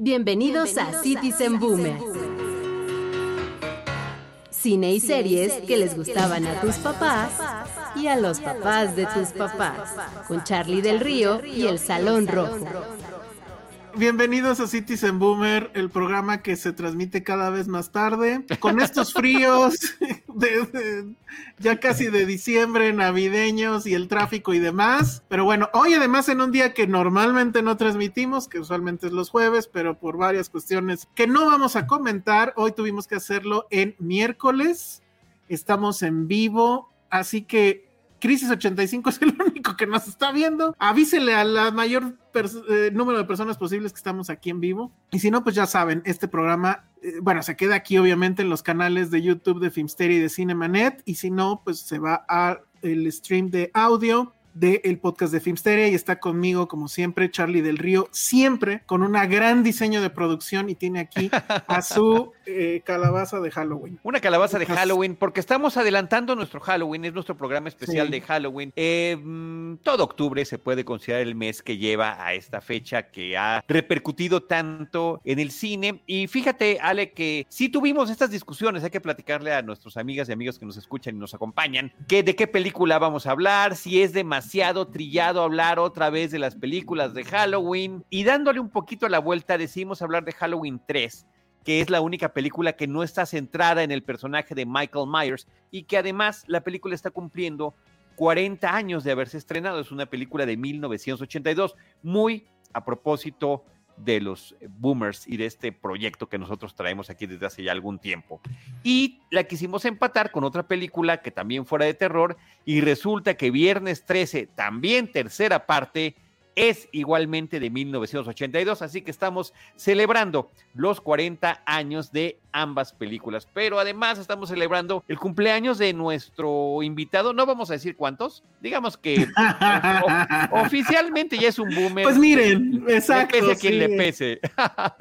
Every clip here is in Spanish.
Bienvenidos, a Citizen Boomer. Cine y series que les gustaban a tus papás y a los papás de tus papás. Con Charlie del Río y el Salón Rojo. Bienvenidos a Citizen Boomer, el programa que se transmite cada vez más tarde, con estos fríos de, ya casi de diciembre, navideños y el tráfico y demás. Pero bueno, hoy además en un día que normalmente no transmitimos, que usualmente es los jueves, pero por varias cuestiones que no vamos a comentar, hoy tuvimos que hacerlo en miércoles. Estamos en vivo, así que Crisis 85 es el único que nos está viendo. Avísele a la mayor eh, número de personas posibles que estamos aquí en vivo. Y si no, pues ya saben, este programa, eh, bueno, se queda aquí obviamente en los canales de YouTube de Filmsteria y de Cinemanet. Y si no, pues se va al stream de audio del podcast de Filmsteria y está conmigo como siempre Charlie del Río, siempre con un gran diseño de producción y tiene aquí a su eh, calabaza de Halloween. Una calabaza de Halloween, porque estamos adelantando nuestro Halloween, es nuestro programa especial Sí. de Halloween. Eh, mm, todo octubre se puede considerar el mes que lleva a esta fecha que ha repercutido tanto en el cine. Y fíjate, Ale, que sí tuvimos estas discusiones, hay que platicarle a nuestras amigas y amigos que nos escuchan y nos acompañan, que de qué película vamos a hablar, si es demasiado trillado hablar otra vez de las películas de Halloween. Y dándole un poquito la vuelta, decidimos hablar de Halloween 3 que es la única película que no está centrada en el personaje de Michael Myers y que además la película está cumpliendo 40 años de haberse estrenado. Es una película de 1982, muy a propósito los boomers y de este proyecto que nosotros traemos aquí desde hace ya algún tiempo. Y la quisimos empatar con otra película que también fuera de terror y resulta que Viernes 13, también tercera parte, es igualmente de 1982, así que estamos celebrando los 40 años de ambas películas, pero además estamos celebrando el cumpleaños de nuestro invitado, no vamos a decir cuántos, digamos que o- oficialmente ya es un boomer. Pues miren, Le exacto. pese a quien sí. le pese.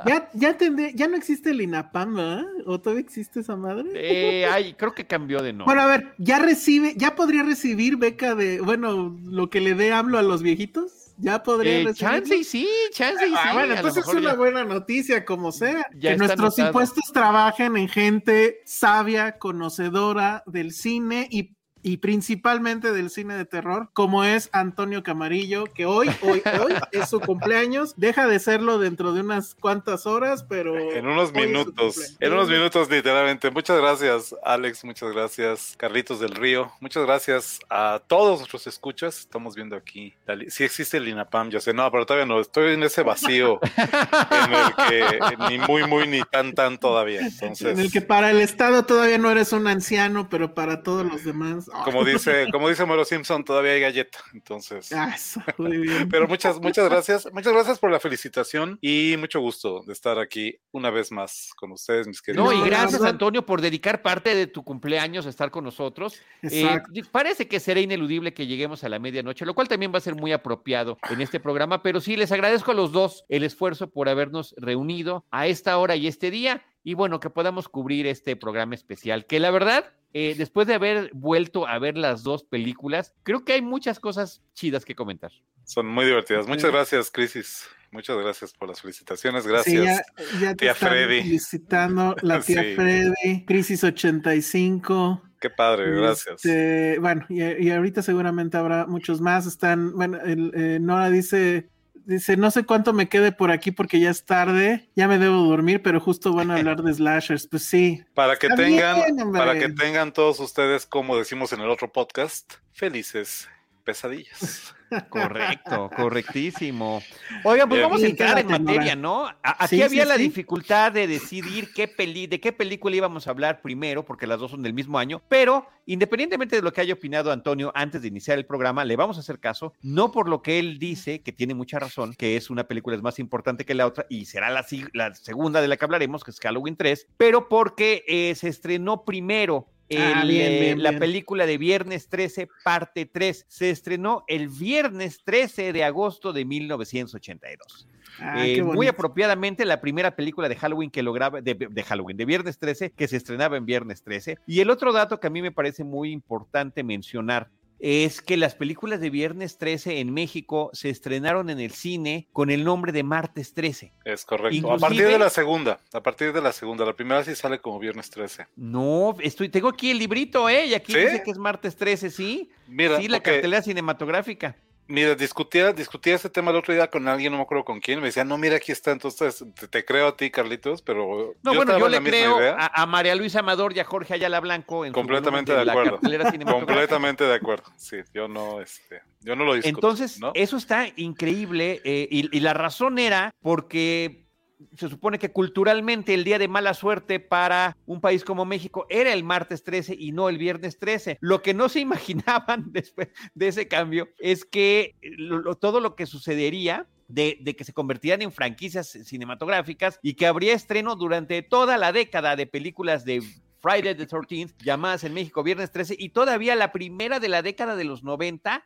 Ya, ya, tendré- ya no existe el INAPAM, ¿verdad? ¿O todavía existe esa madre? Eh, ay, creo que cambió de nombre. Bueno, a ver, ya recibe, ya podría recibir beca de, bueno, lo que le dé hablo a los viejitos. Ya podría Eh, chance y sí, chance y sí. Ah, bueno, entonces es una ya- buena noticia, como sea. Ya que nuestros impuestos trabajen en gente sabia, conocedora del cine y, y principalmente del cine de terror, como es Antonio Camarillo, que hoy, hoy, hoy es su cumpleaños. Deja de serlo dentro de unas cuantas horas, pero. En unos minutos, en unos minutos literalmente. Muchas gracias, Alex, muchas gracias, Carlitos del Río, muchas gracias a todos nuestros escuchas. Estamos viendo aquí, li- sí existe el INAPAM, yo sé, no, pero todavía no, estoy en ese vacío en el que ni muy, muy, ni tan, tan todavía. Entonces, En el que para el Estado todavía no eres un anciano, pero para todos los demás. Como dice, como dice Mero Simpson, todavía hay galleta. Entonces, Ah, eso, muy bien. pero muchas, muchas gracias, muchas gracias por la felicitación y mucho gusto de estar aquí una vez más con ustedes, mis queridos. No, y gracias, Antonio, por dedicar parte de tu cumpleaños a estar con nosotros. Eh, parece que será ineludible que lleguemos a la medianoche, lo cual también va a ser muy apropiado en este programa, pero sí, les agradezco a los dos el esfuerzo por habernos reunido a esta hora y este día, y bueno, que podamos cubrir este programa especial, que la verdad, eh, después de haber vuelto a ver las dos películas, creo que hay muchas cosas chidas que comentar. Son muy divertidas. Muchas gracias, Crisis. Muchas gracias por las felicitaciones. Sí, Gracias. ya, ya te tía están Freddy. felicitando la tía Sí. Freddy, Crisis 85. Qué padre, gracias. Este, bueno, y, y ahorita seguramente habrá muchos más. Están, bueno, el, eh, Nora dice, dice, no sé cuánto me quede por aquí porque ya es tarde, ya me debo dormir, pero justo van a hablar de slashers. Pues sí, Para que Está tengan, bien, para que tengan todos ustedes, como decimos en el otro podcast, felices pesadillas. Correcto, correctísimo. Oigan, pues vamos a entrar en materia, ¿no? Aquí Sí, había sí, la sí. dificultad de decidir qué peli, de qué película íbamos a hablar primero, porque las dos son del mismo año, pero independientemente de lo que haya opinado Antonio antes de iniciar el programa, le vamos a hacer caso, no por lo que él dice, que tiene mucha razón, que es una película es más importante que la otra, y será la, la segunda de la que hablaremos, que es Halloween 3, pero porque eh, se estrenó primero Ah, bien, eh, bien, la película de Viernes 13, parte 3. Se estrenó el viernes 13 de agosto de 1982. Ah, Eh, muy apropiadamente la primera película de Halloween que lograba, de, de Halloween, de Viernes 13, que se estrenaba en Viernes 13. Y el otro dato que a mí me parece muy importante mencionar es que las películas de Viernes 13 en México se estrenaron en el cine con el nombre de Martes 13. Es correcto. a Inclusive- partir de la segunda, a partir de la segunda, la primera sí sale como viernes 13. No, estoy, tengo aquí el librito, ¿eh? Y aquí ¿Sí? dice que es Martes 13, ¿sí? Mira, sí, la cartelera cinematográfica. Mira, discutía, discutía este tema el otro día con alguien, no me acuerdo con quién, me decía, no, mira, aquí está, entonces te, te creo a ti, Carlitos, pero No, bueno, yo le creo a, a María Luisa Amador y a Jorge Ayala Blanco en Completamente de la acuerdo. Completamente de acuerdo. Sí, yo no, este, yo no lo discuto. Entonces, ¿no? eso está increíble eh, y, y la razón era porque se supone que culturalmente el día de mala suerte para un país como México era el martes 13 y no el viernes 13. Lo que no se imaginaban después de ese cambio es que lo- todo lo que sucedería de, de que se convertirían en franquicias cinematográficas y que habría estreno durante toda la década de películas de Friday the 13th, llamadas en México Viernes 13, y todavía la primera de la década de los 90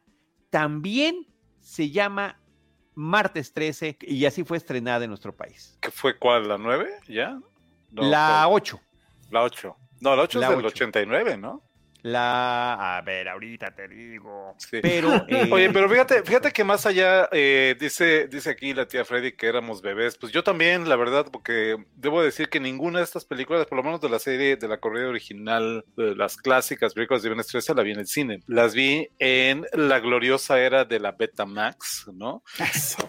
también se llama Martes 13 y así fue estrenada en nuestro país. ¿Qué fue cuál? ¿La 9? ¿Ya? No, la ¿cuál? 8. La 8. No, la 8 La es del ocho. 89, ¿no? La. A ver, ahorita te digo. Sí. Pero. eh, Oye, pero fíjate, fíjate que más allá, eh, dice, dice aquí la tía Freddy que éramos bebés. Pues yo también, la verdad, porque debo decir que ninguna de estas películas, por lo menos de la serie, de la corrida original, de las clásicas películas de Viernes 13, la vi en el cine. Las vi en la gloriosa era de la Betamax, ¿no?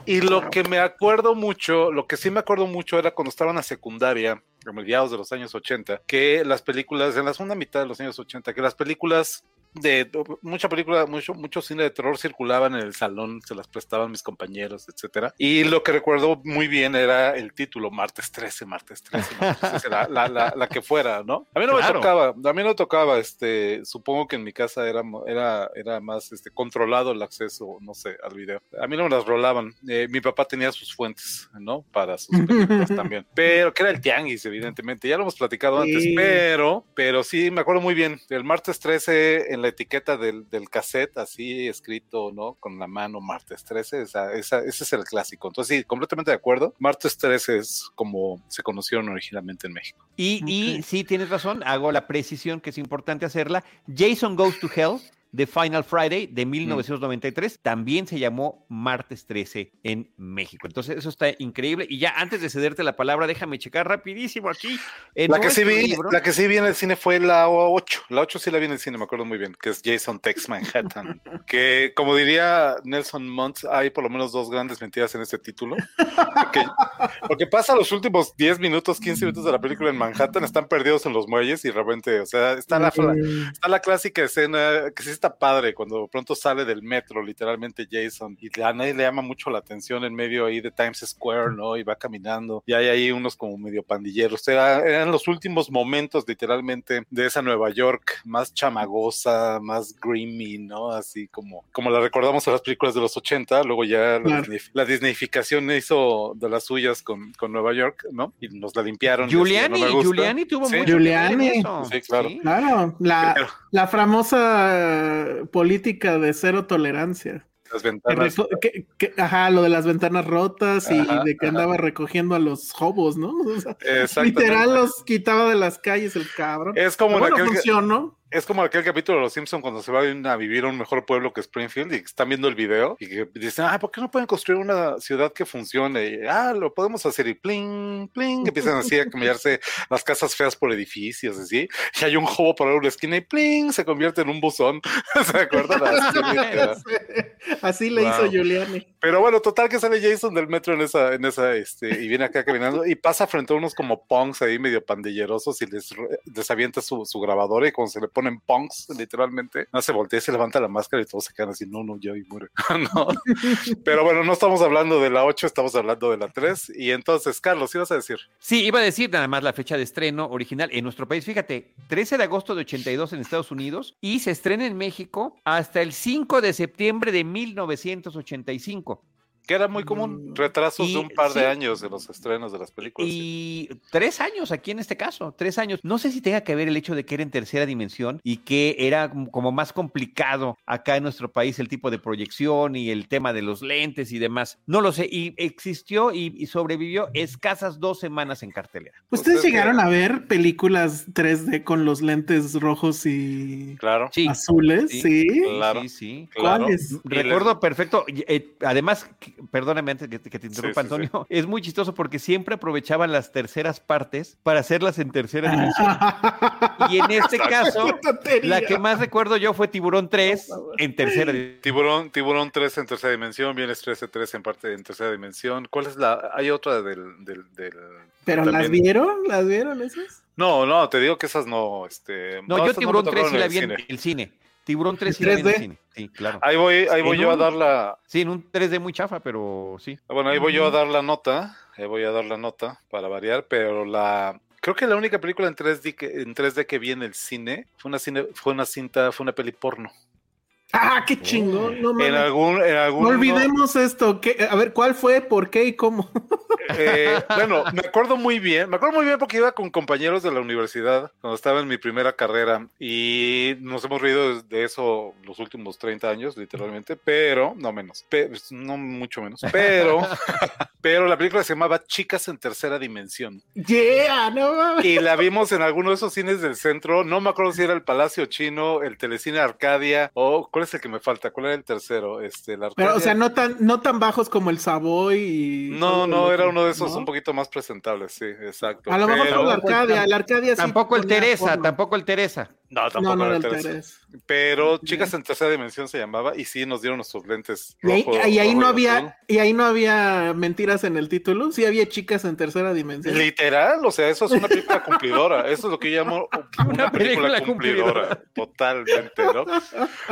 Y lo que me acuerdo mucho, lo que sí me acuerdo mucho era cuando estaba en la secundaria, a mediados de los años 80, que las películas, en la segunda mitad de los años 80, que las películas películas de mucha película, mucho, mucho cine de terror circulaban en el salón, se las prestaban mis compañeros, etcétera. Y lo que recuerdo muy bien era el título, martes 13, martes 13, martes 13, la, la, la, la que fuera, ¿no? A mí no Claro. me tocaba, a mí no tocaba, este, supongo que en mi casa era, era, era más este, controlado el acceso, no sé, al video. A mí no me las rolaban. Eh, mi papá tenía sus fuentes, ¿no? Para sus películas también. Pero que era el tianguis, evidentemente. Ya lo hemos platicado antes, Sí. pero, pero sí, me acuerdo muy bien. El martes 13 en la etiqueta del, del cassette, así escrito, ¿no? Con la mano, martes 13, esa, esa, ese es el clásico. Entonces, sí, completamente de acuerdo. Martes 13 es como se conocieron originalmente en México. Y, y sí, tienes razón, hago la precisión que es importante hacerla. Jason Goes to Hell, The Final Friday de 1993, también se llamó Martes 13 en México. Entonces, eso está increíble. Y ya antes de cederte la palabra, déjame checar rapidísimo aquí. La que, sí vi, libro. la que sí vi en el cine fue la 8. La 8 sí la vi en el cine, me acuerdo muy bien, que es Jason Tex Manhattan. que, como diría Nelson Muntz, hay por lo menos dos grandes mentiras en este título. Porque, porque pasa los últimos 10 minutos, 15 minutos de la película en Manhattan, están perdidos en los muelles y de repente, o sea, está la, está la clásica escena que sí está padre cuando de pronto sale del metro, literalmente Jason, y a nadie le llama mucho la atención en medio ahí de Times Square, ¿no? Y va caminando, y hay ahí unos como medio pandilleros. Era- eran los últimos momentos, literalmente, de esa Nueva York más chamagosa, más grimy, ¿no? Así como, como la recordamos en las películas de los 80, luego ya la, Claro. Disney- la Disneyficación hizo de las suyas con, con Nueva York, ¿no? Y nos la limpiaron. Giuliani, no. Giuliani tuvo Sí. mucho Giuliani. eso. Sí, claro. Claro, la, Pero la famosa política de cero tolerancia. las ventanas. que- que- ajá, lo de las ventanas rotas y Ajá, de que ajá. andaba recogiendo a los hobos, ¿no? O sea, literal los quitaba de las calles el cabrón. Es como Pero en bueno, aquel- funcionó. Es como aquel capítulo de Los Simpson cuando se van a vivir a un mejor pueblo que Springfield y están viendo el video y que dicen, ah, ¿por qué no pueden construir una ciudad que funcione? Y, ah, lo podemos hacer y pling, pling, empiezan así a cambiarse las casas feas por edificios, así. Y hay un juego por una esquina y pling, se convierte en un buzón. ¿Se acuerdan? así le hizo Giuliani. Pero bueno, total que sale Jason del metro en esa, en esa, este, y viene acá caminando y pasa frente a unos como punks ahí medio pandillerosos y les, les avienta su, su grabadora y cuando se le ponen punks, literalmente, no se voltea, se levanta la máscara y todos se quedan así, no, no, ya y muere. Pero bueno, no estamos hablando de la 8, estamos hablando de la 3. Y entonces, Carlos, ¿qué ibas a decir? Sí, iba a decir nada más la fecha de estreno original en nuestro país. Fíjate, 13 de agosto de 82 en Estados Unidos y se estrena en México hasta el 5 de septiembre de 1985. Que era muy común, Mm, retrasos y- de un par de años de los estrenos de las películas. sí. Y tres años aquí en este caso, tres años. No sé si tenga que ver el hecho de que era en tercera dimensión y que era como- más complicado acá en nuestro país el tipo de proyección y el tema de los lentes y demás. No lo sé. Y existió y, y sobrevivió escasas dos semanas en cartelera. ¿Ustedes Pues es que- llegaron a ver películas 3D con los lentes rojos y Claro. Azules? Sí. Claro. Sí, sí. claro. ¿Cuáles? Recuerdo perfecto. eh, además, perdóname antes que, que te interrumpa, Sí, sí, sí. Antonio. Es muy chistoso porque siempre aprovechaban las terceras partes para hacerlas en tercera dimensión. Y en este caso, la que más recuerdo yo fue Tiburón 3 en tercera dimensión. Tiburón, Tiburón 3 en tercera dimensión, Vienes 13 3 en parte en tercera dimensión. ¿Cuál es la? Hay otra del. del, del- ¿Pero las vieron? ¿Las vieron esas? No, no, te digo que esas no. Este, No, yo Tiburón 3 tocaron sí en la vi en cine. el cine. Tiburón 3 sí ¿En la vi en el 3D? cine. Sí, claro. Ahí voy, ahí voy En yo a dar la. Sí, en un 3D muy chafa, pero sí. Bueno, ahí voy yo a dar la nota. Ahí voy a dar la nota para variar, pero la. Creo que la única película en 3D que, en 3D que vi en el cine fue una, cine, fue una cinta, fue una peli porno. ¡Ah, qué chingón! No, En mames. algún, en algún no olvidemos esto. ¿qué? A ver, ¿cuál fue? ¿Por qué y cómo? Eh, bueno, me acuerdo muy bien, me acuerdo muy bien porque iba con compañeros de la universidad cuando estaba en mi primera carrera y nos hemos reído de eso los últimos 30 años, literalmente, pero, no menos, no mucho menos, pero, pero la película se llamaba Chicas en Tercera Dimensión ¡Yeah! ¡No mames! y la vimos en alguno de esos cines del centro, no me acuerdo si era el Palacio Chino, el Telecine Arcadia o, ¿cuál es el que me falta? ¿Cuál era el tercero? Este, el Pero, o sea, no tan, no tan bajos como el Savoy y... No, no, era uno de esos ¿no? un poquito más presentables, sí, exacto. A lo mejor Pero- la Arcadia, la Arcadia sí Tampoco el Teresa, tampoco el Teresa. No, tampoco No, no era era el Teresa. Teresa. Pero Chicas en Tercera Dimensión se llamaba y sí nos dieron nuestros lentes. Y ahí, rojo- y ahí rojo no había, y ahí no había mentiras en el título, sí había chicas en tercera dimensión. Literal, o sea, eso es una película cumplidora. Eso es lo que yo llamo una, película, película cumplidora. Totalmente, ¿no?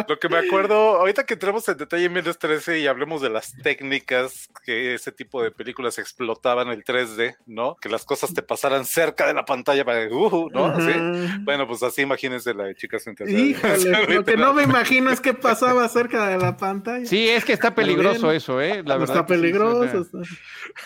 Lo que me acuerdo, ahorita que entremos en detalle en Mendes 13 y hablemos de las técnicas que ese tipo de películas explotaban el 3D, ¿no? Que las cosas te pasaran cerca de la pantalla para uh, ¿no? Ajá. Bueno, pues así imagínense la de Chicas en Tercera Dimensión, lo que no me imagino es qué pasaba cerca de la pantalla. Sí, es que está peligroso También. eso, ¿eh? La verdad. está sí peligroso. está-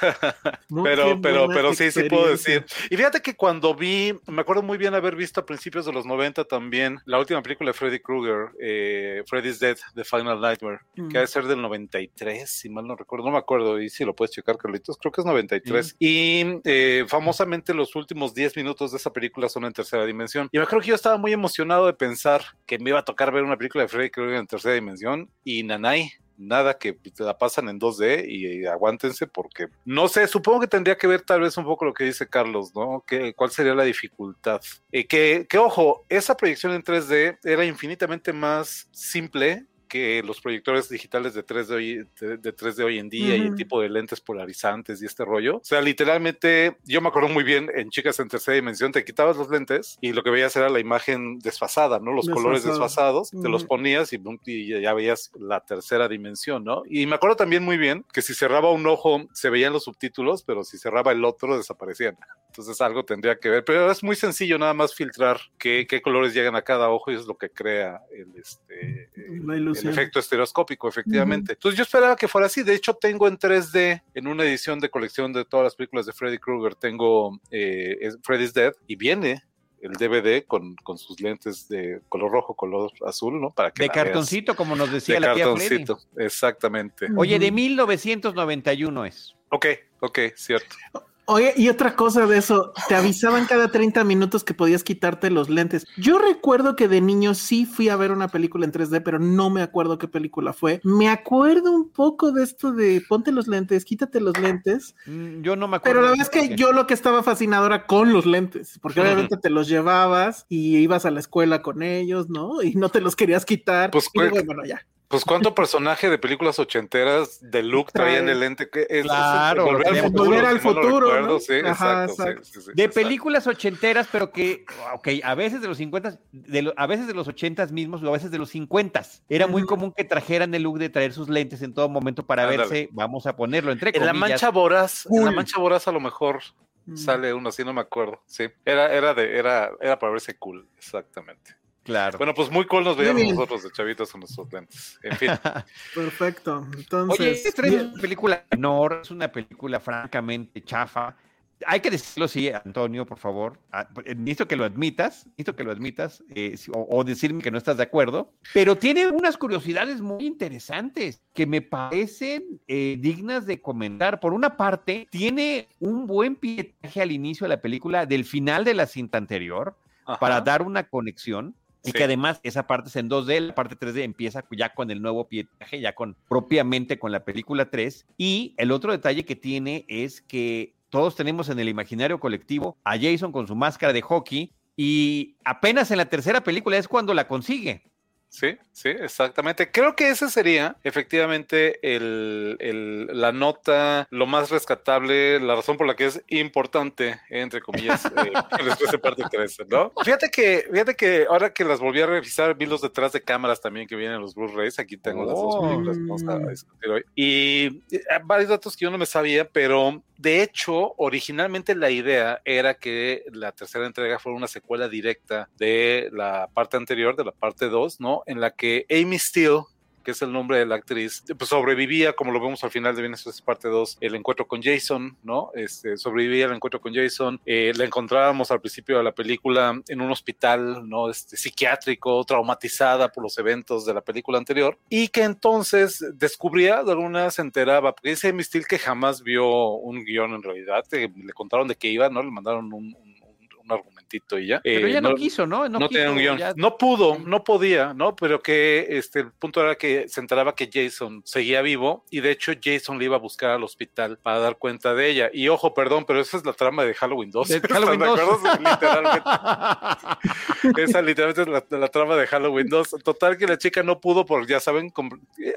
pero, pero, pero sí, sí puedo decir. Y fíjate que cuando vi, me acuerdo muy bien haber visto a principios de los 90 también la última película de Freddy Krueger, eh, Freddy's Dead, The Final Nightmare, Mm. que debe ser del 93, si mal no recuerdo, no me acuerdo, y si lo puedes checar, Carlitos, creo que es 93. Y eh, famosamente los últimos 10 minutos de esa película son en tercera dimensión. Y me acuerdo que yo estaba muy emocionado de pensar que me iba a tocar ver una película de Freddy Krueger en tercera dimensión, y nanay, nada que te la pasan en 2D y, aguántense porque no sé, supongo que tendría que ver tal vez un poco lo que dice Carlos, ¿no? ¿Qué, ¿Cuál sería la dificultad? Eh, que, que ojo, esa proyección en 3D era infinitamente más simple que los proyectores digitales de 3D hoy, de, de 3D hoy en día y el tipo de lentes polarizantes y este rollo. O sea, literalmente, yo me acuerdo muy bien en Chicas en tercera dimensión, te quitabas los lentes y lo que veías era la imagen desfasada, ¿no? Los colores desfasados, te los ponías y, y ya veías la tercera dimensión, ¿no? Y me acuerdo también muy bien que si cerraba un ojo se veían los subtítulos, pero si cerraba el otro desaparecían. Entonces algo tendría que ver, pero es muy sencillo nada más filtrar qué, qué colores llegan a cada ojo y es lo que crea el, este, el- La el ilusión. efecto estereoscópico, efectivamente. Entonces yo esperaba que fuera así. De hecho, tengo en 3D, en una edición de colección de todas las películas de Freddy Krueger, tengo eh, Freddy's Dead y viene el DVD con, con sus lentes de color rojo, color azul, ¿no? Para que De veas. cartoncito, como nos decía De la tía Freddy. cartoncito, exactamente. Oye, de Ujú. 1991 es. Ok, ok, cierto. Oye, y otra cosa de eso, te avisaban cada 30 minutos que podías quitarte los lentes. Yo recuerdo que de niño sí fui a ver una película en 3D, pero no me acuerdo qué película fue. Me acuerdo un poco de esto de ponte los lentes, quítate los lentes. Mm, Yo no me acuerdo. Pero la verdad es que yo lo que estaba fascinado era con los lentes, porque obviamente te los llevabas y ibas a la escuela con ellos, ¿no? Y no te los querías quitar. Pues, y ¿cuál- bueno, ya. Pues cuánto personaje de películas ochenteras de Luke traían el lente que es, Claro, es Volver al de futuro, Volver al futuro, recuerdo, ¿no? sí, Ajá, exacto, sí, exacto. sí, sí, De exacto. películas ochenteras, pero que, ok, a veces de los 50, de lo- a veces de los ochentas mismos o a veces de los 50. Era muy común que trajeran el look de traer sus lentes en todo momento para Ándale. verse, vamos a ponerlo entre En la comillas. mancha voraz, en la mancha voraz a lo mejor Mm. sale uno así, no me acuerdo. Sí, era, era de, era, era para verse cool, exactamente. Claro. Bueno, pues muy cool nos veíamos nosotros de chavitos con nuestros lentes. En fin, Perfecto. Oye, Entonces, esta es bien. una película menor, es una película francamente chafa. Hay que decirlo sí, Antonio, por favor. Ah, Necesito que lo admitas, necesito que lo admitas, eh, o, o decirme que no estás de acuerdo, pero tiene unas curiosidades muy interesantes que me parecen eh, dignas de comentar. Por una parte, tiene un buen pietaje al inicio de la película del final de la cinta anterior Ajá. para dar una conexión. Y Sí. que además esa parte es en 2D, la parte 3D empieza ya con el nuevo pietaje, ya con propiamente con la película 3. Y el otro detalle que tiene es que todos tenemos en el imaginario colectivo a Jason con su máscara de hockey y apenas en la tercera película es cuando la consigue. Sí, sí, exactamente. Creo que ese sería efectivamente el, el- la nota, lo más rescatable, la razón por la que es importante, entre comillas, eh, después de parte 3, ¿no? Fíjate que, fíjate que ahora que las volví a revisar, vi los detrás de cámaras también que vienen en los Blu-rays. Aquí tengo las dos Oh. películas que vamos a discutir hoy. Y eh, varios datos que yo no me sabía, pero de hecho, originalmente la idea era que la tercera entrega fuera una secuela directa de la parte anterior, de la parte 2, ¿no? En la que Amy Steele, que es el nombre de la actriz, pues sobrevivía, como lo vemos al final de Viernes es parte 2, el encuentro con Jason, ¿no? Este, sobrevivía el encuentro con Jason, eh, la encontrábamos al principio de la película en un hospital, ¿no? Este, psiquiátrico, traumatizada por los eventos de la película anterior, y que entonces descubría, de alguna se enteraba, porque dice Steele que jamás vio un guion en realidad, eh, le contaron de qué iba, ¿no? Le mandaron un, un- un argumentito y ya. Pero Eh, ella no, quiso, ¿no? no, quiso, tenía un guion. ya- No pudo, no podía, ¿no? Pero que este, el punto era que se enteraba que Jason seguía vivo y de hecho Jason le iba a buscar al hospital para dar cuenta de ella. Y ojo, perdón, pero esa es la trama de Halloween 2. de ¿Están Halloween de 2. acuerdo? Sí, Literalmente. Esa literalmente es la, la trama de Halloween 2. Total que la chica no pudo por, ya saben,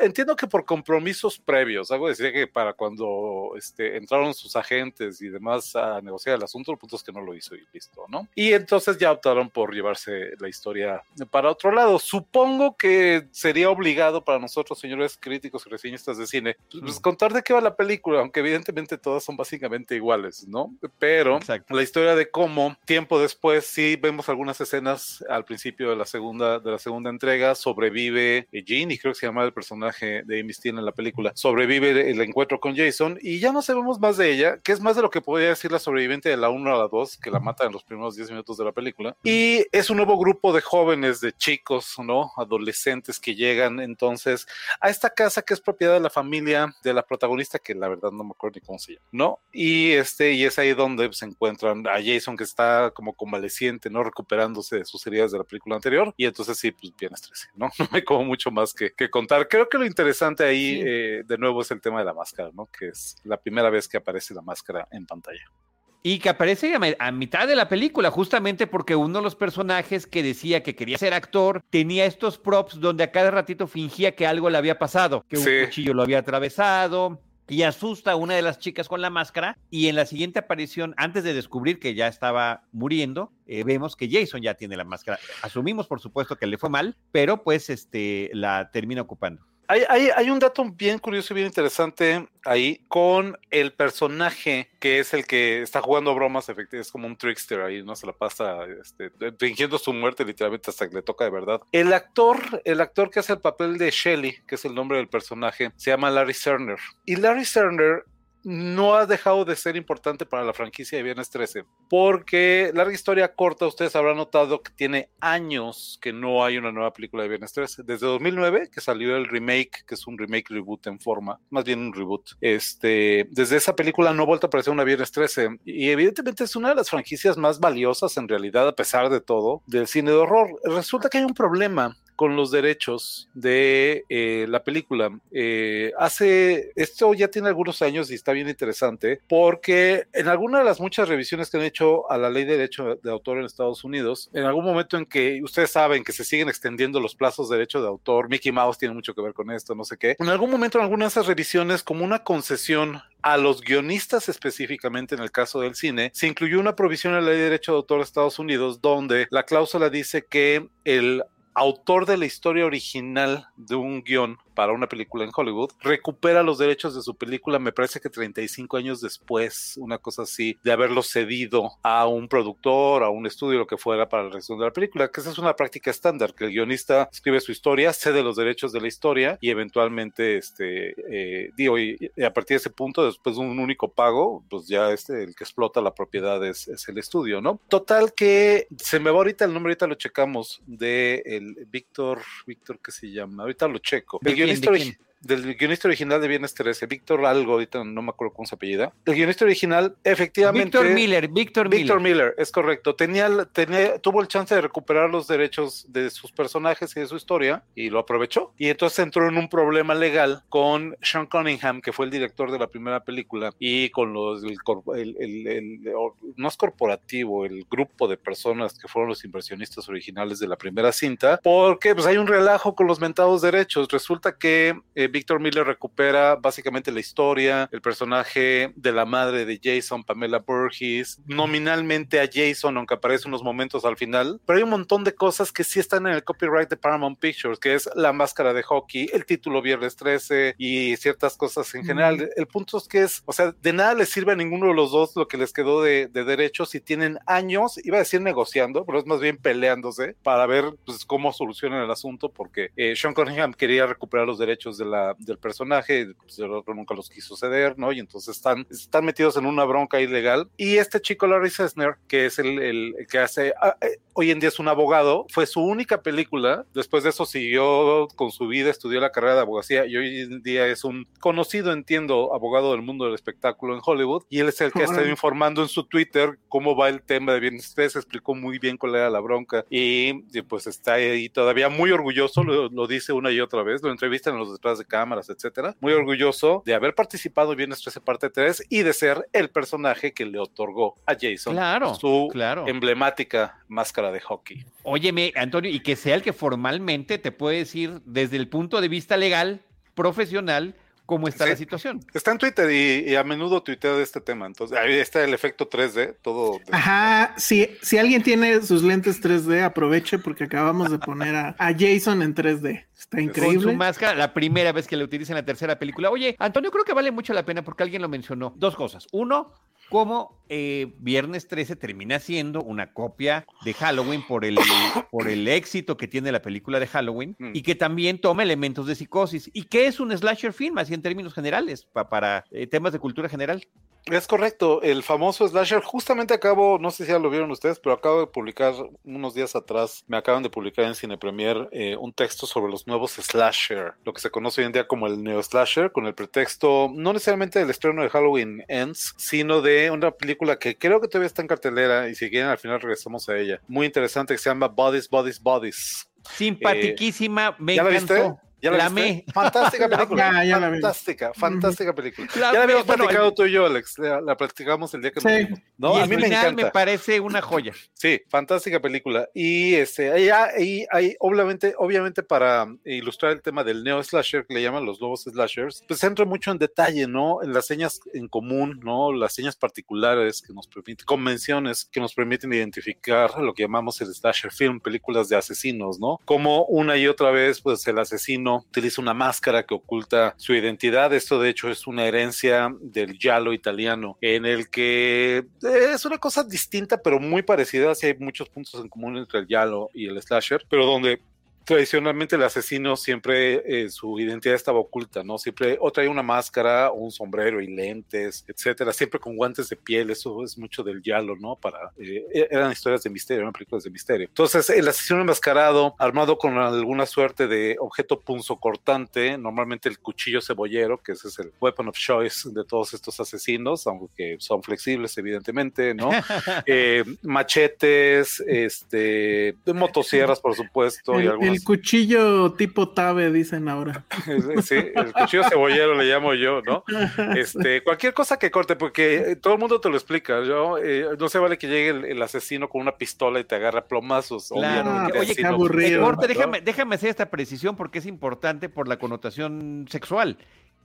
entiendo que por compromisos previos. Algo decía que para cuando este, entraron sus agentes y demás a negociar el asunto, el punto es que no lo hizo y listo, ¿no? Y entonces ya optaron por llevarse la historia para otro lado. Supongo que sería obligado para nosotros, señores críticos y reseñistas de cine, pues, contar de qué va la película, aunque evidentemente todas son básicamente iguales, ¿no? Pero Exacto. la historia de cómo tiempo después sí vemos algunas escenas al principio de la segunda de la segunda entrega sobrevive Jean y creo que se llama el personaje de Amy Steele en la película sobrevive el encuentro con Jason y ya no sabemos más de ella que es más de lo que podría decir la sobreviviente de la 1 a la 2 que la mata en los primeros 10 minutos de la película y es un nuevo grupo de jóvenes de chicos no adolescentes que llegan entonces a esta casa que es propiedad de la familia de la protagonista que la verdad no me acuerdo ni cómo se llama no y este y es ahí donde se encuentran a Jason que está como convaleciente, ¿no? Recuperándose de sus heridas de la película anterior. Y entonces sí, pues bien estresé, ¿no? No hay como mucho más que, que contar. Creo que lo interesante ahí, Sí. eh, de nuevo, es el tema de la máscara, ¿no? Que es la primera vez que aparece la máscara en pantalla. Y que aparece a, mitad de la película, justamente porque uno de los personajes que decía que quería ser actor tenía estos props donde a cada ratito fingía que algo le había pasado, que un Sí. cuchillo lo había atravesado. Y asusta a una de las chicas con la máscara. Y en la siguiente aparición, antes de descubrir que ya estaba muriendo, eh, vemos que Jason ya tiene la máscara. Asumimos, por supuesto, que le fue mal, pero pues este la termina ocupando. Hay, hay, hay un dato bien curioso y bien interesante ahí con el personaje que es el que está jugando bromas, efectivamente, es como un trickster ahí, ¿no? Se la pasa este, fingiendo su muerte literalmente hasta que le toca de verdad. El actor, el actor que hace el papel de Shelly, que es el nombre del personaje, se llama Larry Cerner. Y Larry Cerner no ha dejado de ser importante para la franquicia de Viernes 13, porque larga historia corta, ustedes habrán notado que tiene años que no hay una nueva película de Viernes 13. Desde 2009, que salió el remake, que es un remake reboot en forma, más bien un reboot. Este, desde esa película no ha vuelto a aparecer una Viernes 13, y evidentemente es una de las franquicias más valiosas en realidad, a pesar de todo, del cine de horror. Resulta que hay un problema con los derechos de eh, la película. Eh, hace, esto ya tiene algunos años y está bien interesante, porque en alguna de las muchas revisiones que han hecho a la ley de derecho de autor en Estados Unidos, en algún momento en que ustedes saben que se siguen extendiendo los plazos de derecho de autor, Mickey Mouse tiene mucho que ver con esto, no sé qué, en algún momento en alguna de esas revisiones, como una concesión a los guionistas específicamente en el caso del cine, se incluyó una provisión en la ley de derecho de autor de Estados Unidos donde la cláusula dice que el autor de la historia original de un guion para una película en Hollywood, recupera los derechos de su película, me parece que 35 años después, una cosa así, de haberlo cedido a un productor, a un estudio, lo que fuera para la reacción de la película, que esa es una práctica estándar, que el guionista escribe su historia, cede los derechos de la historia y eventualmente, este, eh, digo, y, a partir de ese punto, después de un único pago, pues ya este, el que explota la propiedad es, es el estudio, ¿no? Total que se me va ahorita el nombre, ahorita lo checamos, de Víctor, Víctor, ¿qué se llama? Ahorita lo checo. El guionista, del guionista original de Viernes 13, Víctor algo, ahorita no me acuerdo cómo se apellida. El guionista original, efectivamente. Víctor Miller, Víctor Miller. Víctor Miller, es correcto. Tenía, tenía, tuvo el chance de recuperar los derechos de sus personajes y de su historia y lo aprovechó. Y entonces entró en un problema legal con Sean Cunningham, que fue el director de la primera película, y con los, el, el, el, no es corporativo, el grupo de personas que fueron los inversionistas originales de la primera cinta, porque pues hay un relajo con los mentados derechos. Resulta que eh, Victor Miller recupera básicamente la historia, el personaje de la madre de Jason, Pamela Burgess, nominalmente a Jason, aunque aparece unos momentos al final, pero hay un montón de cosas que sí están en el copyright de Paramount Pictures, que es la máscara de hockey, el título Viernes 13 y ciertas cosas en general. El punto es que es, o sea, de nada les sirve a ninguno de los dos lo que les quedó de, derechos si tienen años, iba a decir negociando, pero es más bien peleándose para ver pues, cómo solucionan el asunto, porque eh, Sean Cunningham quería recuperar los derechos de la del personaje, pues, nunca los quiso ceder, ¿no? Y entonces están, están metidos en una bronca ilegal. Y este chico, Larry Sessner, que es el, el, que hace, ah, eh, hoy en día es un abogado, fue su única película, después de eso siguió con su vida, estudió la carrera de abogacía y hoy en día es un conocido, entiendo, abogado del mundo del espectáculo en Hollywood. Y él es el que ha estado informando en su Twitter cómo va el tema de bienes. Se explicó muy bien cuál era la bronca y, pues está ahí todavía muy orgulloso, lo, lo dice una y otra vez, lo entrevistan en los detrás de cámaras, etcétera. Muy orgulloso de haber participado en Viernes 13 parte 3 y de ser el personaje que le otorgó a Jason su emblemática máscara de hockey. Óyeme, Antonio, y que sea el que formalmente te puede decir desde el punto de vista legal, profesional, cómo está la situación. Está en Twitter y, a menudo tuitea de este tema. Entonces, ahí está el efecto 3D, todo. Ajá, si, si alguien tiene sus lentes 3D, aproveche porque acabamos de poner a, Jason en 3D. Está increíble. Con su máscara, la primera vez que la utiliza en la tercera película. Oye, Antonio, creo que vale mucho la pena porque alguien lo mencionó. Dos cosas. Uno, cómo eh, Viernes 13 termina siendo una copia de Halloween por el, por el éxito que tiene la película de Halloween mm. y que también toma elementos de psicosis. ¿Y qué es un slasher film, así en términos generales, para eh, temas de cultura general? Es correcto, el famoso slasher, justamente acabo, no sé si ya lo vieron ustedes, pero acabo de publicar unos días atrás, me acaban de publicar en Cine Premier eh, un texto sobre los nuevos slasher, lo que se conoce hoy en día como el neo slasher, con el pretexto no necesariamente del estreno de Halloween Ends, sino de una película que creo que todavía está en cartelera y si quieren al final regresamos a ella. Muy interesante que se llama Bodies, Bodies, Bodies. Simpatiquísima, me ¿Ya encantó. La viste? ¿Ya la, Fantástica película. ya, fantástica, fantástica película. ya la habíamos platicado tú y yo, Alex. La, la platicamos el día que nos vimos. ¿no? a mí me encanta. me parece una joya. Sí, fantástica película. Y este, ahí, hay, obviamente, obviamente para ilustrar el tema del neo slasher, que le llaman los nuevos slashers, pues entra mucho en detalle, ¿no? En las señas en común, ¿no? Las señas particulares que nos permiten, convenciones que nos permiten identificar lo que llamamos el slasher film, películas de asesinos, ¿no? Como una y otra vez, pues el asesino utiliza una máscara que oculta su identidad. Esto de hecho es una herencia del giallo italiano, en el que es una cosa distinta pero muy parecida, así hay muchos puntos en común entre el giallo y el slasher, pero donde tradicionalmente el asesino siempre eh, su identidad estaba oculta, ¿no? Siempre o traía una máscara, o un sombrero y lentes, etcétera, siempre con guantes de piel, eso es mucho del yalo, ¿no? Para, eh, eran historias de misterio, eran películas de misterio. Entonces, el asesino enmascarado, armado con alguna suerte de objeto punzocortante, normalmente el cuchillo cebollero, que ese es el weapon of choice de todos estos asesinos, aunque son flexibles, evidentemente, ¿no? Eh, machetes, este, motosierras, por supuesto. Y algunas... el cuchillo tipo tabe, dicen ahora. sí, el cuchillo cebollero le llamo yo, ¿no? Este, cualquier cosa que corte, porque todo el mundo te lo explica, yo, eh, no se vale que llegue el, el, asesino con una pistola y te agarra plomazos. Claro, oye, qué aburrido. Corte, déjame, déjame hacer esta precisión porque es importante por la connotación sexual.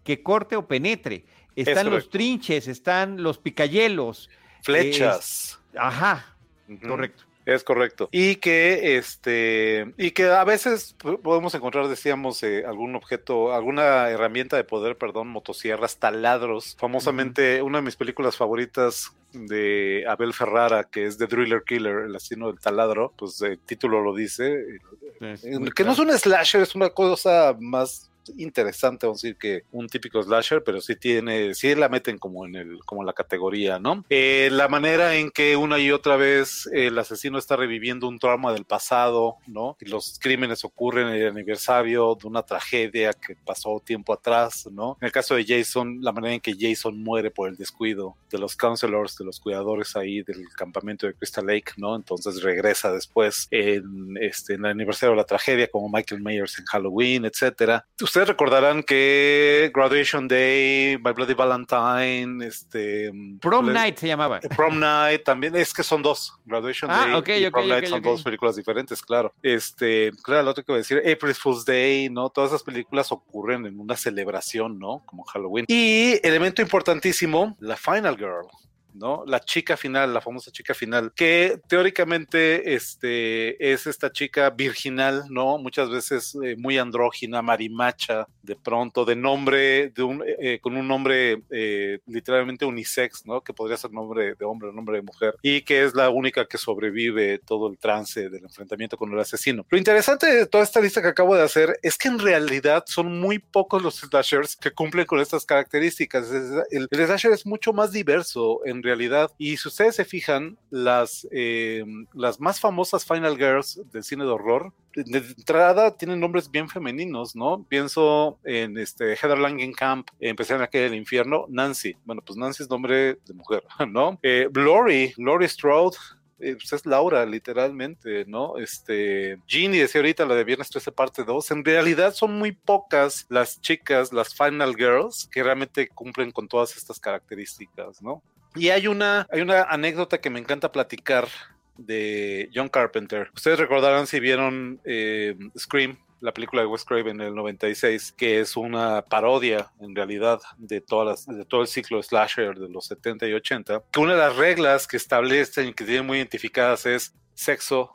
Que corte o penetre. Están los trinches, están los picayelos. Flechas. Es, ajá, uh -huh. correcto. Es correcto. Y que este y que a veces podemos encontrar, decíamos, eh, algún objeto, alguna herramienta de poder, perdón, motosierras, taladros. Famosamente, una de mis películas favoritas de Abel Ferrara, que es The Driller Killer, el asesino del taladro, pues el título lo dice. Sí, que claro. no es un slasher, es una cosa más interesante, vamos a decir, que un típico slasher, pero sí tiene, sí la meten como en el, como en la categoría, ¿no? Eh, la manera en que una y otra vez el asesino está reviviendo un trauma del pasado, ¿no? Y los crímenes ocurren en el aniversario de una tragedia que pasó tiempo atrás, ¿no? En el caso de Jason, la manera en que Jason muere por el descuido de los counselors, de los cuidadores ahí del campamento de Crystal Lake, ¿no? Entonces regresa después en, este, en el aniversario de la tragedia, como Michael Myers en Halloween, etcétera ustedes recordarán que Graduation Day, My Bloody Valentine, este Prom les, Night se llamaba. Prom Night también, es que son dos. Graduation ah, Day okay, y okay, Prom okay, Night son dos películas diferentes, claro. Este, claro, lo otro que voy a decir, April Fool's Day, ¿no? Todas esas películas ocurren en una celebración, ¿no? Como Halloween. Y elemento importantísimo, la Final Girl. ¿No? La chica final, la famosa chica final, que teóricamente este, es esta chica virginal, ¿no? Muchas veces eh, muy andrógina, marimacha, de pronto, de nombre, de un, eh, con un nombre eh, literalmente unisex, ¿no? Que podría ser nombre de hombre nombre de mujer, y que es la única que sobrevive todo el trance del enfrentamiento con el asesino. Lo interesante de toda esta lista que acabo de hacer es que en realidad son muy pocos los slashers que cumplen con estas características. El, el slasher es mucho más diverso en realidad. Y si ustedes se fijan, las, eh, las más famosas Final Girls del cine de horror, de entrada tienen nombres bien femeninos, ¿no? Pienso en este Heather Langenkamp, empecé en aquel infierno, Nancy. Bueno, pues Nancy es nombre de mujer, ¿no? Eh, Glory, Glory Strode, eh, pues es Laura, literalmente, ¿no? Este, Ginny decía ahorita la de Viernes 13 parte 2, en realidad son muy pocas las chicas, las Final Girls, que realmente cumplen con todas estas características, ¿no? Y hay una, hay una anécdota que me encanta platicar de John Carpenter. Ustedes recordarán si vieron eh, Scream, la película de Wes Craven en el 96, que es una parodia en realidad de, todas las, de todo el ciclo slasher de los 70 y 80, que una de las reglas que establecen y que tienen muy identificadas es sexo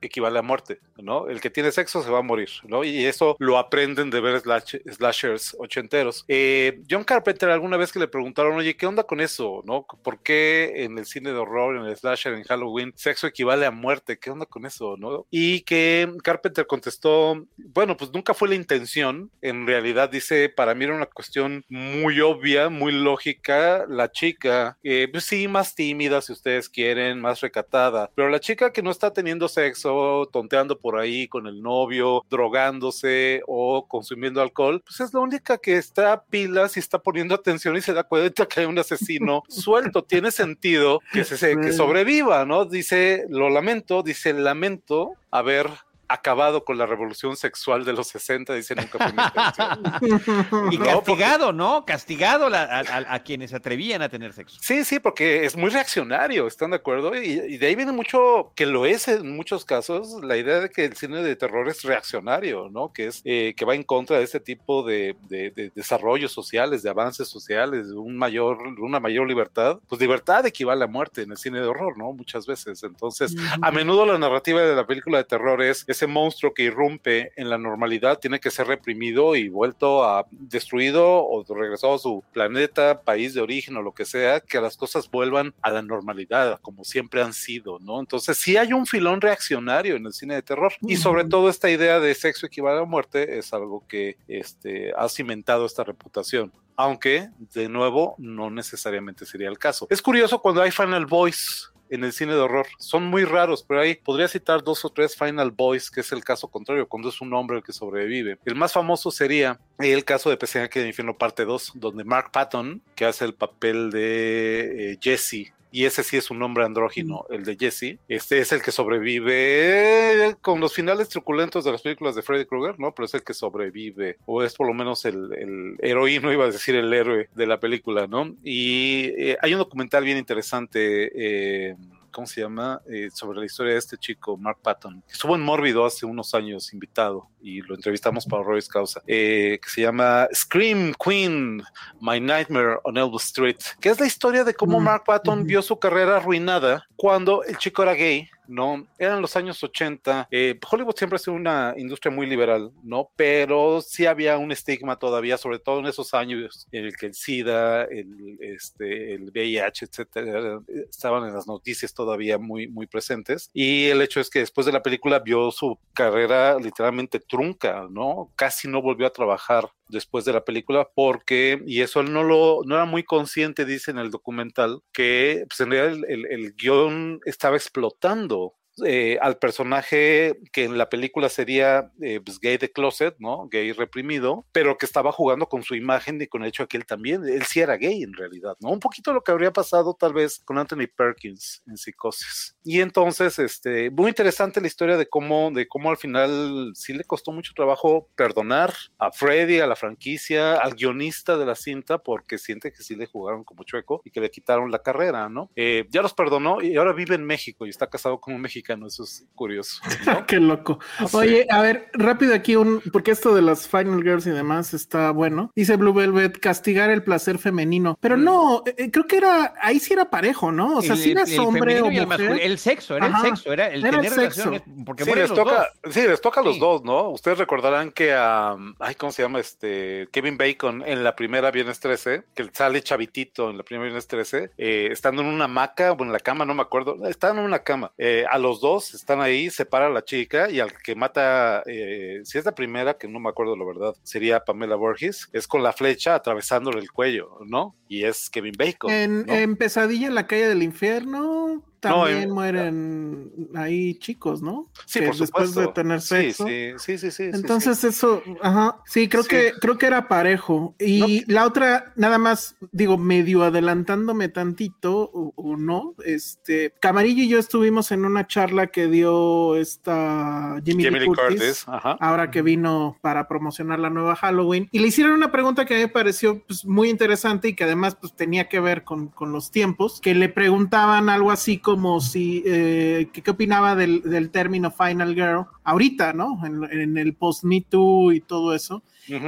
equivale a muerte, ¿no? El que tiene sexo se va a morir, ¿no? Y eso lo aprenden de ver slash, slashers ochenteros. Eh, John Carpenter alguna vez que le preguntaron, oye, ¿qué onda con eso, no? ¿Por qué en el cine de horror, en el slasher, en Halloween, sexo equivale a muerte? ¿Qué onda con eso, no? Y que Carpenter contestó, bueno, pues nunca fue la intención. En realidad dice, para mí era una cuestión muy obvia, muy lógica. La chica, eh, pues sí, más tímida si ustedes quieren, más recatada, pero la chica que no está teniendo sexo tonteando por ahí con el novio, drogándose o consumiendo alcohol, pues es la única que está a pilas y está poniendo atención y se da cuenta que hay un asesino suelto. Tiene sentido que, se, que sobreviva, ¿no? Dice, lo lamento, dice, lamento haber acabado con la revolución sexual de los 60, dice nunca fue mi intención. y castigado, ¿no? Castigado la, a, a, a, quienes atrevían a tener sexo. Sí, sí, porque es muy reaccionario, ¿están de acuerdo? Y, y, de ahí viene mucho, que lo es en muchos casos, la idea de que el cine de terror es reaccionario, ¿no? Que es eh, que va en contra de este tipo de, de, de, desarrollos sociales, de avances sociales, de un mayor, una mayor libertad. Pues libertad equivale a muerte en el cine de horror, ¿no? Muchas veces. Entonces, mm -hmm. a menudo la narrativa de la película de terror es ese monstruo que irrumpe en la normalidad tiene que ser reprimido y vuelto a destruido o regresado a su planeta, país de origen o lo que sea, que las cosas vuelvan a la normalidad, como siempre han sido, ¿no? Entonces sí hay un filón reaccionario en el cine de terror y sobre todo esta idea de sexo equivale a muerte es algo que este, ha cimentado esta reputación aunque de nuevo no necesariamente sería el caso. Es curioso cuando hay Final Voice en el cine de horror. Son muy raros, pero ahí podría citar dos o tres Final Boys, que es el caso contrario, cuando es un hombre el que sobrevive. El más famoso sería el caso de Pesadilla que de Infierno parte 2, donde Mark Patton, que hace el papel de eh, Jesse y ese sí es un nombre andrógino, el de Jesse. Este es el que sobrevive con los finales truculentos de las películas de Freddy Krueger, ¿no? Pero es el que sobrevive, o es por lo menos el, el heroíno, iba a decir el héroe de la película, ¿no? Y eh, hay un documental bien interesante. Eh, ¿cómo se llama? Eh, sobre la historia de este chico, Mark Patton, que estuvo en Mórbido hace unos años invitado y lo entrevistamos para Royce Causa, eh, que se llama Scream Queen, My Nightmare on Elbow Street, que es la historia de cómo Mark Patton vio su carrera arruinada cuando el chico era gay ¿no? Eran los años 80. Eh, Hollywood siempre ha sido una industria muy liberal, ¿no? Pero sí había un estigma todavía, sobre todo en esos años en el que el SIDA, el, este, el VIH, etcétera, estaban en las noticias todavía muy, muy presentes. Y el hecho es que después de la película vio su carrera literalmente trunca, ¿no? Casi no volvió a trabajar después de la película porque, y eso él no lo, no era muy consciente, dice en el documental, que pues, en realidad el, el guion estaba explotando eh, al personaje que en la película sería eh, pues, gay de closet, ¿no? Gay reprimido, pero que estaba jugando con su imagen y con el hecho de que él también, él sí era gay en realidad, ¿no? Un poquito lo que habría pasado tal vez con Anthony Perkins en Psicosis. Y entonces, este, muy interesante la historia de cómo, de cómo al final sí le costó mucho trabajo perdonar a Freddy, a la franquicia, al guionista de la cinta, porque siente que sí le jugaron como chueco y que le quitaron la carrera, ¿no? Eh, ya los perdonó y ahora vive en México y está casado con un mexicano eso es curioso. Qué loco. Oye, a ver, rápido aquí un, porque esto de las Final Girls y demás está bueno. Dice Blue Velvet, castigar el placer femenino. Pero mm. no, eh, eh, creo que era, ahí sí era parejo, ¿no? O sea, si eras hombre o mujer. El, sexo, era el sexo, era el tener relaciones. Porque sí, les toca, sí, les toca a los dos, ¿no? Ustedes recordarán que a, ay, ¿cómo se llama? Este, Kevin Bacon en la primera Viernes 13, que sale chavitito en la primera Viernes 13, eh, estando en una hamaca o en la cama, no me acuerdo, estaban en una cama. a los dos están ahí, separa a la chica y al que mata, eh, si es la primera, que no me acuerdo la verdad, sería Pamela Borges, es con la flecha atravesándole el cuello, ¿no? Y es Kevin Bacon. En, Pesadilla en la calle del infierno también mueren ahí chicos, ¿no? Sí, por después de tener sexo. Sí, sí, sí, sí. Entonces eso, ajá, sí, creo que creo que era parejo. Y la otra, nada más, digo, medio adelantándome tantito o, no, este, Camarillo y yo estuvimos en una charla que dio esta Jimmy, Lee Curtis, ahora que vino para promocionar la nueva Halloween, y le hicieron una pregunta que a mí me pareció pues, muy interesante y que además pues tenía que ver con, con los tiempos, que le preguntaban algo así como si, eh, ¿qué, opinaba del, término Final Girl ahorita, ¿no? En, el post-Me Too y todo eso.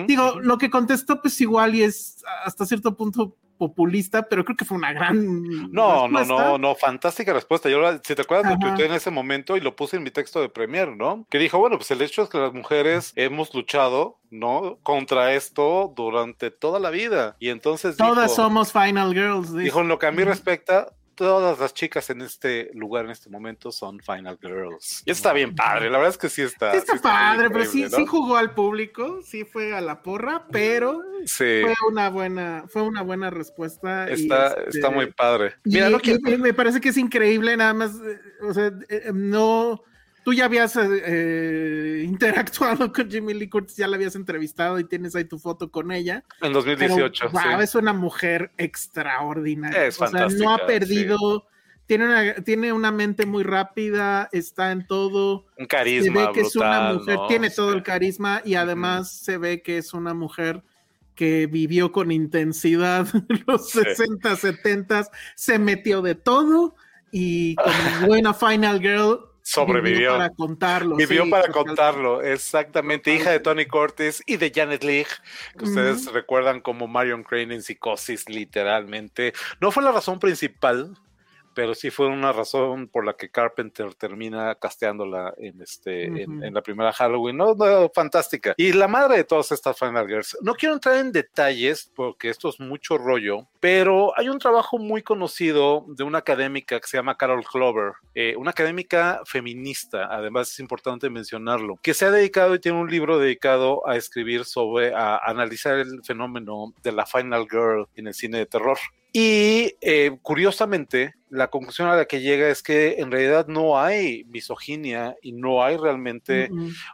Digo, lo que contestó pues igual y es hasta cierto punto populista, pero creo que fue una gran. No, no, no, no, fantástica respuesta. Yo, si te acuerdas, lo tuiteé en ese momento y lo puse en mi texto de Premier, ¿no? Que dijo, bueno, pues el hecho es que las mujeres hemos luchado, ¿no? Contra esto durante toda la vida. Y entonces. Todas somos Final Girls. Dijo, en lo que a mí respecta, todas las chicas en este lugar, en este momento, son Final Girls. Y está bien padre, la verdad es que sí está. Sí está, padre, pero sí, sí jugó al público, sí fue a la porra, pero fue una buena, fue una buena respuesta. Está, está muy padre. Mira, me parece que es increíble, nada más, eh, o sea, eh, no tú ya habías eh, eh, interactuado con Jimmy Lee Curtis, ya la habías entrevistado y tienes ahí tu foto con ella. En 2018. Pero, es una mujer extraordinaria. Es o sea, no ha perdido. Tiene, una, tiene una mente muy rápida, está en todo. Un carisma. Se ve que es una mujer, tiene todo el carisma y además se ve que es una mujer que vivió con intensidad los 60, 70, se metió de todo y con buena Final Girl sobrevivió. Vivió para contarlo. Vivió para contarlo, exactamente. Hija de Tony Curtis y de Janet Leigh, que ustedes recuerdan como Marion Crane en Psicosis, literalmente. No fue la razón principal, pero sí fue una razón por la que Carpenter termina casteándola en, este, en, Ujú. en la primera Halloween. No, no, fantástica. Y la madre de todas estas Final Girls. No quiero entrar en detalles porque esto es mucho rollo, pero hay un trabajo muy conocido de una académica que se llama Carol Clover, eh, una académica feminista, además es importante mencionarlo, que se ha dedicado y tiene un libro dedicado a escribir sobre, a analizar el fenómeno de la Final Girl en el cine de terror. Y eh, curiosamente, la conclusión a la que llega es que en realidad no hay misoginia y no hay realmente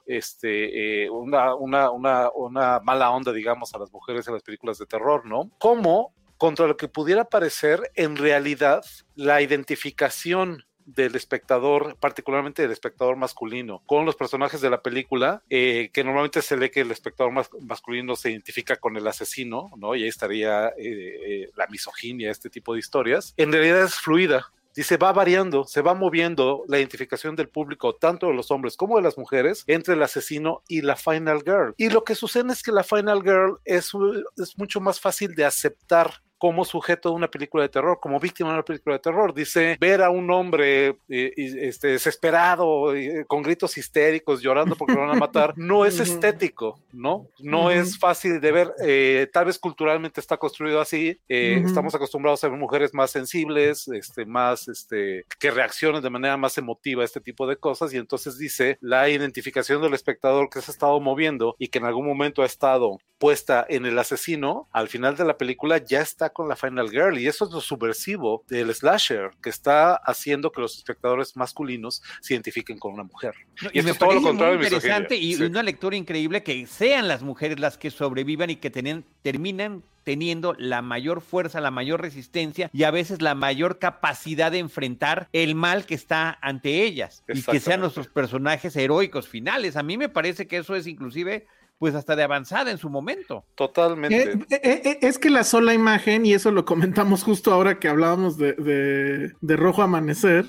este, eh, una, una, una, una mala onda, digamos, a las mujeres en las películas de terror, ¿no? Como contra lo que pudiera parecer en realidad la identificación del espectador, particularmente del espectador masculino, con los personajes de la película, eh, que normalmente se lee que el espectador mas- masculino se identifica con el asesino, ¿no? Y ahí estaría eh, eh, la misoginia, este tipo de historias. En realidad es fluida, Dice, va variando, se va moviendo la identificación del público, tanto de los hombres como de las mujeres, entre el asesino y la Final Girl. Y lo que sucede es que la Final Girl es, es mucho más fácil de aceptar como sujeto de una película de terror, como víctima de una película de terror. Dice, ver a un hombre eh, este, desesperado, eh, con gritos histéricos, llorando porque lo van a matar, no es estético, ¿no? No es fácil de ver. eh, tal vez culturalmente está construido así. Estamos acostumbrados a ver mujeres más sensibles, este, más, este, que reaccionen de manera más emotiva a este tipo de cosas. Y entonces dice la identificación del espectador que se ha estado moviendo y que en algún momento ha estado puesta en el asesino, al final de la película ya está con la Final Girl. Y eso es lo subversivo del slasher, que está haciendo que los espectadores masculinos se identifiquen con una mujer. No, Y me es todo lo contrario muy interesante y Sí. una lectura increíble que sean las mujeres las que sobrevivan y que tenen- terminan teniendo la mayor fuerza, la mayor resistencia y a veces la mayor capacidad de enfrentar el mal que está ante ellas y que sean nuestros personajes heroicos finales. A mí me parece que eso es inclusive pues hasta de avanzada en su momento. Totalmente. Eh, eh, eh, es que la sola imagen, y eso lo comentamos justo ahora que hablábamos de, de- de Rojo Amanecer,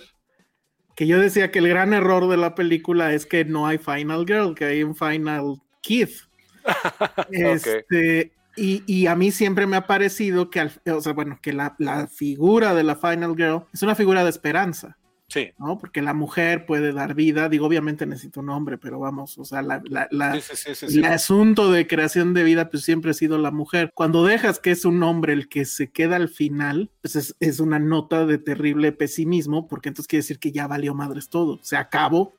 que yo decía que el gran error de la película es que no hay Final Girl, que hay un Final Kid. Este, y, y a mí siempre me ha parecido que, al- o sea, bueno, que la, la figura de la Final Girl es una figura de esperanza. Sí. ¿no? Porque la mujer puede dar vida, digo, obviamente necesita un hombre, pero vamos, o sea, la, la, la- Sí, sí, sí, sí, sí. el asunto de creación de vida, pues siempre ha sido la mujer. Cuando dejas que es un hombre el que se queda al final, pues es, es una nota de terrible pesimismo, porque entonces quiere decir que ya valió madres todo, se acabó.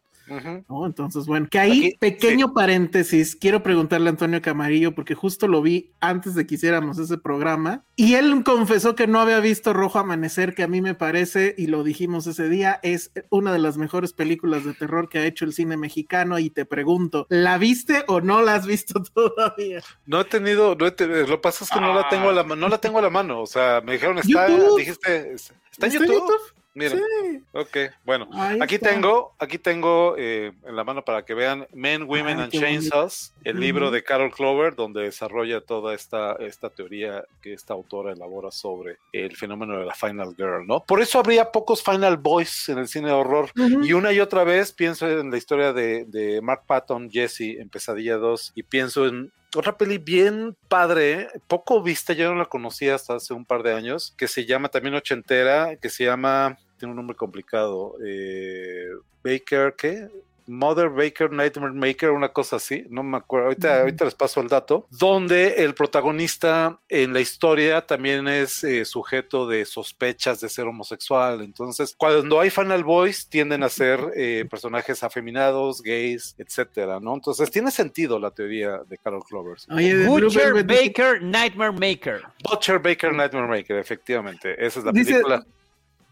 ¿No? Entonces, bueno, que ahí, Aquí, pequeño paréntesis, quiero preguntarle a Antonio Camarillo, porque justo lo vi antes de que hiciéramos ese programa, y él confesó que no había visto Rojo Amanecer, que a mí me parece, y lo dijimos ese día, es una de las mejores películas de terror que ha hecho el cine mexicano, y te pregunto, ¿la viste o no la has visto todavía? No he tenido, no he te- lo que pasa es que no la tengo a la ma- no la tengo a la mano, o sea, me dijeron está, YouTube. dijiste, está en YouTube. Mira, Sí. ok, bueno, Ahí aquí está. tengo, aquí tengo eh, en la mano para que vean Men, Women Ah, and bonito. Chainsaws, el libro de Carol Clover, donde desarrolla toda esta, esta teoría que esta autora elabora sobre el fenómeno de la Final Girl, ¿no? Por eso habría pocos Final Boys en el cine de horror. Y una y otra vez pienso en la historia de, de Mark Patton, Jesse, en Pesadilla 2, y pienso en otra peli bien padre, poco vista, yo no la conocía hasta hace un par de años, que se llama también ochentera, que se llama, tiene un nombre complicado, eh, Baker, ¿qué? Mother Baker Nightmare Maker, una cosa así, no me acuerdo, ahorita, ahorita les paso el dato, donde el protagonista en la historia también es eh, sujeto de sospechas de ser homosexual, entonces cuando hay Final Boys tienden a ser eh, personajes afeminados, gays, etcétera, ¿no? Entonces tiene sentido la teoría de Carol Clovers. Oye, de Blue Butcher Baker Nightmare Maker. Butcher Baker Nightmare Maker, efectivamente, esa es la Dice- película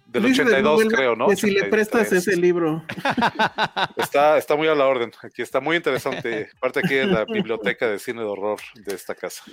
del de 82, Blue Velvet creo, ¿no? Que si le 83. prestas ese libro. Está, está muy a la orden. Aquí está muy interesante. Parte aquí de la biblioteca de cine de horror de esta casa.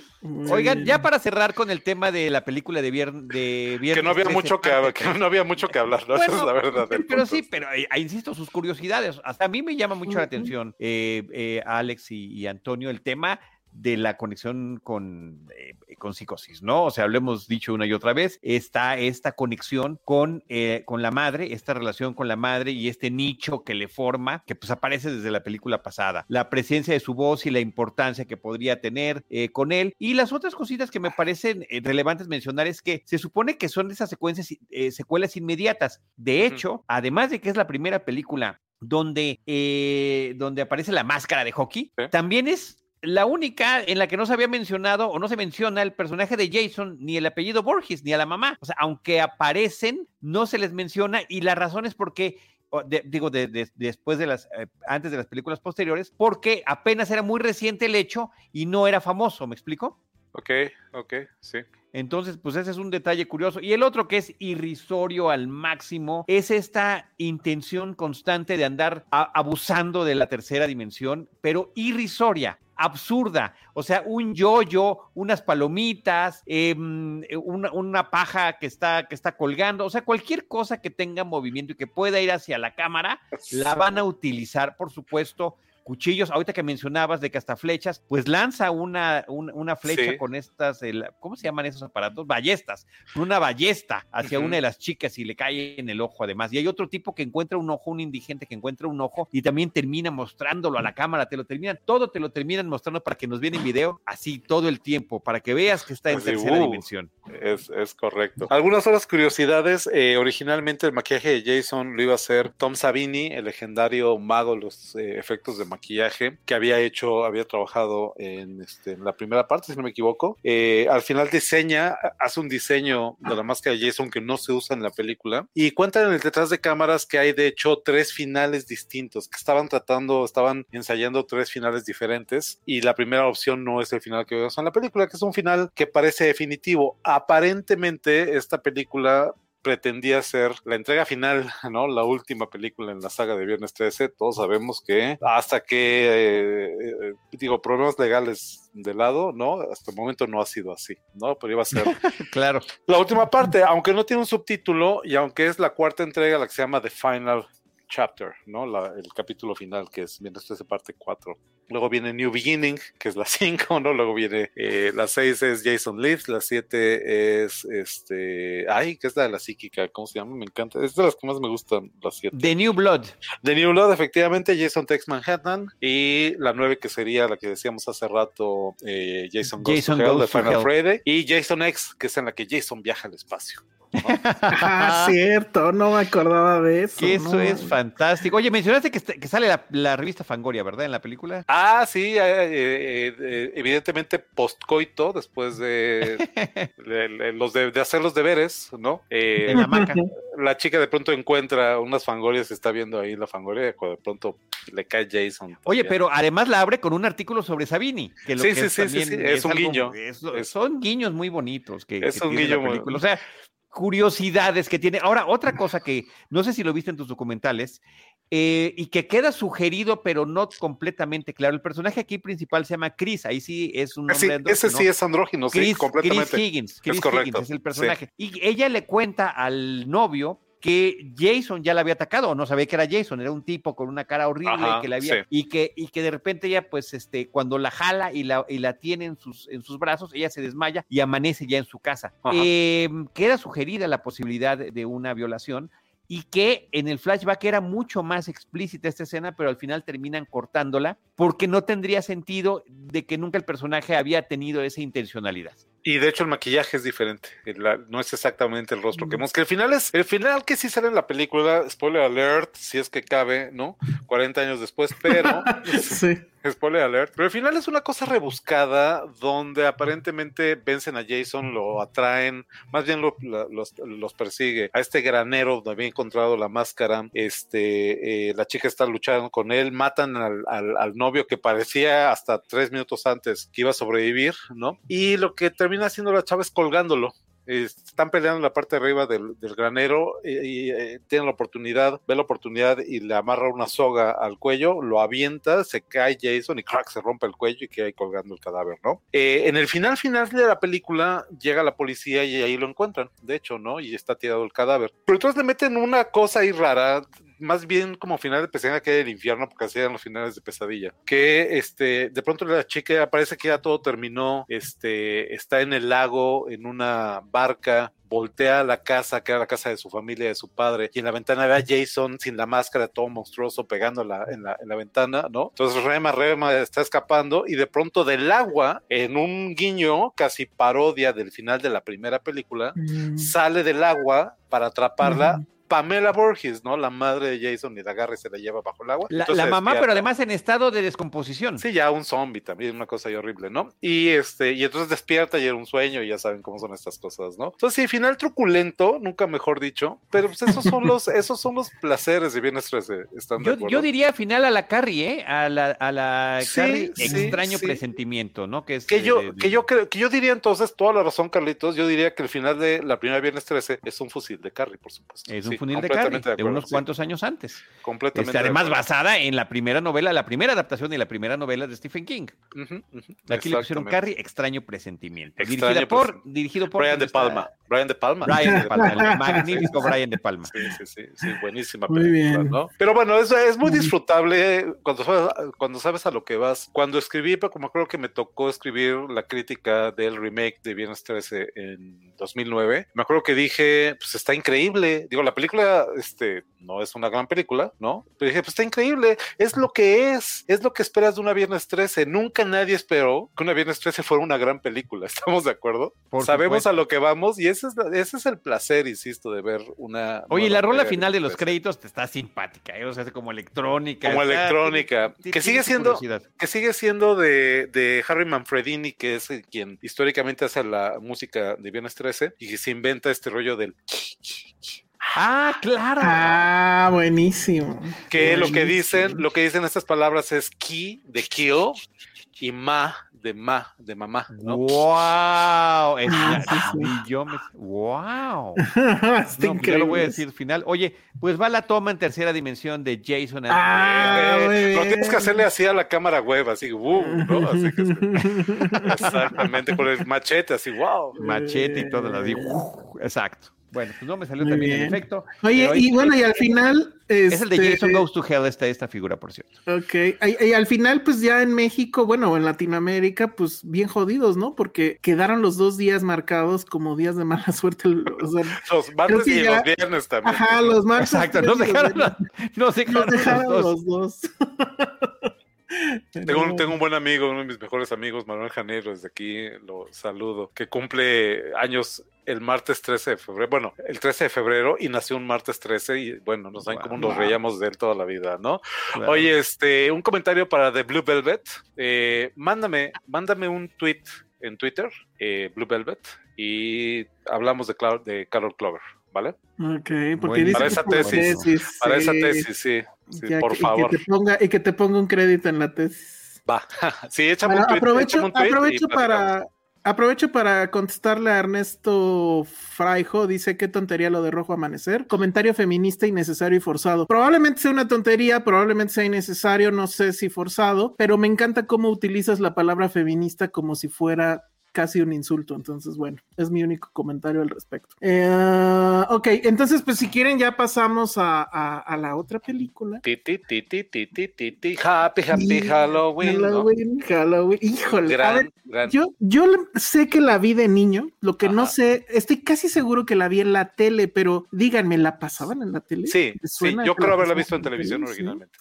Oigan, ya para cerrar con el tema de la película de viernes de viernes Que no había 13, mucho que, que no había mucho que hablar, ¿no? Esa es la verdad. Pero punto. sí, pero eh, insisto, sus curiosidades. Hasta a mí me llama mucho la atención, eh, eh, Alex y, y Antonio, el tema de la conexión con, eh, con psicosis, ¿no? O sea, lo hemos dicho una y otra vez, está esta conexión con, eh, con la madre, esta relación con la madre y este nicho que le forma, que pues aparece desde la película pasada, la presencia de su voz y la importancia que podría tener eh, con él. Y las otras cositas que me parecen eh, relevantes mencionar es que se supone que son esas secuencias, eh, secuelas inmediatas. De hecho, además de que es la primera película donde, eh, donde aparece la máscara de hockey, también es la única en la que no se había mencionado o no se menciona el personaje de Jason ni el apellido Borges ni a la mamá. O sea, aunque aparecen, no se les menciona y la razón es porque de- digo, de- de- después de las, eh, antes de las películas posteriores, porque apenas era muy reciente el hecho y no era famoso, ¿me explico? Ok, ok, sí. Entonces, pues ese es un detalle curioso. Y el otro que es irrisorio al máximo es esta intención constante de andar abusando de la tercera dimensión, pero irrisoria, absurda. O sea, un yo-yo, unas palomitas, em, eh, una, una paja que está, que está colgando. O sea, cualquier cosa que tenga movimiento y que pueda ir hacia la cámara, la van a utilizar, por supuesto. Cuchillos, ahorita que mencionabas de que hasta flechas, pues lanza una, un- una flecha Sí. con estas, el- ¿cómo se llaman esos aparatos? Ballestas, una ballesta hacia una de las chicas y le cae en el ojo además. Y hay otro tipo que encuentra un ojo, un indigente que encuentra un ojo y también termina mostrándolo a la cámara, te lo terminan, todo te lo terminan mostrando para que nos vean en video así todo el tiempo, para que veas que está en Así, tercera uh. dimensión. Es, es correcto. Algunas otras curiosidades. eh, originalmente el maquillaje de Jason lo iba a hacer Tom Savini, el legendario mago de los eh, efectos de maquillaje, que había hecho, había trabajado en, este, en la primera parte, si no me equivoco. Eh, al final diseña, hace un diseño de la máscara de Jason que no se usa en la película. Y cuentan en el detrás de cámaras que hay de hecho tres finales distintos, que estaban tratando, estaban ensayando tres finales diferentes. Y la primera opción no es el final que vemos en la película, que es un final que parece definitivo. Aparentemente, esta película pretendía ser la entrega final, ¿no? La última película en la saga de Viernes 13. Todos sabemos que hasta que, eh, eh, digo, problemas legales de lado, ¿no? Hasta el momento no ha sido así, ¿no? Pero iba a ser Claro. la última parte, aunque no tiene un subtítulo y aunque es la cuarta entrega, la que se llama The Final Chapter, ¿no? La- el capítulo final, que es Viernes 13 parte 4. Luego viene New Beginning, que es la 5, ¿no? Luego viene eh, la 6 es Jason Lives, la 7 es este. Ay, que es la de la psíquica, ¿cómo se llama? Me encanta. Es de las que más me gustan, la 7. The New Blood. The New Blood, efectivamente, Jason Takes Manhattan. Y la 9, que sería la que decíamos hace rato, eh, Jason Goes Jason to Hell, Goes de Final Hell. Friday. Y Jason X, que es en la que Jason viaja al espacio. Ah, cierto, no me acordaba de eso. Que eso no. es fantástico. Oye, mencionaste que sale la, la revista Fangoria, ¿verdad? En la película. Ah, sí, eh, eh, eh, evidentemente postcoito, después de, de- de los de, de hacer los deberes, ¿no? Eh, la hamaca. la chica de pronto encuentra unas fangorias, está viendo ahí la cuando de pronto le cae Jason. Oye, también. pero además la abre con un artículo sobre Sabini. Que lo Sí, que sí, es sí, sí, sí, es un algo- guiño. es- Es- son guiños muy bonitos que, Es que un guiño muy-. O sea, curiosidades que tiene. Ahora, otra cosa que no sé si lo viste en tus documentales eh, y que queda sugerido, pero no completamente claro. El personaje aquí principal se llama Chris. Ahí sí es un Ah, sí, nombre ese sí es andrógino, sí, Chris, completamente. Chris Higgins. Chris correcto, Higgins es el personaje. Y ella le cuenta al novio que Jason ya la había atacado o no sabía que era Jason, era un tipo con una cara horrible Ajá, que la había sí. y que y que de repente ella pues este cuando la jala y la y la tiene en sus en sus brazos, ella se desmaya y amanece ya en su casa. Eh, queda sugerida la posibilidad de una violación y que en el flashback era mucho más explícita esta escena, pero al final terminan cortándola porque no tendría sentido de que nunca el personaje había tenido esa intencionalidad. Y de hecho el maquillaje es diferente, la- no es exactamente el rostro que vemos, que el final es, el final que sí sale en la película, spoiler alert, si es que cabe, ¿no? 40 años después, pero, Sí. Spoiler alert, pero el final es una cosa rebuscada donde aparentemente vencen a Jason, lo atraen, más bien lo- los persigue a este granero donde había encontrado la máscara, este, eh, la chica está luchando con él, matan al, al- al novio que parecía hasta tres minutos antes que iba a sobrevivir, ¿no? Y lo que termina haciendo la chava es colgándolo. Eh, están peleando en la parte de arriba del, granero eh, y, eh, tienen la oportunidad, ve la oportunidad y le amarra una soga al cuello, lo avienta, se cae Jason y crack, se rompe el cuello y queda ahí colgando el cadáver, ¿no? Eh, en el final final de la película llega la policía y ahí lo encuentran, de hecho, ¿no? Y está tirado el cadáver. Pero entonces le meten una cosa ahí rara, más bien como final de pesadilla que del infierno, porque así eran los finales de pesadilla. Que este, de pronto la chica parece que ya todo terminó, este, está en el lago, en una barca, voltea a la casa, que era la casa de su familia, de su padre, y en la ventana ve a Jason sin la máscara, todo monstruoso, pegando la, en, la, en la ventana, ¿no? Entonces rema, rema, está escapando, y de pronto del agua, en un guiño casi parodia del final de la primera película, Mm. sale del agua para atraparla. Pamela Borges, ¿no? La madre de Jason y la agarra y se la lleva bajo el agua. La, Entonces la se mamá, pero además en estado de descomposición. Sí, ya un zombie también, una cosa ahí horrible, ¿no? Y este, y entonces despierta y era un sueño, y ya saben cómo son estas cosas, ¿no? Entonces, sí, final truculento, nunca mejor dicho, pero pues esos son los, esos son los placeres de Viernes 13, ¿están Yo, yo diría final a la Carrie, ¿eh? A la, a la Sí, Carrie, sí, extraño sí. presentimiento, ¿no? Que es Que yo, que yo creo, que yo diría entonces, toda la razón, Carlitos, yo diría que el final de la primera Viernes 13 es un fusil de Carrie, por supuesto. es un De Carrie, completamente de, acuerdo, unos sí, cuantos años antes. completamente. Este, de además basada en la primera novela, la primera adaptación de la primera novela de Stephen King. Aquí le pusieron. Carrie, extraño presentimiento. Extraño dirigida por, dirigido por Brian de. Palma. Brian de Palma. Brian de Palma, el magnífico Brian de Palma. Sí, sí, sí, sí, buenísima Muy película, bien. ¿no? Pero bueno, es, es muy disfrutable cuando sabes, cuando sabes a lo que vas. Cuando escribí, pero como creo que me tocó escribir la crítica del remake de Viernes 13 en 2009, me acuerdo que dije, pues está increíble. Digo, la película, este, no es una gran película, ¿no? Pero dije, pues está increíble, es lo que es, es lo que esperas de una Viernes 13. Nunca nadie esperó que una Viernes 13 fuera una gran película, ¿estamos de acuerdo? Por Sabemos supuesto. a lo que vamos y ese es, ese es el placer, insisto, de ver una... Oye, la rola final de los 13. créditos te está simpática, ¿eh? o sea, como electrónica. Como está- electrónica, que sigue siendo- curiosidad. que sigue siendo de, de Harry Manfredini, que es quien históricamente hace la música de Viernes 13 y que se inventa este rollo del Ah, claro. Ah, buenísimo. que lo que Buenísimo. dicen, lo que dicen estas palabras es ki de kill y ma de ma de mamá, ¿no? Wow. Es- Ah, sí, sí. y yo me- Wow. Está No, pues ya lo voy a increíble. decir final. Oye, pues va la toma en tercera dimensión de Jason. Ah, Eh, bien. tienes que hacerle así a la cámara web, así, uh, ¿no? Así que exactamente, con el machete, así, wow. Machete y todo. Así, exacto. Bueno, pues no me salió Muy también en bien. efecto. Oye, y bueno, y al final. Es el de este, Jason Goes to Hell, esta, esta figura, por cierto. Ok, y, y al final, pues ya en México, bueno, en Latinoamérica, pues bien jodidos, ¿no? Porque quedaron los dos días marcados como días de mala suerte. o sea, Los martes y ya- los viernes también. ajá, los martes. Exacto, nos dejaron, nos dejaron, Nos dejaron los dos. los dos. Tengo un, tengo un buen amigo, uno de mis mejores amigos, Manuel Janero, desde aquí lo saludo, que cumple años el martes 13 de febrero, bueno, el 13 de febrero y nació un martes 13 y bueno, no saben cómo nos Wow. reíamos de él toda la vida, ¿no? Oye, este, un comentario para The Blue Velvet, eh, mándame, mándame un tweet en Twitter, eh, Blue Velvet, y hablamos de, Cla- de Carol Clover, ¿vale? Ok, porque dice Para esa tesis, Para sí, esa tesis, sí, sí, ya por y favor. Que te ponga, y que te ponga un crédito en la tesis. Va, sí, échame Bueno, un tweet. aprovecho, échame un tweet y aprovecho para aprovecho para contestarle a Ernesto Fraijo, dice qué tontería lo de rojo amanecer, comentario feminista innecesario y forzado. Probablemente sea una tontería, probablemente sea innecesario, no sé si forzado, pero me encanta cómo utilizas la palabra feminista como si fuera casi un insulto. Entonces, bueno, es mi único comentario al respecto. Eh, ok, entonces, pues si quieren, ya pasamos a, a- a la otra película. Ti, ti, ti. Happy, happy Y- Halloween. ¿no? Halloween, Halloween. Híjole, a Gran, ver, gran. yo, yo sé que la vi de niño, lo que no sé, estoy casi seguro que la vi en la tele, pero díganme, ¿la pasaban en la tele? Sí, ¿Me sí, yo creo haberla visto en televisión originalmente.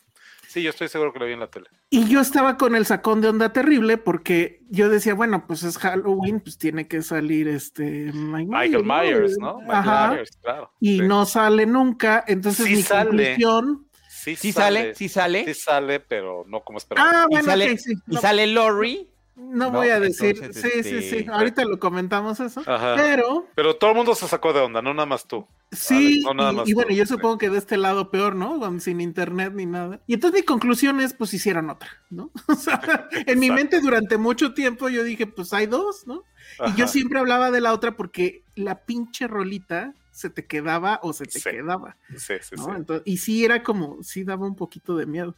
Sí, yo estoy seguro que la vi en la tele. Y yo estaba con el sacón de onda terrible porque yo decía, bueno, pues es Halloween, pues tiene que salir este Mike Michael Myers, ¿no? Michael Ajá. Myers, claro. Y Sí. no sale nunca, entonces Sí mi sale. conclusión. Sí, Sí sale, sí sale. Sí sale, pero no como esperaba. Ah, Y bueno, sale, ok, sí. y No, sale Lori. No no, voy a decir, entonces, sí, sí, este, sí, ahorita lo comentamos eso, Ajá. pero Pero todo el mundo se sacó de onda, no nada más tú. Sí, no nada y- más y, bueno, tú, yo sí. supongo que de este lado peor, ¿no? Sin internet ni nada. Y entonces mi conclusión es, pues hicieron otra, ¿no? O sea, en mi mente durante mucho tiempo yo dije, pues hay dos, ¿no? Y yo siempre hablaba de la otra porque la pinche rolita se te quedaba o se te Sí. quedaba. Sí, sí, ¿no? sí. Entonces, y sí era como, sí daba un poquito de miedo.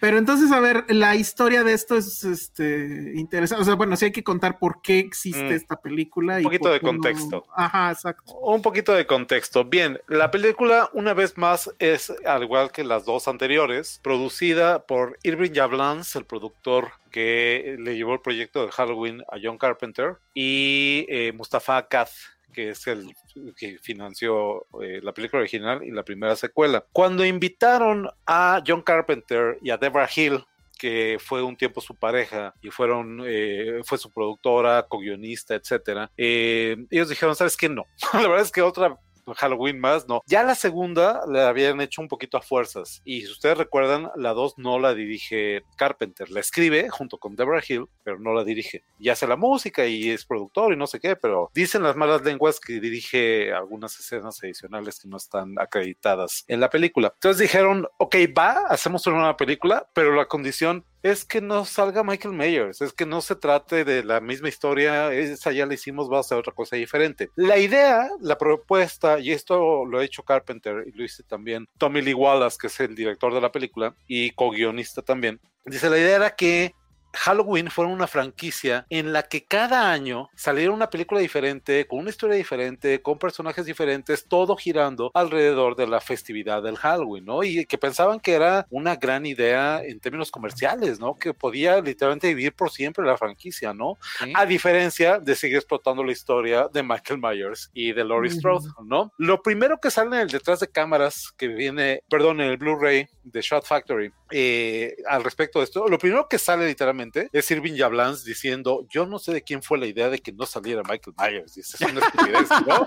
Pero entonces, a ver, la historia de esto es este interesante. O sea, bueno, sí hay que contar por qué existe Mm. esta película. Un y poquito de no- contexto. Ajá, exacto. Un poquito de contexto. Bien, la película, una vez más, es, al igual que las dos anteriores, producida por Irving Yablans, el productor que le llevó el proyecto de Halloween a John Carpenter, y eh, Mustafa Kath que es el que financió eh, la película original y la primera secuela. Cuando invitaron a John Carpenter y a Deborah Hill, que fue un tiempo su pareja y fueron eh, fue su productora, co-guionista, etcétera. eh, ellos dijeron, ¿sabes qué? No. la verdad es que otra Halloween más, no. Ya la segunda la habían hecho un poquito a fuerzas. Y si ustedes recuerdan, la 2 no la dirige Carpenter. La escribe junto con Deborah Hill, pero no la dirige. Y hace la música y es productor y no sé qué, pero dicen las malas lenguas que dirige algunas escenas adicionales que no están acreditadas en la película. Entonces dijeron, ok, va, hacemos una nueva película, pero la condición es que no salga Michael Myers, es que no se trate de la misma historia, esa ya la hicimos, va a ser otra cosa diferente. La idea, la propuesta, y esto lo ha hecho Carpenter y lo hice también Tommy Lee Wallace, que es el director de la película y co-guionista también, dice, la idea era que Halloween fuera una franquicia en la que cada año saliera una película diferente, con una historia diferente, con personajes diferentes, todo girando alrededor de la festividad del Halloween, ¿no? Y que pensaban que era una gran idea en términos comerciales, ¿no? Que podía literalmente vivir por siempre la franquicia, ¿no? Sí. A diferencia de seguir explotando la historia de Michael Myers y de Laurie. Strode, ¿no? Lo primero que sale en el detrás de cámaras que viene, perdón, en el Blu-ray de Shot Factory, eh, al respecto de esto, lo primero que sale literalmente es Irving Yablans diciendo, yo no sé de quién fue la idea de que no saliera Michael Myers, dice, es una estupidez, ¿no?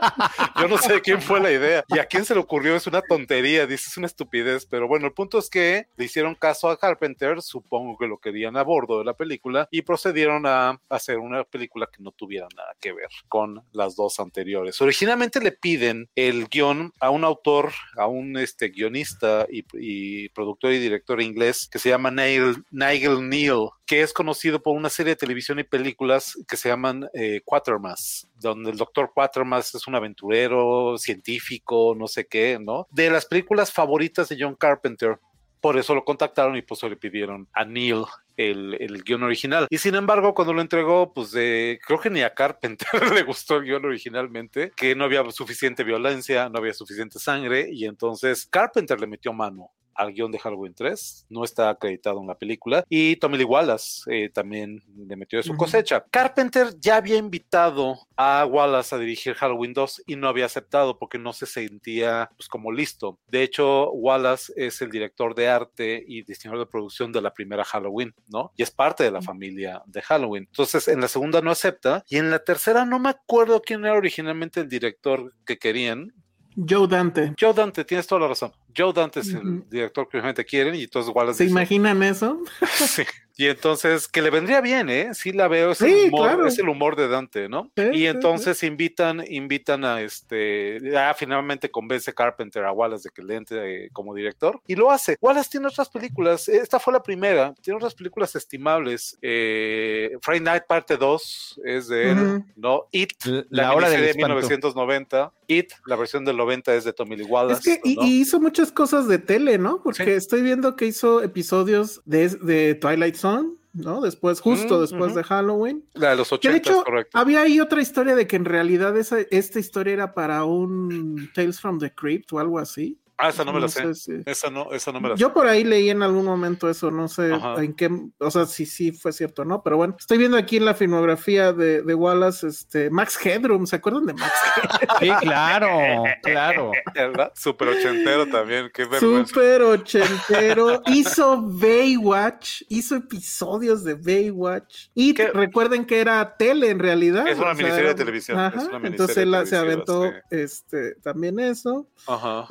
Yo no sé de quién fue la idea y a quién se le ocurrió, es una tontería, dice, es una estupidez, pero bueno, el punto es que le hicieron caso a Carpenter, supongo que lo querían a bordo de la película y procedieron a hacer una película que no tuviera nada que ver con las dos anteriores. Originalmente le piden el guion a un autor, a un este, guionista y, y productor y director inglés que se llama Nigel, Nigel Neal, que es conocido por una serie de televisión y películas que se llaman eh, Quatermass, donde el doctor Quatermass es un aventurero, científico, no sé qué, ¿no? De las películas favoritas de John Carpenter. Por eso lo contactaron y pues le pidieron a Neil el, el guion original. Y sin embargo, cuando lo entregó, pues creo que ni a Carpenter le gustó el guion originalmente, que no había suficiente violencia, no había suficiente sangre, y entonces Carpenter le metió mano al guion de Halloween 3, no está acreditado en la película, y Tommy Lee Wallace eh, también le metió de su cosecha. Carpenter ya había invitado a Wallace a dirigir Halloween 2 y no había aceptado porque no se sentía pues, como listo. De hecho, Wallace es el director de arte y diseñador de producción de la primera Halloween, ¿no? Y es parte de la familia de Halloween. Entonces, en la segunda no acepta y en la tercera no me acuerdo quién era originalmente el director que querían, Joe Dante. Joe Dante, tienes toda la razón. Joe Dante es el director que realmente quieren y entonces Wallace ¿Se dice, imaginan eso? Sí. Y entonces, que le vendría bien, ¿eh? Sí la veo, es, Sí, el, humor, claro. es el humor de Dante, ¿no? Sí, y entonces invitan, invitan a este, ya finalmente convence Carpenter a Wallace de que le entre eh, como director y lo hace. Wallace tiene otras películas, esta fue la primera, tiene otras películas estimables. Eh, Friday Night Parte 2 es de él. ¿no? It, La, la, hora de espanto. 1990. It, la versión del 90 es de Tommy Lee Es Wallace. que y, ¿no? y hizo muchas cosas de tele, ¿no? Porque Sí. estoy viendo que hizo episodios de, de Twilight Zone, ¿no? Después, justo Mm, después de Halloween. La de los Que 80, de hecho, es correcto. había ahí otra historia de que en realidad esa, esta historia era para un Tales from the Crypt o algo así. Ah, esa no me la sé. sé si- Esa no, esa no me la sé. Yo por ahí leí en algún momento eso, no sé Ajá. en qué, o sea, si sí fue cierto o no, pero bueno, estoy viendo aquí en la filmografía de, de Wallace, este, Max Headroom, ¿se acuerdan de Max Headroom? Sí, claro, claro. ¿verdad? Super ochentero también, qué vergüenza. Súper ochentero, hizo Baywatch, hizo episodios de Baywatch, y ¿Qué? recuerden que era tele en realidad. Es una sea, miniserie de televisión, Ajá, es una miniserie entonces él se aventó este, también eso. Ajá.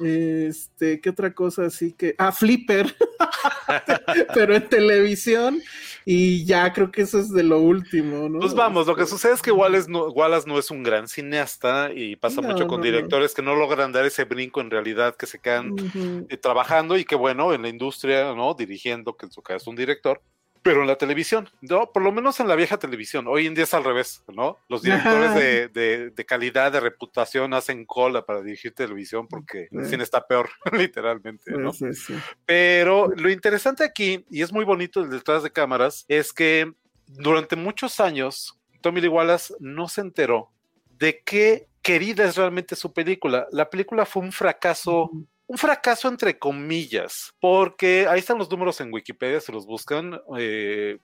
Este, ¿qué otra cosa así que? Ah, Flipper, pero en televisión. Y ya creo que eso es de lo último, ¿no? Pues vamos, lo que Este, sucede es que Wallace no, Wallace no es un gran cineasta y pasa No, mucho con no, directores que no logran dar ese brinco en realidad, que se quedan eh, trabajando y que bueno, en la industria, ¿no? Dirigiendo, que en su caso es un director, pero en la televisión, ¿no? Por lo menos en la vieja televisión. Hoy en día es al revés, ¿no? Los directores de, de, de calidad, de reputación, hacen cola para dirigir televisión porque el cine está peor, literalmente, ¿no? Sí, sí. Pero lo interesante aquí, y es muy bonito el detrás de cámaras, es que durante muchos años Tommy Lee Wallace no se enteró de qué querida es realmente su película. La película fue un fracaso un fracaso entre comillas, porque ahí están los números en Wikipedia, se los buscan, eh,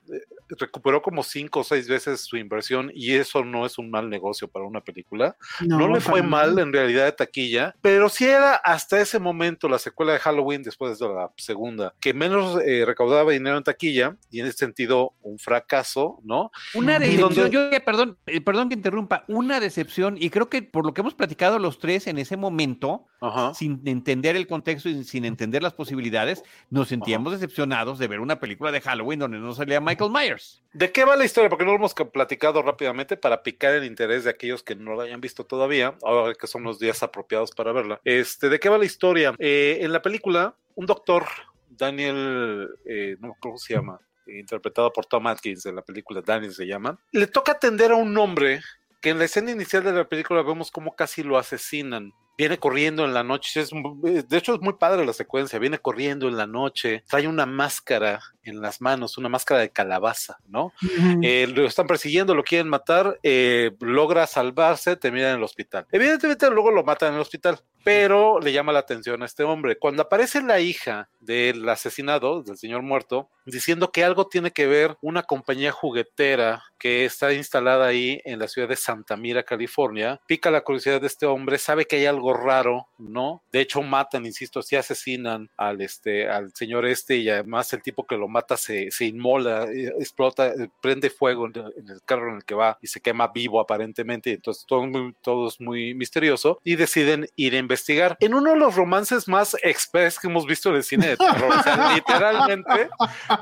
recuperó como cinco o seis veces su inversión y eso no es un mal negocio para una película. No, le fue mal en realidad de taquilla, pero sí era hasta ese momento la secuela de Halloween después de la segunda, que menos eh, recaudaba dinero en taquilla y en ese sentido un fracaso, ¿no? Una decepción, yo, perdón, eh, perdón que interrumpa, una decepción y creo que por lo que hemos platicado los tres en ese momento, Ajá. sin entender el contexto y sin entender las posibilidades, nos sentíamos Ajá. decepcionados de ver una película de Halloween donde no salía Michael Myers. ¿De qué va la historia? Porque no lo hemos platicado rápidamente para picar el interés de aquellos que no la hayan visto todavía, ahora que son los días apropiados para verla. Este, ¿De qué va la historia? Eh, en la película, un doctor, Daniel, eh, no cómo se llama, interpretado por Tom Atkins en la película, Daniel se llama, le toca atender a un hombre que en la escena inicial de la película vemos como casi lo asesinan viene corriendo en la noche. Es, de hecho, es muy padre la secuencia. Viene corriendo en la noche, trae una máscara en las manos, una máscara de calabaza, ¿no? Uh -huh. eh, lo están persiguiendo, lo quieren matar, eh, logra salvarse, termina en el hospital. Evidentemente, luego lo matan en el hospital, pero le llama la atención a este hombre. Cuando aparece la hija del asesinado, del señor muerto, diciendo que algo tiene que ver una compañía juguetera que está instalada ahí en la ciudad de Santa Mira, California, pica la curiosidad de este hombre, sabe que hay algo raro, ¿no? De hecho matan, insisto, sí asesinan al este al señor este y además el tipo que lo mata se, se inmola, explota, prende fuego en el, en el, carro en el que va y se quema vivo aparentemente, entonces todo, muy, todo es muy misterioso y deciden ir a investigar. En uno de los romances más express que hemos visto en el cine de terror, o sea, literalmente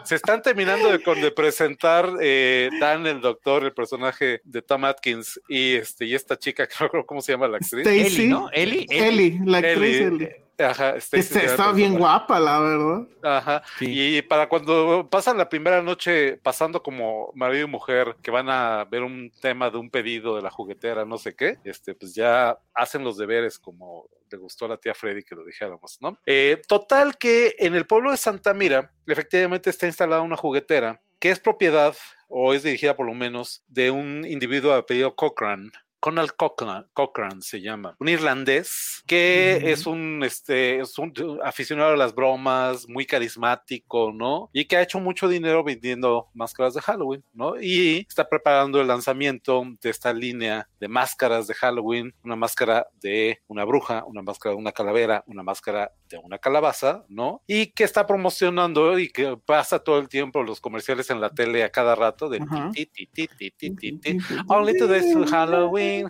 se están terminando de, de presentar eh, Dan, el doctor, el personaje de Tom Atkins y este y esta chica, que no recuerdo cómo se llama la actriz. Stacy, ¿no? Ellie, Ellie, la actriz Ellie. Ellie. Ajá, este, está bien guapa, la verdad. Ajá. Sí. Y para cuando pasan la primera noche pasando como marido y mujer, que van a ver un tema de un pedido de la juguetera, no sé qué, este, pues ya hacen los deberes como le gustó a la tía Freddy que lo dijéramos, ¿no? Eh, total que en el pueblo de Santa Mira, efectivamente está instalada una juguetera que es propiedad o es dirigida por lo menos de un individuo de apellido Cochran, Conal Cochran, Cochran, se llama, un irlandés que uh -huh. es un este es un aficionado a las bromas, muy carismático, ¿no? Y que ha hecho mucho dinero vendiendo máscaras de Halloween, ¿no? Y está preparando el lanzamiento de esta línea de máscaras de Halloween, una máscara de una bruja, una máscara de una calavera, una máscara de una calabaza, ¿no? Y que está promocionando y que pasa todo el tiempo los comerciales en la tele a cada rato de -huh. ti, ti,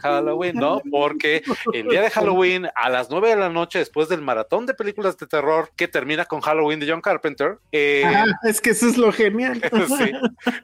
Halloween Halloween, ¿no? Porque el día de Halloween, a las 9 de la noche, después del maratón de películas de terror que termina con Halloween de John Carpenter. Eh, ah, es que eso es lo genial. sí,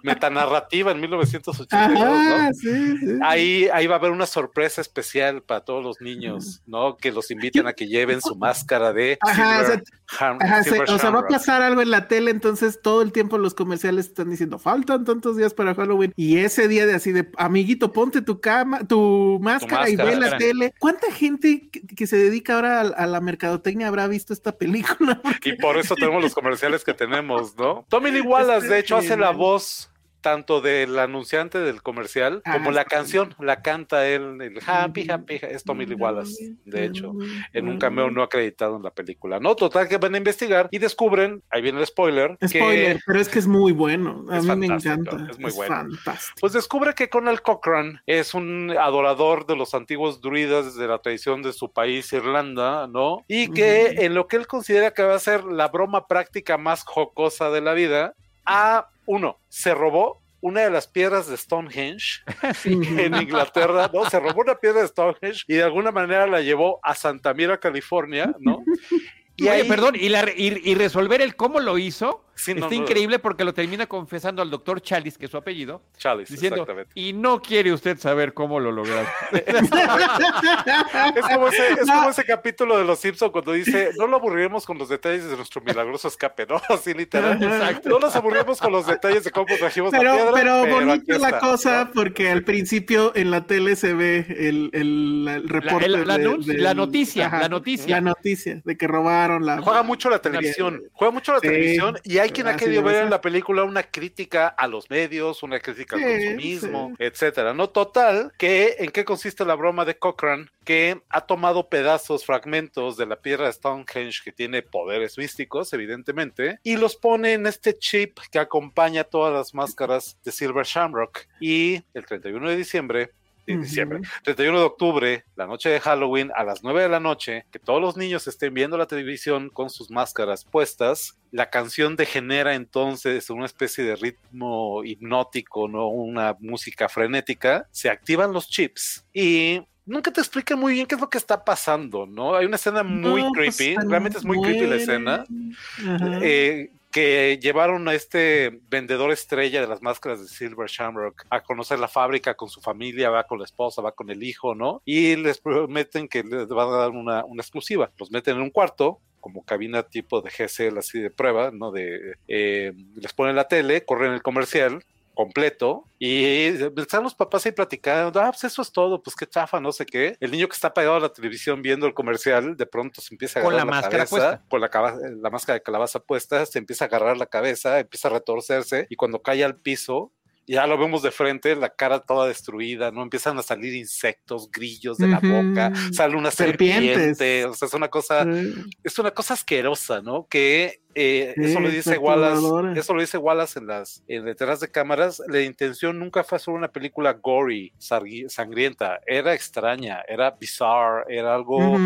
metanarrativa en 1982, Ajá, ¿no? Sí, sí. Ahí, ahí va a haber una sorpresa especial para todos los niños, ¿no? Que los inviten a que lleven su máscara de Ajá, Silver, o sea, Ham, ajá, Silver o sea, va a pasar algo en la tele, entonces todo el tiempo los comerciales están diciendo, faltan tantos días para Halloween. Y ese día de así de, amiguito, ponte tu cama, tu máscara, máscara y ve la tele. ¿Cuánta gente que, que se dedica ahora a, a, la mercadotecnia habrá visto esta película? Porque... Y por eso tenemos los comerciales que tenemos, ¿no? Tommy Lee Wallace, de hecho, hace la voz tanto del anunciante del comercial ah, como la canción, la canta él, el Happy Happy, es Tommy Lee Wallace, de hecho, en un cameo no acreditado en la película. No, total que van a investigar y descubren, ahí viene el spoiler. Spoiler, que pero es que es muy bueno, a mí me encanta. Es muy es bueno. Fantástico. Pues descubre que Conal Cochran es un adorador de los antiguos druidas de la tradición de su país, Irlanda, ¿no? Y que uh -huh. en lo que él considera que va a ser la broma práctica más jocosa de la vida, a uno, se robó una de las piedras de Stonehenge sí. en Inglaterra, ¿no? Se robó una piedra de Stonehenge y de alguna manera la llevó a Santa Mira, California, ¿no? Y Oye, ahí... perdón, ¿y, la, y, y, resolver el cómo lo hizo, Sí, no, está no. increíble porque lo termina confesando al doctor Chalice, que es su apellido, Chalice, diciendo, exactamente. y no quiere usted saber cómo lo lograron. Es como, ese, es como ese capítulo de Los Simpsons cuando dice, no lo aburriremos con los detalles de nuestro milagroso escape, ¿no? Así literal. Exacto. No nos aburriremos con los detalles de cómo trajimos la Pero, piedra. pero aquí bonita la cosa ¿no? porque al principio en la tele se ve el, el, el reporte. el- la de- del- la noticia, la noticia. La noticia de que robaron la. Juega mucho la televisión, juega mucho la Sí. televisión y hay quien ha Así querido ver en la película una crítica a los medios, una crítica al consumismo, sí. etcétera. No total, que en qué consiste la broma de Cochrane, que ha tomado pedazos, fragmentos de la piedra de Stonehenge que tiene poderes místicos, evidentemente, y los pone en este chip que acompaña todas las máscaras de Silver Shamrock. Y el 31 de diciembre de diciembre. 31 de octubre, la noche de Halloween, a las 9 de la noche, que todos los niños estén viendo la televisión con sus máscaras puestas. La canción degenera entonces en una especie de ritmo hipnótico, ¿no? Una música frenética. Se activan los chips y nunca te explican muy bien qué es lo que está pasando, ¿no? Hay una escena muy No, pues, creepy, realmente es muy creepy la escena. Eh, que llevaron a este vendedor estrella de las máscaras de Silver Shamrock a conocer la fábrica con su familia, va con la esposa, va con el hijo, ¿no? Y les prometen que les van a dar una, una exclusiva. Los meten en un cuarto como cabina tipo de GSL así de prueba, ¿no? De, eh, les ponen la tele, corren el comercial completo y están los papás ahí platicando, ah, pues eso es todo, pues qué chafa, no sé qué. El niño que está pegado a la televisión viendo el comercial, de pronto se empieza a Con agarrar la la, máscara cabeza, puesta. con la, la máscara de calabaza puesta, se empieza a agarrar la cabeza, empieza a retorcerse y cuando cae al piso, ya lo vemos de frente, la cara toda destruida, ¿no? Empiezan a salir insectos, grillos de la boca, sale una Serpientes. serpiente, o sea, es una cosa, es una cosa asquerosa, ¿no? Que eh, Sí, eso lo dice Wallace, eso lo dice Wallace en las en detrás de cámaras. La intención nunca fue hacer una película gory, sangrienta, era extraña, era bizarre, era algo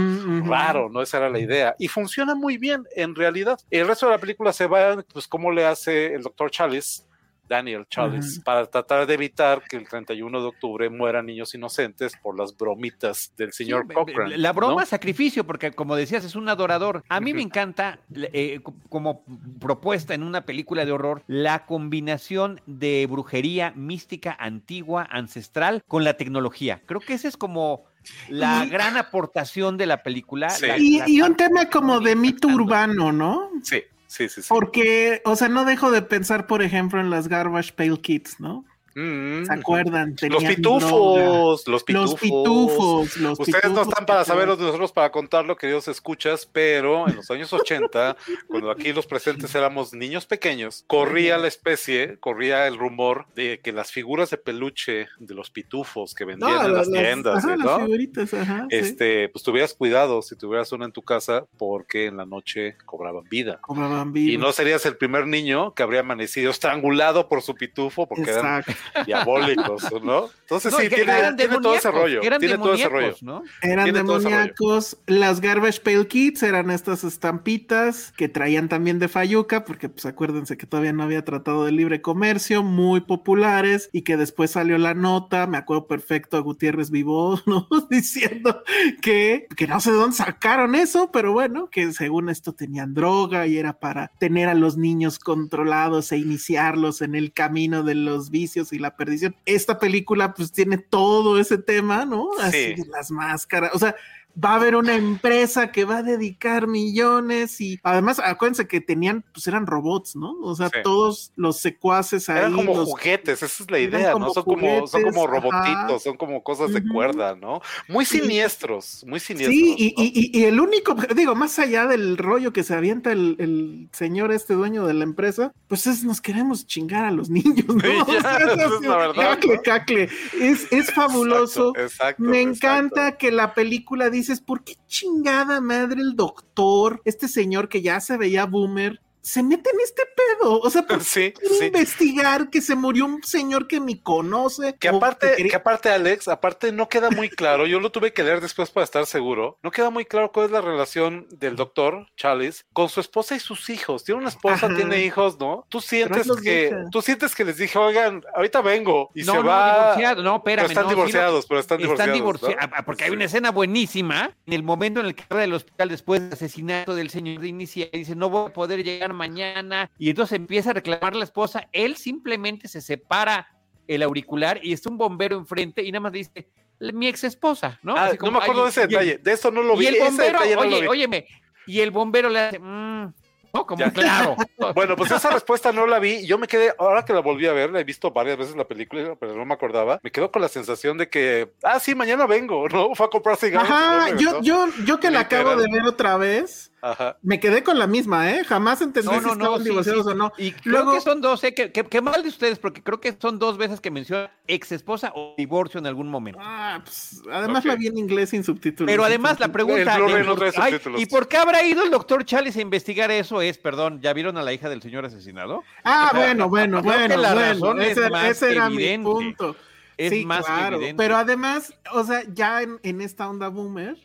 raro, ¿no? Esa era la idea. Y funciona muy bien, en realidad. El resto de la película se va, pues, cómo le hace el doctor Chalice, Daniel Chalice, Ajá. para tratar de evitar que el 31 de octubre mueran niños inocentes por las bromitas del señor Sí, Cochrane. La broma ¿no? sacrificio, porque como decías, es un adorador. A mí me encanta, eh, co- como propuesta en una película de horror, la combinación de brujería mística, antigua, ancestral, con la tecnología. Creo que esa es como la Y- gran aportación de la película. Sí. la- Y, la- y un tema como de mito urbano, ¿no? Sí, sí, sí. sí. Porque, o sea, no dejo de pensar, por ejemplo, en las Garbage Pail Kids, ¿no? Mm. ¿Se acuerdan? Los Tenían pitufos, los pitufos. Los pitufos, los Ustedes no están para saberlo, nosotros para contarlo, queridos escuchas, pero en los años 80, cuando aquí los presentes éramos niños pequeños, corría la especie, corría el rumor de que las figuras de peluche de los pitufos que vendían No, en las, las tiendas, ajá, ¿eh, las ¿no? figuritas, ajá, sí. Este, pues tuvieras cuidado si tuvieras una en tu casa, porque en la noche cobraban vida. Cobraban Y vivos. no serías el primer niño que habría amanecido estrangulado por su pitufo, porque eran Exacto. diabólicos, ¿no? Entonces No, sí, tiene, todo ese rollo. Eran Tiene todo ese rollo. Eran demoníacos. Las Garbage Pail Kids eran estas estampitas que traían también de Fayuca, porque pues acuérdense que todavía no había tratado de libre comercio, muy populares, y que después salió la nota, me acuerdo perfecto a Gutiérrez Vivo, ¿no? Diciendo que, que no sé de dónde sacaron eso, pero bueno, que según esto tenían droga y era para tener a los niños controlados e iniciarlos en el camino de los vicios y la perdición. Esta película pues tiene todo ese tema, ¿no? Así Sí. las máscaras, o sea, va a haber una empresa que va a dedicar millones y además acuérdense que tenían, pues eran robots, ¿no? O sea, Sí. todos los secuaces ahí. Eran como los- juguetes, esa es la idea, ¿no? Son como, son como robotitos, ajá. son como cosas de cuerda, ¿no? Muy siniestros, muy siniestros. Sí, y, ¿no? y- y- y el único, digo, más allá del rollo que se avienta el, el señor este dueño de la empresa, pues es nos queremos chingar a los niños, ¿no? Sí, O sea, es así, la verdad, cacle, cacle. Es, es fabuloso. Exacto, exacto, Me exacto. encanta que la película ¿por qué chingada madre el doctor, este señor que ya se veía boomer, se mete en este pedo? O sea, ¿por Sí, investigar que se murió un señor que ni conoce? Que aparte, que aparte, Alex, aparte no queda muy claro, yo lo tuve que leer después para estar seguro, no queda muy claro cuál es la relación del doctor Chalice con su esposa y sus hijos. Tiene una esposa, Ajá. tiene hijos, ¿no? Tú sientes que, tú sientes que les dije, oigan, ahorita vengo y no, se no, va. divorciado. No, espérame. pero están no, divorciados, pero están divorciados. divorciados. ¿no? ah, Porque hay Sí. una escena buenísima en el momento en el que va del hospital después del asesinato del señor de Inicia y dice, no voy a poder llegar mañana y entonces empieza a reclamar la esposa, él simplemente se separa el auricular y está un bombero enfrente y nada más dice, mi ex esposa, ¿no? Ah, Así no me acuerdo "Ay, de ese el- detalle. De eso no lo vi. Y el ese bombero, detalle no oye, óyeme, y el bombero le hace, "Mm", no, como Ya. claro. Bueno, pues esa respuesta no la vi. Yo me quedé, ahora que la volví a ver, la he visto varias veces la película, pero no me acordaba. Me quedo con la sensación de que, ah, sí, mañana vengo, ¿no? Fue a comprar cigarros. Ajá, yo, yo, yo que la acabo de ver otra vez, Ajá. me quedé con la misma, ¿eh? Jamás entendí No, si no, no, estaban sí, divorciados sí. o no. Y creo Luego- que son dos, ¿eh? Que, que- que mal de ustedes, porque creo que son dos veces que menciona ex esposa o divorcio en algún momento. Ah, pues, además Ok. la vi en inglés sin subtítulos. Pero además la pregunta El no trae ay, subtítulos. ¿y por qué habrá ido el doctor Chales a investigar eso? Es, perdón, ¿ya vieron a la hija del señor asesinado? Ah, bueno, bueno, bueno, la bueno. razón es Ese, más ese era evidente. mi punto. Es sí, más claro. evidente. Pero además, o sea, ya en, en esta onda boomer,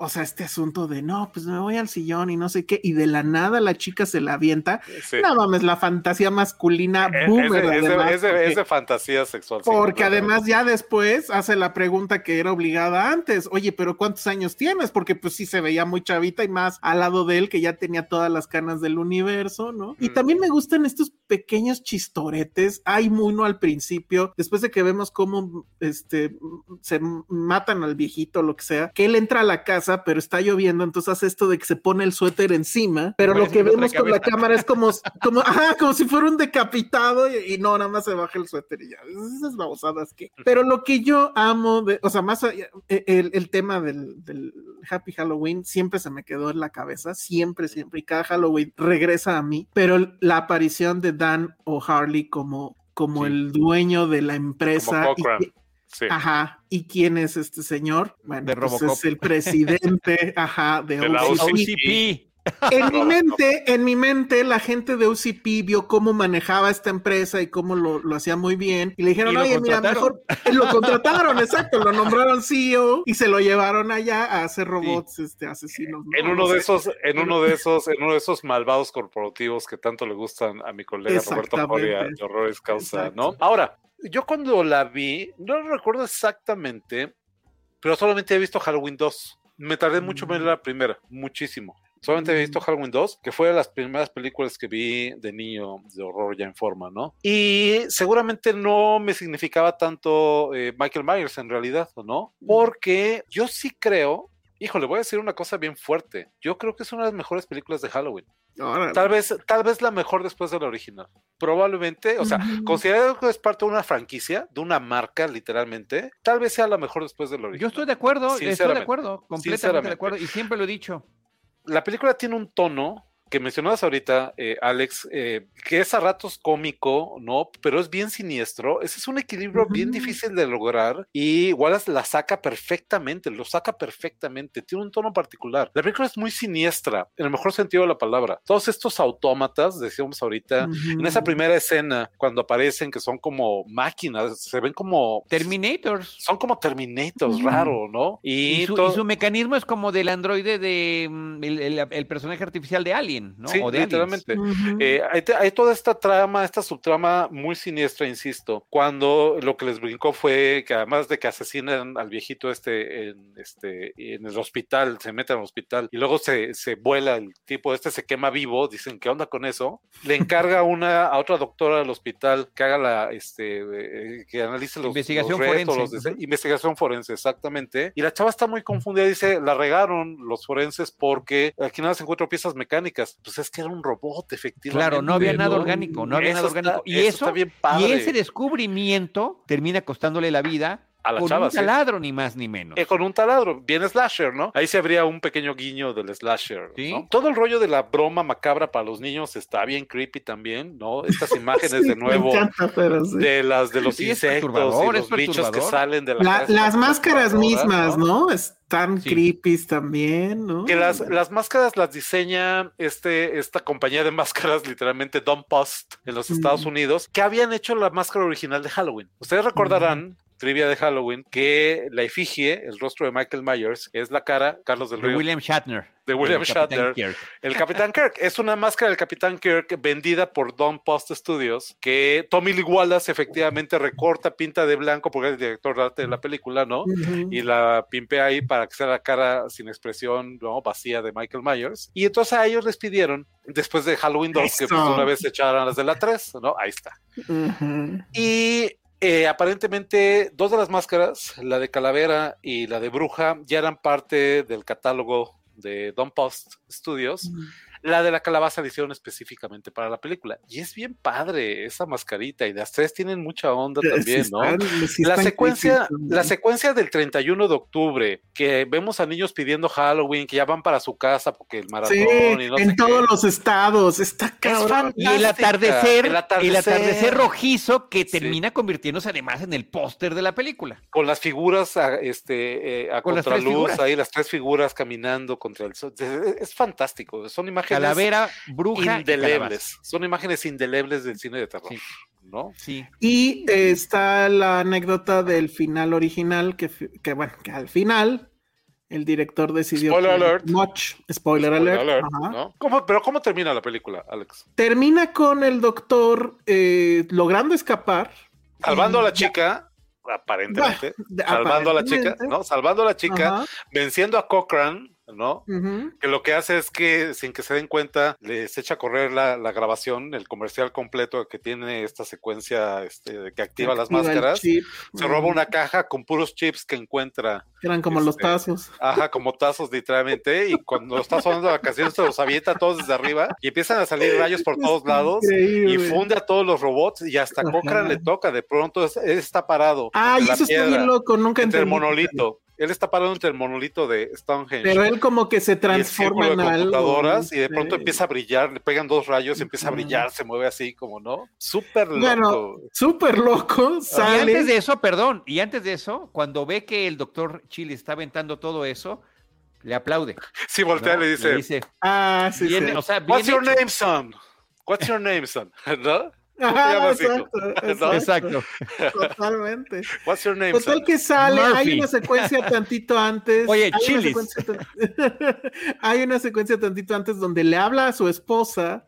o sea, este asunto de no, pues me voy al sillón y no sé qué, y de la nada la chica se la avienta. Sí. No mames, la fantasía masculina Es- boomer. es, de, es de- además, es de- porque- es de fantasía sexual. porque además ya después hace la pregunta que era obligada antes, oye, pero ¿cuántos años tienes? Porque pues sí se veía muy chavita y más al lado de él que ya tenía todas las canas del universo, ¿no? Y Mm. también me gustan estos pequeños chistoretes, hay uno al principio, después de que vemos cómo este, se matan al viejito, lo que sea, que él entra a la casa, pero está lloviendo, entonces hace esto de que se pone el suéter encima, pero lo que vemos con la cámara es como, como, ajá, como si fuera un decapitado y, y no, nada más se baja el suéter y ya. Esas babosadas que. Pero lo que yo amo, de, o sea, más allá, eh, el, el tema del, del Happy Halloween siempre se me quedó en la cabeza, siempre, siempre, y cada Halloween regresa a mí, pero la aparición de Dan O'Harley como, como Sí. el dueño de la empresa. Como Cochran. Sí. Ajá. ¿Y quién es este señor? Bueno, De pues Robocop. es el presidente, ajá, de, De la OCP. OCP. En mi mente, en mi mente, la gente de UCP vio cómo manejaba esta empresa y cómo lo, lo hacía muy bien. Y le dijeron, Y oye, mira, contrataron". mejor lo contrataron, exacto, lo nombraron CEO y se lo llevaron allá a hacer robots este, asesinos. ¿no? En No uno de sé. esos, en uno de esos, en uno de esos malvados corporativos que tanto le gustan a mi colega Roberto Exactamente. de Horrores Causa, Exacto. ¿no? Ahora, yo cuando la vi, no recuerdo exactamente, pero solamente he visto Halloween 2. Me tardé mucho en ver Mm. la primera, muchísimo. Solamente he visto Halloween 2, que fue de las primeras películas que vi de niño de horror ya en forma, ¿no? Y seguramente no me significaba tanto eh, Michael Myers en realidad, ¿no? Porque yo sí creo, híjole, voy a decir una cosa bien fuerte. Yo creo que es una de las mejores películas de Halloween. Tal vez, tal vez la mejor después de la original. Probablemente, o sea, Ujú. considerando que es parte de una franquicia, de una marca, literalmente, tal vez sea la mejor después de la original. Yo estoy de acuerdo, estoy de acuerdo, completamente de acuerdo, y siempre lo he dicho. la película tiene un tono que mencionabas ahorita, eh, Alex, eh, que es a ratos cómico, ¿no? Pero es bien siniestro. Ese es un equilibrio bien Ujú. difícil de lograr y Wallace la saca perfectamente, lo saca perfectamente. Tiene un tono particular. La película es muy siniestra, en el mejor sentido de la palabra. Todos estos autómatas, decíamos ahorita, en esa primera escena, cuando aparecen, que son como máquinas, se ven como... Terminators. Son como Terminators, Ujú. raro, ¿no? Y, Y, su, y su mecanismo es como del androide de mm, el, el- el personaje artificial de Alien, ¿no? Sí, o de literalmente. Ujú. Eh, hay, hay toda esta trama, esta subtrama muy siniestra, insisto, cuando lo que les brincó fue que además de que asesinan al viejito este en, este, en el hospital, se meten al hospital y luego se, se vuela el tipo este, se quema vivo, dicen, ¿qué onda con eso? Le encarga una, a otra doctora del hospital que haga la, este, eh, que analice los, Investigación los restos, forense. los investigación forense, exactamente. Y la chava está muy confundida, dice, la regaron los forenses porque aquí nada se encuentran piezas mecánicas. Pues es que era un robot, efectivamente. Claro, no había nada orgánico, no había Eso nada está- orgánico. Y eso eso, está bien y ese descubrimiento termina costándole la vida A la con chava, un sí. taladro, ni más ni menos. Eh, con un taladro, bien slasher, ¿no? Ahí se habría un pequeño guiño del slasher. Sí. ¿no? Todo el rollo de la broma macabra para los niños está bien creepy también, ¿no? Estas imágenes Sí, de nuevo encanta, de las de los insectos y los bichos que salen de la, La- casa. las máscaras mismas, ¿no? Están Sí. creepy también, ¿no? Que las, las máscaras las diseña este, esta compañía de máscaras, literalmente Don Post, en los Estados Mm. Unidos, que habían hecho la máscara original de Halloween. Ustedes recordarán trivia de Halloween, que la efigie, el rostro de Michael Myers, es la cara, Carlos del De Río, William Shatner. de William el Capitán Shatner. Kirk. El Capitán Kirk es una máscara del Capitán Kirk vendida por Don Post Studios que Tommy Lee Wallace efectivamente recorta, pinta de blanco porque es el director de arte de la película, ¿no? Y la pimpea ahí para que sea la cara sin expresión, ¿no? Vacía de Michael Myers. Y entonces a ellos les pidieron, después de Halloween 2, que pues Eso. una vez se echaran las de la 3, ¿no? Ahí está. Y eh, aparentemente dos de las máscaras, la de calavera y la de bruja, ya eran parte del catálogo de Don Post Studios. La de la calabaza la hicieron específicamente para la película. Y es bien padre esa mascarita. Y las tres tienen mucha onda también, Sí ¿no? están- sí La secuencia, la secuencia del 31 de octubre, que vemos a niños pidiendo Halloween, que ya van para su casa porque el maratón Sí, y no en sé todos qué. los estados. Está Es cabrón. Y el atardecer, El el atardecer. atardecer, rojizo que Sí. termina convirtiéndose además en el póster de la película. con las figuras a, este, eh, a Con contraluz, ahí las tres figuras caminando contra el sol. Es, es fantástico, son imágenes Calavera, bruja indelebles, son imágenes indelebles del cine de terror, Sí. ¿no? Sí. Y eh, está la anécdota del final original, que, que bueno, que al final el director decidió... Spoiler alert. Much, spoiler, Spoiler alert. alert, ajá. ¿no? ¿Cómo- pero ¿cómo termina la película, Alex? Termina con el doctor eh, logrando escapar. Salvando a la Ya. chica, aparentemente, de- salvando a la chica. ¿no? Salvando a la chica, Ajá, venciendo a Cochran, ¿no? que lo que hace es que sin que se den cuenta les echa a correr la, la grabación, el comercial completo que tiene esta secuencia este, que activa las Activa máscaras. Se roba una caja con puros chips que encuentra, Eran como los este, tazos. ajá, como tazos literalmente, y cuando está sonando la canción se los avienta todos desde arriba y empiezan a salir rayos por todos lados y funde a todos los robots y hasta. Cochrane le toca, de pronto es- está parado entre la eso está piedra, bien loco, nunca entre el entendí. monolito. Él está parado entre el monolito de Stonehenge Pero él como que se y el transforma en de algo. y de sí. pronto empieza a brillar, le pegan dos rayos, empieza a brillar, se mueve así como, ¿no? Súper loco. Bueno, súper loco, Y sale. antes de eso, perdón, y antes de eso, cuando ve que el doctor Chile está aventando todo eso, le aplaude. sí, voltea ¿no? y le dice, Ah, sí, sí. o sea, What's your hecho. name, son? What's your name, son? ¿No? Ajá, exacto, ¿No? exacto, totalmente. What's your name, Total son? que sale, hay una secuencia tantito antes. Oye, hay una chilis. hay una secuencia tantito antes donde le habla a su esposa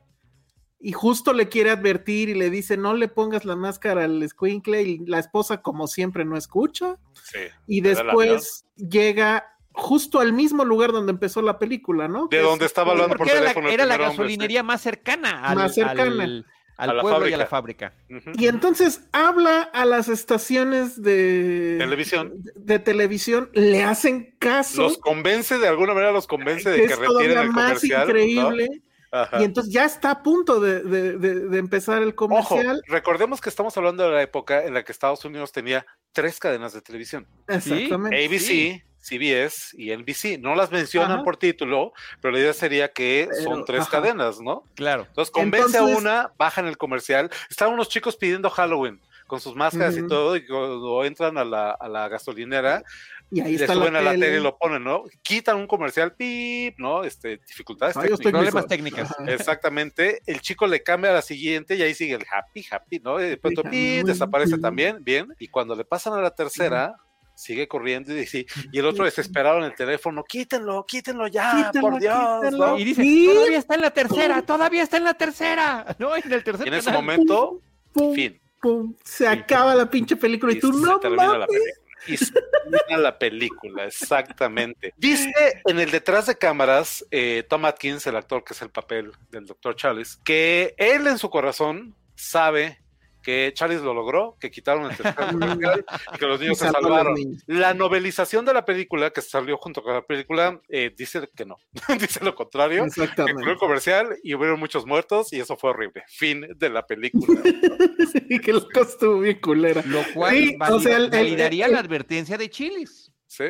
y justo le quiere advertir y le dice no le pongas la máscara al squinkle y la esposa como siempre no escucha Sí. y después llega justo al mismo lugar donde empezó la película, ¿no? De Que donde es- estaba hablando por Porque era la, teléfono el era la hombre, gasolinería más cercana al, Más cercana. al- al A pueblo y a la fábrica. Y entonces habla a las estaciones de Televisión. de, de televisión, le hacen caso. Los convence, de alguna manera los convence de que que retiren el más comercial. ¿no? increíble. Ajá. Y entonces ya está a punto de, de- de- de empezar el Ojo, comercial. recordemos que estamos hablando de la época en la que Estados Unidos tenía tres cadenas de televisión. Exactamente. ABC, Sí. CBS y NBC. No las mencionan Ajá. por título, pero la idea sería que Pero, son tres ajá. cadenas, ¿no? Claro. Entonces convence a una, bajan el comercial. Estaban unos chicos pidiendo Halloween con sus máscaras y todo, y cuando entran a la, a la gasolinera, Y ahí le está suben la a la tele. y lo ponen, ¿no? Quitan un comercial, pip, ¿no? Este, dificultades técnicas. Problemas técnicos. técnicas. Exactamente, el chico le cambia a la siguiente y ahí sigue el happy, happy, ¿no? Y de pronto Happy, pi, muy desaparece también, bien. Y cuando le pasan a la tercera, sigue corriendo y, sí, y el otro desesperado en el teléfono, quítenlo, quítenlo ya, Quítenlo, por Dios, quítenlo. ¿no? Y dice, Sí. todavía está en la tercera, todavía está en la tercera. No, en el tercer Y en ese canal. momento, Pum, fin. pum, se acaba la pinche película y, Y tú se no termina la película. Y se termina la película, exactamente. Dice en el detrás de cámaras, eh, Tom Atkins, el actor que es el papel del Dr. Charles, que él en su corazón sabe que Charles lo logró, que quitaron el tercer y que los niños se salvaron. La novelización de la película, que salió junto con la película, eh, dice que no, dice lo contrario. Que Exactamente. fue un comercial y hubieron muchos muertos y eso fue horrible. Fin de la película. Sí, que lo estuvo bien culera. Lo cual Sí, o valida- sea, el- el- validaría el- la advertencia de Chilis. ¿Sí?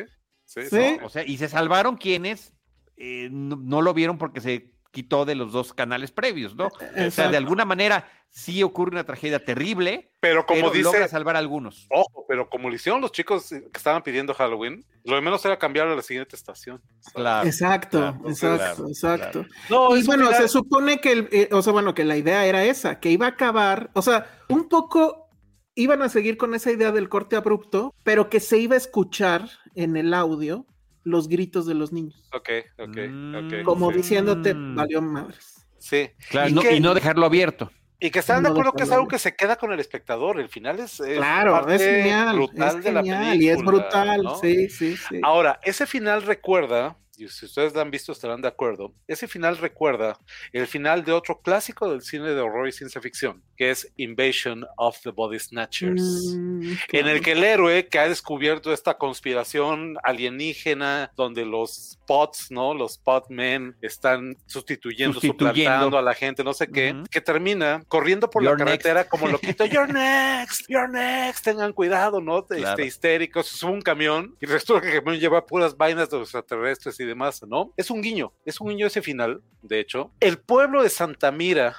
Sí, Sí. ¿no? O sea, y se salvaron quienes eh, no, no lo vieron porque se quitó de los dos canales previos, ¿no? O sea, de alguna manera sí ocurre una tragedia terrible, Pero como pero dice, logra salvar a algunos. Ojo, pero como lo hicieron los chicos que estaban pidiendo Halloween, lo de menos era cambiar a la siguiente estación. Claro. Exacto, claro, exacto, claro, exacto. No, y es bueno, final- se supone que, el, eh, o sea, bueno, que la idea era esa, que iba a acabar, o sea, un poco iban a seguir con esa idea del corte abrupto, pero que se iba a escuchar en el audio los gritos de los niños. Ok, ok, Mm. ok. Como sí. diciéndote, Mm. valió madres. Sí. Claro, ¿Y no- qué- y no dejarlo abierto. Y que están de No acuerdo que es algo que se queda con el espectador. El final es, es Claro, parte es genial, brutal es de la genial y es película, brutal, ¿no? sí, sí, sí. Ahora, ese final recuerda, y si ustedes lo han visto estarán de acuerdo, ese final recuerda el final de otro clásico del cine de horror y ciencia ficción, que es Invasion of the Body Snatchers. Mm, En el que el héroe que ha descubierto esta conspiración alienígena donde los pots, ¿no? Los pot men están sustituyendo, Sustituyendo. suplantando a la gente, no sé qué, que termina corriendo por You're la carretera como loquito. You're next, you're next, tengan cuidado, ¿no? Claro. Este, histéricos, se sube un camión y resulta que el camión lleva puras vainas de los extraterrestres y demás, ¿no? Es un guiño, es un guiño ese final, de hecho. El pueblo de Santa Mira,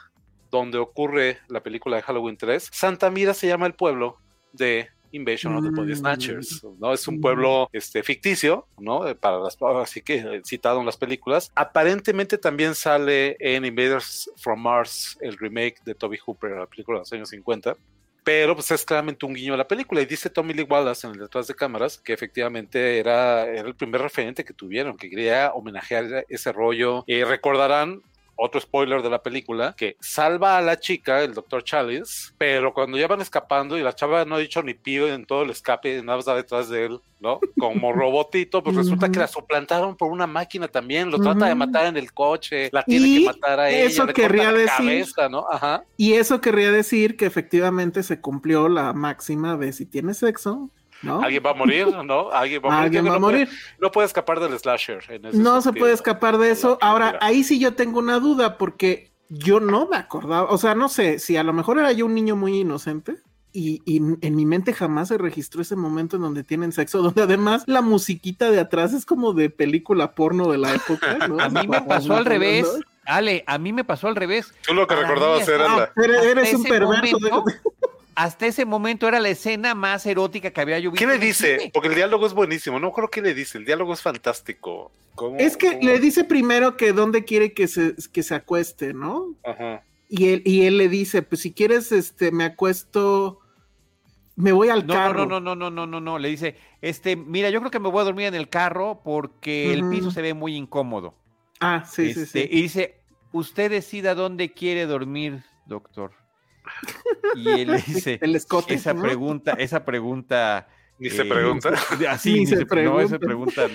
donde ocurre la película de Halloween 3, Santa Mira se llama el pueblo de Invasion of the Body Mm. Snatchers, ¿no? Es un pueblo este, ficticio, ¿no? Para las, así que eh, citado en las películas. Aparentemente también sale en Invaders from Mars, el remake de Toby Hooper, la película de los años 50. Pero pues es claramente un guiño a la película. Y dice Tommy Lee Wallace en el detrás de cámaras que efectivamente era, era el primer referente que tuvieron, que quería homenajear ese rollo. Y recordarán otro spoiler de la película, que salva a la chica, el doctor Chalice, pero cuando ya van escapando y la chava no ha dicho ni pío en todo el escape, nada más va detrás de él, ¿no? Como robotito, pues resulta que la suplantaron por una máquina también, lo trata de matar en el coche, la tiene Y que matar a ella, eso le querría corta la decir- cabeza, ¿no? Ajá. Y eso querría decir que efectivamente se cumplió la máxima de si tienes sexo, ¿no? Alguien va a morir, ¿no? Alguien va a morir. Alguien va a no puede- morir. no puede escapar del slasher. en ese No se puede escapar de eso. Ahora, ahí sí yo tengo una duda porque yo no me acordaba, o sea, no sé, si a lo mejor era yo un niño muy inocente. Y, y en mi mente jamás se registró ese momento en donde tienen sexo, donde además la musiquita de atrás es como de película porno de la época, ¿no? A mí me pasó al revés. Ale, a mí me pasó al revés. Tú lo que Para recordabas era la... Eres, un perverso. momento- Hasta ese momento era la escena más erótica que había yo visto. ¿Qué le dice? cine. Porque el diálogo es buenísimo. No creo que le dice. El diálogo es fantástico. ¿Cómo- Es que cómo? le dice primero que dónde quiere que se, que se acueste, ¿no? Ajá. Y él, y él le dice, pues si quieres, este, me acuesto, me voy al No, carro. no, no, no, no, no, no, no. Le dice, este, mira, yo creo que me voy a dormir en el carro porque el piso se ve muy incómodo. Ah, sí, sí, Este, sí. Y dice, usted decida dónde quiere dormir, doctor. Y él le dice, El escote, esa ¿no? pregunta, esa pregunta. Ni se eh, pregunta. Así, Ni ni se se, no, esa pregunta.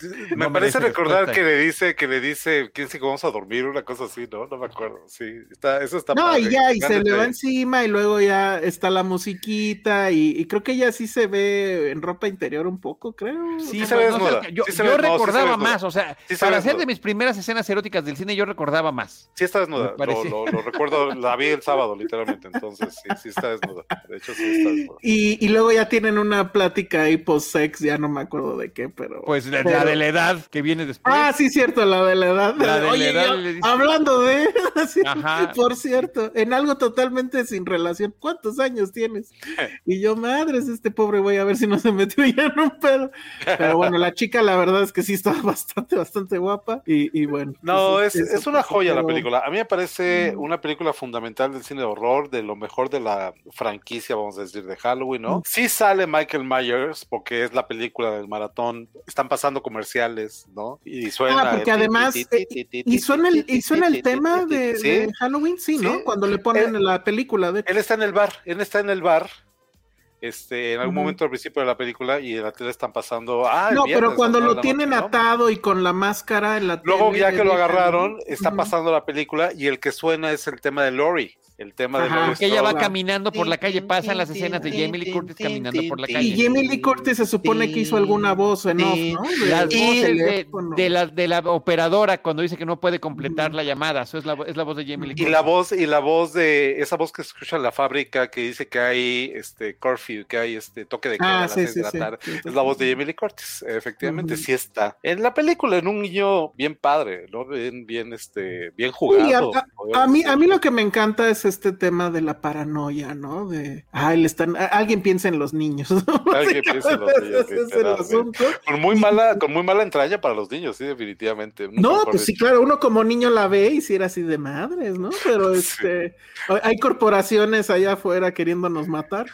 Me no parece recordar respuesta. que le dice, que le dice, quién sabe que vamos a dormir, una cosa así, ¿no? No me acuerdo. Sí, está, eso está No, padre. y ya, y se le va encima y luego ya está la musiquita y, y creo que ella sí se ve en ropa interior un poco, creo. Sí, Sí se ve no sé, desnuda, yo, sí se sí recordaba más, o sea, Sí se para hacer de mis primeras escenas eróticas del cine, yo recordaba más. Sí está desnuda, lo, lo- lo recuerdo, la vi el sábado, literalmente, entonces sí, sí está desnuda. De hecho, sí está desnuda. Y, y luego ya tienen una plática ahí post-sex, ya no me acuerdo de qué, pero... Pues la, pero- la de la edad que viene después. Ah, sí, cierto, la de la edad. La de la edad yo- le dice- hablando de... sí, Ajá. Por cierto, en algo totalmente sin relación. ¿Cuántos años tienes? Y yo, madres, este pobre voy a ver si no se metió ya en un pedo. Pero bueno, la chica la verdad es que sí estaba bastante, bastante guapa. Y, y bueno. No, pues, es, eso, es una joya la película. A mí me parece Mm. una película fundamental del cine de horror, de lo mejor de la franquicia, vamos a decir, de Halloween, ¿no? Mm. Sí sale Michael Myers, porque es la película del maratón. Están pasando comerciales, ¿no? Y suena. Ah, porque el además, ti, ti, ti, ti, Y suena el, y suena el tema de, Halloween, sí, ¿no? Cuando le ponen en la película, de. Él está en el bar, él está en el bar. Este, en algún momento al principio de la película y en la tele están pasando. Ah, No, viernes, pero cuando lo tienen noche, ¿no? atado y con la máscara en la Luego, tele ya que lo agarraron, está pasando la película y el que suena es el tema de Lori. El tema de Ajá. Porque ella va caminando por la calle, pasan las escenas de Jamie Lee Curtis caminando por la calle. Y Jamie Lee Curtis se supone que hizo alguna voz en off, ¿no? De- Las de voces de, de la, de la operadora cuando dice que no puede completar la llamada. Eso es la, es la voz de Jamie Lee Y Curtis. la voz, y la voz de esa voz que se escucha en la fábrica que dice que hay este curfew, que hay este toque de queda Ah, a las sí, seis sí, de la sí. tarde. Sí, sí, Es la voz de Jamie Lee Curtis, efectivamente, Ujú. sí está. En la película, en un niño bien padre, ¿no? Bien, bien, este, bien a, jugado. a- podríamos a mí, a mí lo que me encanta es este tema de la paranoia, ¿no? De, ay, le están, alguien piensa en los niños. Alguien piensa en los niños, Ese es el literalmente. asunto. Con muy mala, con muy mala entraña para los niños, sí, definitivamente. No, pues sí, claro, uno como niño la ve y si era así de madres, ¿no? Pero Sí. este, hay corporaciones allá afuera queriéndonos matar.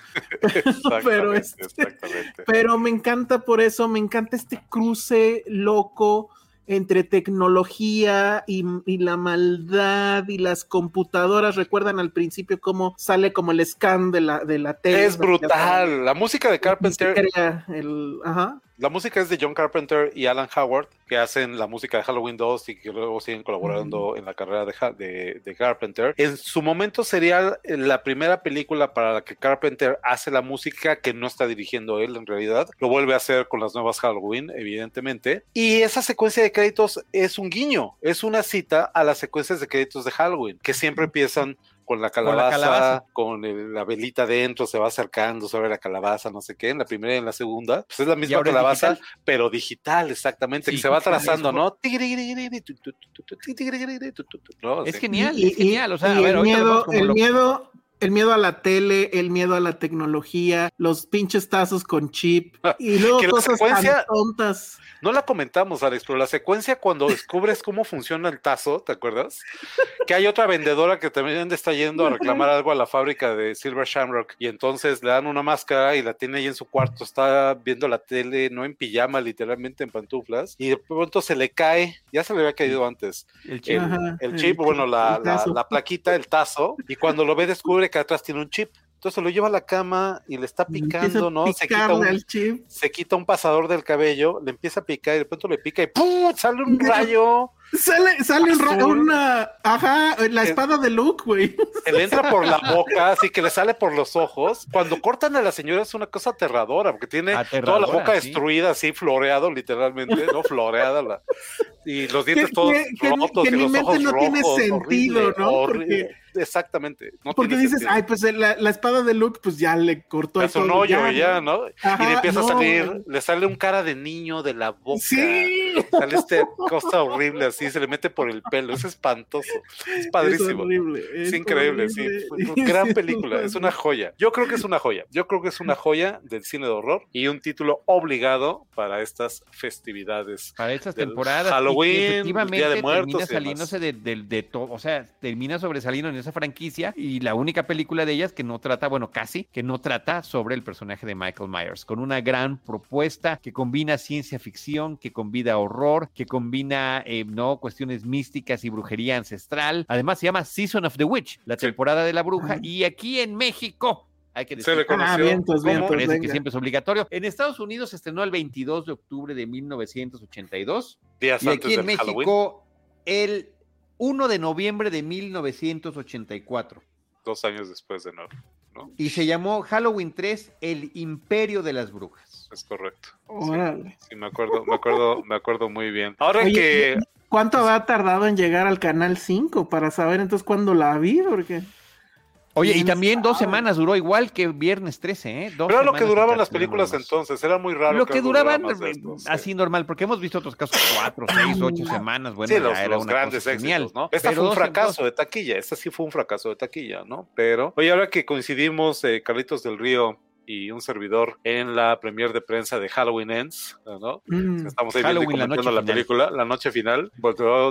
pero este-. Pero me encanta por eso, me encanta este cruce loco entre tecnología y, y la maldad y las computadoras. Recuerdan al principio cómo sale como el scan de la, de la tele. Es brutal. La música de Carpenter, el, ajá. La música es de John Carpenter y Alan Howard, que hacen la música de Halloween 2 y que luego siguen colaborando en la carrera de, de- de Carpenter. En su momento sería la primera película para la que Carpenter hace la música que no está dirigiendo él en realidad. Lo vuelve a hacer con las nuevas Halloween, evidentemente. Y esa secuencia de créditos es un guiño, es una cita a las secuencias de créditos de Halloween, que siempre empiezan con la Con la calabaza, con el- la velita dentro, se va acercando sobre la calabaza, no sé qué, en la primera y en la segunda, pues es la misma calabaza, digital. pero digital, exactamente, Sí, que se va trazando, es- ¿no? Es genial, es genial. O sea, y a ver, el miedo, el miedo, el miedo a la tele, el miedo a la tecnología, los pinches tazos con chip y luego Que cosas secuencia- tan tontas. No la comentamos, Alex, pero la secuencia cuando descubres cómo funciona el tazo, ¿te acuerdas? Que hay otra vendedora que también está yendo a reclamar algo a la fábrica de Silver Shamrock y entonces le dan una máscara y la tiene ahí en su cuarto, está viendo la tele, no en pijama, literalmente en pantuflas, y de pronto se le cae, ya se le había caído antes, el chip. el, chip, bueno, la plaquita, el tazo, y cuando lo ve descubre que atrás tiene un chip. Entonces lo lleva a la cama y le está picando, ¿no? Se quita, un, chip. se quita un pasador del cabello, le empieza a picar y de pronto le pica y ¡pum! sale un rayo, Sale, sale un ra- Azul. una, ajá, la Es- espada de Luke, güey. se le entra por la boca, así que le sale por los ojos. Cuando cortan a la señora es una cosa aterradora, porque tiene toda la boca sí. destruida, así floreado, literalmente, ¿no? Floreada. La, y los dientes Que- todos que- rotos que y en mi los mente ojos no tiene sentido, horrible, ¿no? horrible. Exactamente. no Porque dices, sentido. ay, pues la, la espada de Luke, pues ya le cortó hace un hoyo ya, ¿no? y le empieza no, a salir, le sale un cara de niño de la boca. Sí. Sale este cosa horrible así, se le mete por el pelo, es espantoso, es padrísimo. Es horrible. Es increíble, sí. horrible. Fue una gran película, es una joya. Yo creo que es una joya. Yo creo que es una joya del cine de horror y un título obligado para estas festividades. para estas temporadas. Halloween, Día de Muertos termina saliéndose de, de- de todo, o sea, termina sobresaliendo en esa franquicia y la única película de ellas que no trata, bueno, casi, que no trata sobre el personaje de Michael Myers, con una gran propuesta que combina ciencia ficción, que combina horror, que combina, eh, no, cuestiones místicas y brujería ancestral. Además se llama Season of the Witch, la temporada de la bruja, y aquí en México. Hay que Se le decir conoció Ah, vientos, vientos. Parece que siempre es obligatorio. En Estados Unidos se estrenó el 22 de octubre de 1982 días y antes aquí en del Halloween, México el 1 de noviembre de 1984. dos años después de nuevo, ¿no? Y se llamó Halloween 3, El Imperio de las Brujas. Es correcto. Órale. Sí, me acuerdo, me acuerdo, me acuerdo muy bien. Ahora Oye, que ¿Cuánto habrá tardado en llegar al canal 5 para saber entonces cuándo la vi? Porque Oye, y ¿Quién también dos semanas duró igual que Viernes 13, ¿eh? Dos Pero era lo que duraban las películas entonces, era muy raro. Lo que duraban sí. así normal, porque hemos visto otros casos cuatro, seis, ocho semanas. Bueno, sí, los, era los una grandes cosa éxitos, genial. ¿no? Esta Pero fue un fracaso de taquilla, esta sí fue un fracaso de taquilla, ¿no? Pero, oye, ahora que coincidimos, eh, Carlitos del Río y un servidor en la premier de prensa de Halloween Ends, ¿no? mm, Estamos ahí Halloween, viendo y la comentando noche la, final. película, la noche final,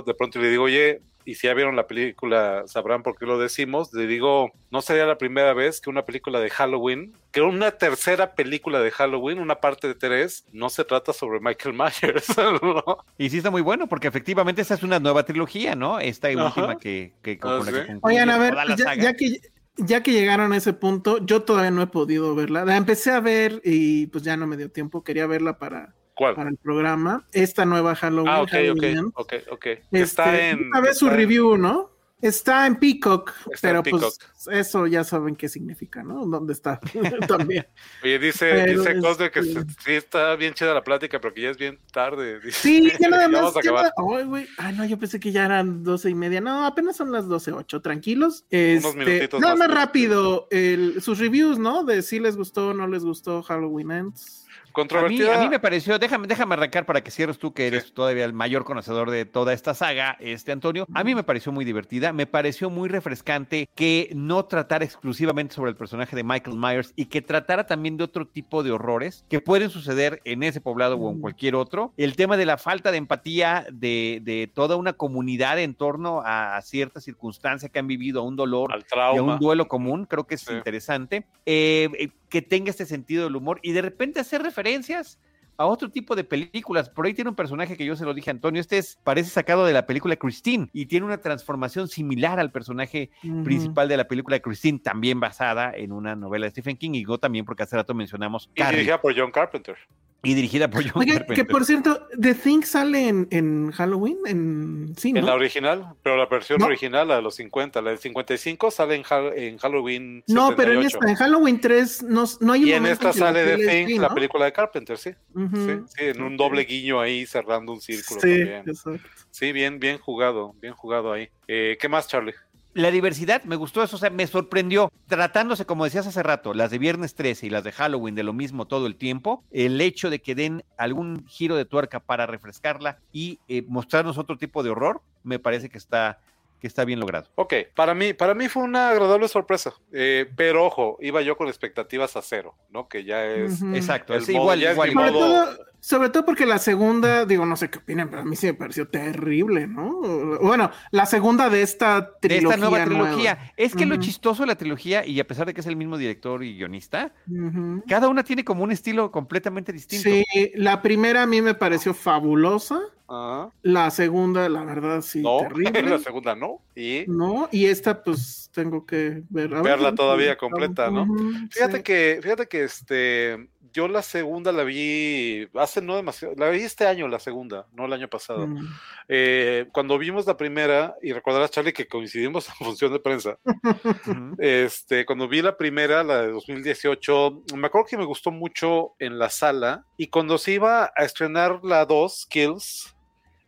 de pronto le digo, oye, y si ya vieron la película, sabrán por qué lo decimos, le digo, no sería la primera vez que una película de Halloween, que una tercera película de Halloween, una parte de tres, no se trata sobre Michael Myers, ¿no? Y sí está muy bueno, porque efectivamente esa es una nueva trilogía, ¿no? Esta Ajá. última que, que con Ah, sí. que Oigan, a ver, ya que ya que llegaron a ese punto, yo todavía no he podido verla. La empecé a ver y pues ya no me dio tiempo. Quería verla para, ¿Cuál? para el programa. Esta nueva Halloween. Ah, ok, Halloween ok, ok. Este, Está en... a ver su review, ¿no? Está en Peacock, Está en pero pues eso ya saben qué significa, ¿no? ¿Dónde está? También. Oye, dice, Pero dice Cosner que este- se- sí está bien chida la plática, pero que ya es bien tarde. dice. Sí, ya nada más. ya nada- Ay, güey. Ay, no, yo pensé que ya eran doce y media. No, apenas son las doce ocho. Tranquilos. Este, minutitos nada más. más rápido. el- sus reviews, ¿no? De si les gustó o no les gustó Halloween Ends. A mí, Controvertida. a mí me pareció, déjame, déjame arrancar para que cierres tú, que eres todavía el mayor conocedor de toda esta saga, este Antonio. A mí me pareció muy divertida, me pareció muy refrescante que no tratara exclusivamente sobre el personaje de Michael Myers y que tratara también de otro tipo de horrores que pueden suceder en ese poblado o en cualquier otro. El tema de la falta de empatía de, de toda una comunidad en torno a, a cierta circunstancia que han vivido, a un dolor al y a trauma. un duelo común, creo que es Sí. interesante, eh, eh, que tenga este sentido del humor y de repente hacer referencias a otro tipo de películas. Por ahí tiene un personaje que yo se lo dije a Antonio, este es, parece sacado de la película Christine y tiene una transformación similar al personaje principal de la película Christine, también basada en una novela de Stephen King y yo también porque hace rato mencionamos Y dirigida por John Carpenter. Y dirigida por John Oye, que Carpenter. por cierto, The Thing sale en, en Halloween, en sí, En la ¿no? original, pero la versión No. original, la de los 50, la del 55 sale en, Hal- en Halloween. No, pero en 78. esta, en Halloween 3, no, no hay un Y en esta que sale The tele- Thing, sí, la ¿no? película de Carpenter, sí. Ujú. sí, sí, en un doble guiño ahí cerrando un círculo Sí, también. exacto. Sí, bien, bien jugado, bien jugado ahí. Eh, ¿Qué más, Charlie? La diversidad, me gustó eso, o sea, me sorprendió. Tratándose, como decías hace rato, las de Viernes 13 y las de Halloween de lo mismo todo el tiempo, el hecho de que den algún giro de tuerca para refrescarla y eh, mostrarnos otro tipo de horror, me parece que está, que está bien logrado. Ok, para mí, para mí fue una agradable sorpresa, eh, pero ojo, iba yo con expectativas a cero, ¿no? Que ya es... Ujú. Exacto, El es modo igual, igual. Sobre modo- todo, sobre todo porque la segunda, digo, no sé qué opinan, pero a mí sí me pareció terrible, ¿no? Bueno, la segunda de esta de trilogía. esta nueva nueva. trilogía. Es que lo chistoso de la trilogía, y a pesar de que es el mismo director y guionista, cada una tiene como un estilo completamente distinto. Sí, la primera a mí me pareció fabulosa. La segunda, la verdad, sí, no, terrible. la segunda no. Y No, y esta, pues tengo que ver. a Verla todavía completa, ¿no? Fíjate sí. que, fíjate que este, yo la segunda la vi hace no demasiado, la vi este año la segunda, no el año pasado. Mm. Eh, cuando vimos la primera, y recordarás, Charlie, que coincidimos en función de prensa, este, cuando vi la primera, la de 2018, me acuerdo que me gustó mucho en la sala, y cuando se iba a estrenar la 2, Kills,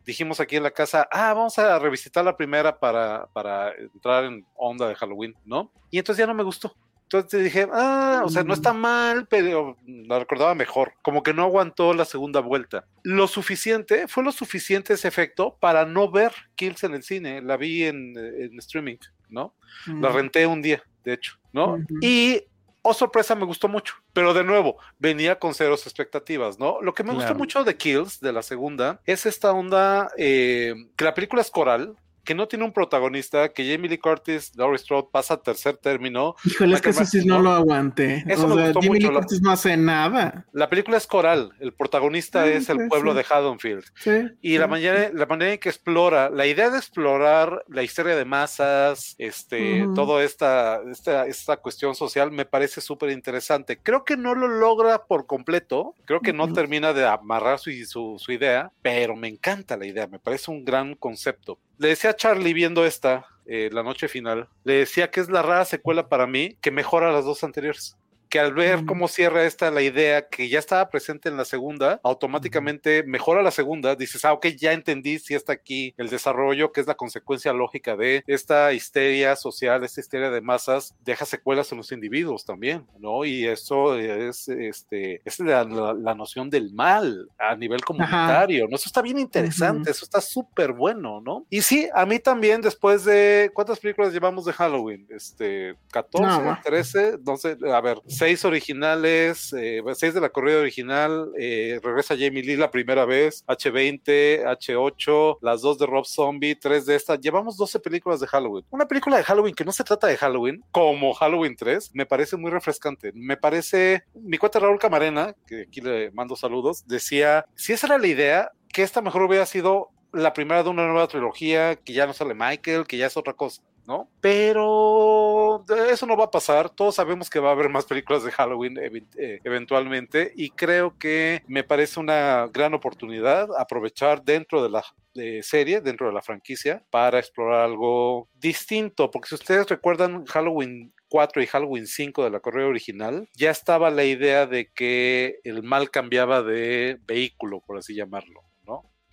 dijimos aquí en la casa, ah, vamos a revisitar la primera para, para entrar en onda de Halloween, ¿no? Y entonces ya no me gustó. Entonces dije, ah, o sea, no está mal, pero la recordaba mejor. Como que no aguantó la segunda vuelta. Lo suficiente, fue lo suficiente ese efecto para no ver Kills en el cine. La vi en, en streaming, ¿no? La renté un día, de hecho, ¿no? Ujú. Y, oh sorpresa, me gustó mucho. Pero de nuevo, venía con ceros expectativas, ¿no? Lo que me gustó mucho de Kills, de la segunda, es esta onda eh, que la película es coral, que no tiene un protagonista, que Jamie Lee Curtis, Laurie Strode pasa a tercer término. Híjole, es que eso sí no lo aguanté. Eso o me sea, gustó Lee mucho, la- Curtis no hace nada. La película es coral, el protagonista Ah, es el sí, pueblo sí. de Haddonfield. Sí, Y la sí. manera, la manera en que explora, la idea de explorar la historia de masas, este, Ujú. toda esta, esta, esta cuestión social me parece súper interesante. Creo que no lo logra por completo, creo que no Ujú. termina de amarrar su, su, su idea, pero me encanta la idea, me parece un gran concepto. Le decía a Charlie viendo esta, eh, la noche final, le decía que es la rara secuela para mí que mejora las dos anteriores que al ver cómo cierra esta la idea que ya estaba presente en la segunda, automáticamente mejora la segunda, dices, ah, ok, ya entendí si está aquí el desarrollo, que es la consecuencia lógica de esta histeria social, esta histeria de masas, deja secuelas en los individuos también, ¿no? Y eso es, este, es la, la- la noción del mal a nivel comunitario, ¿no? Eso está bien interesante, eso está súper bueno, ¿no? Y sí, a mí también, después de, ¿cuántas películas llevamos de Halloween? Este, 14, No, va. 13, no sé, a ver, seis originales, eh, seis de la corrida original, eh, regresa Jamie Lee la primera vez, H20, H8, las dos de Rob Zombie, tres de estas, llevamos 12 películas de Halloween. Una película de Halloween que no se trata de Halloween, como Halloween 3, me parece muy refrescante. Me parece, mi cuate Raúl Camarena, que aquí le mando saludos, decía, si esa era la idea, que esta mejor hubiera sido la primera de una nueva trilogía, que ya no sale Michael, que ya es otra cosa. ¿No? Pero eso no va a pasar. Todos sabemos que va a haber más películas de Halloween eh, eventualmente y creo que me parece una gran oportunidad aprovechar dentro de la eh, serie, dentro de la franquicia, para explorar algo distinto. Porque si ustedes recuerdan Halloween 4 y Halloween 5 de la correa original, ya estaba la idea de que el mal cambiaba de vehículo, por así llamarlo.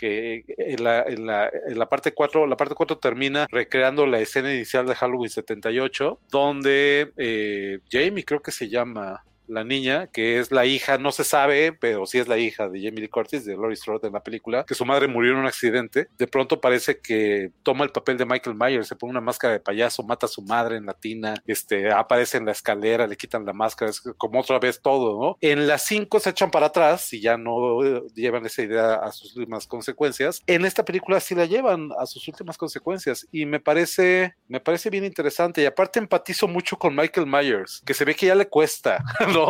Que en la, en la, en la parte 4, la parte 4 termina recreando la escena inicial de Halloween 78, donde eh, Jamie creo que se llama la niña, que es la hija, no se sabe, pero sí es la hija de Jamie Lee Curtis, de Laurie Strode en la película, que su madre murió en un accidente. De pronto parece que toma el papel de Michael Myers, se pone una máscara de payaso, mata a su madre en latina, este, aparece en la escalera, le quitan la máscara, es como otra vez todo, ¿no? En las cinco se echan para atrás y ya no eh, llevan esa idea a sus últimas consecuencias. En esta película sí la llevan a sus últimas consecuencias y me parece, me parece bien interesante y aparte empatizo mucho con Michael Myers, que se ve que ya le cuesta, ¿no?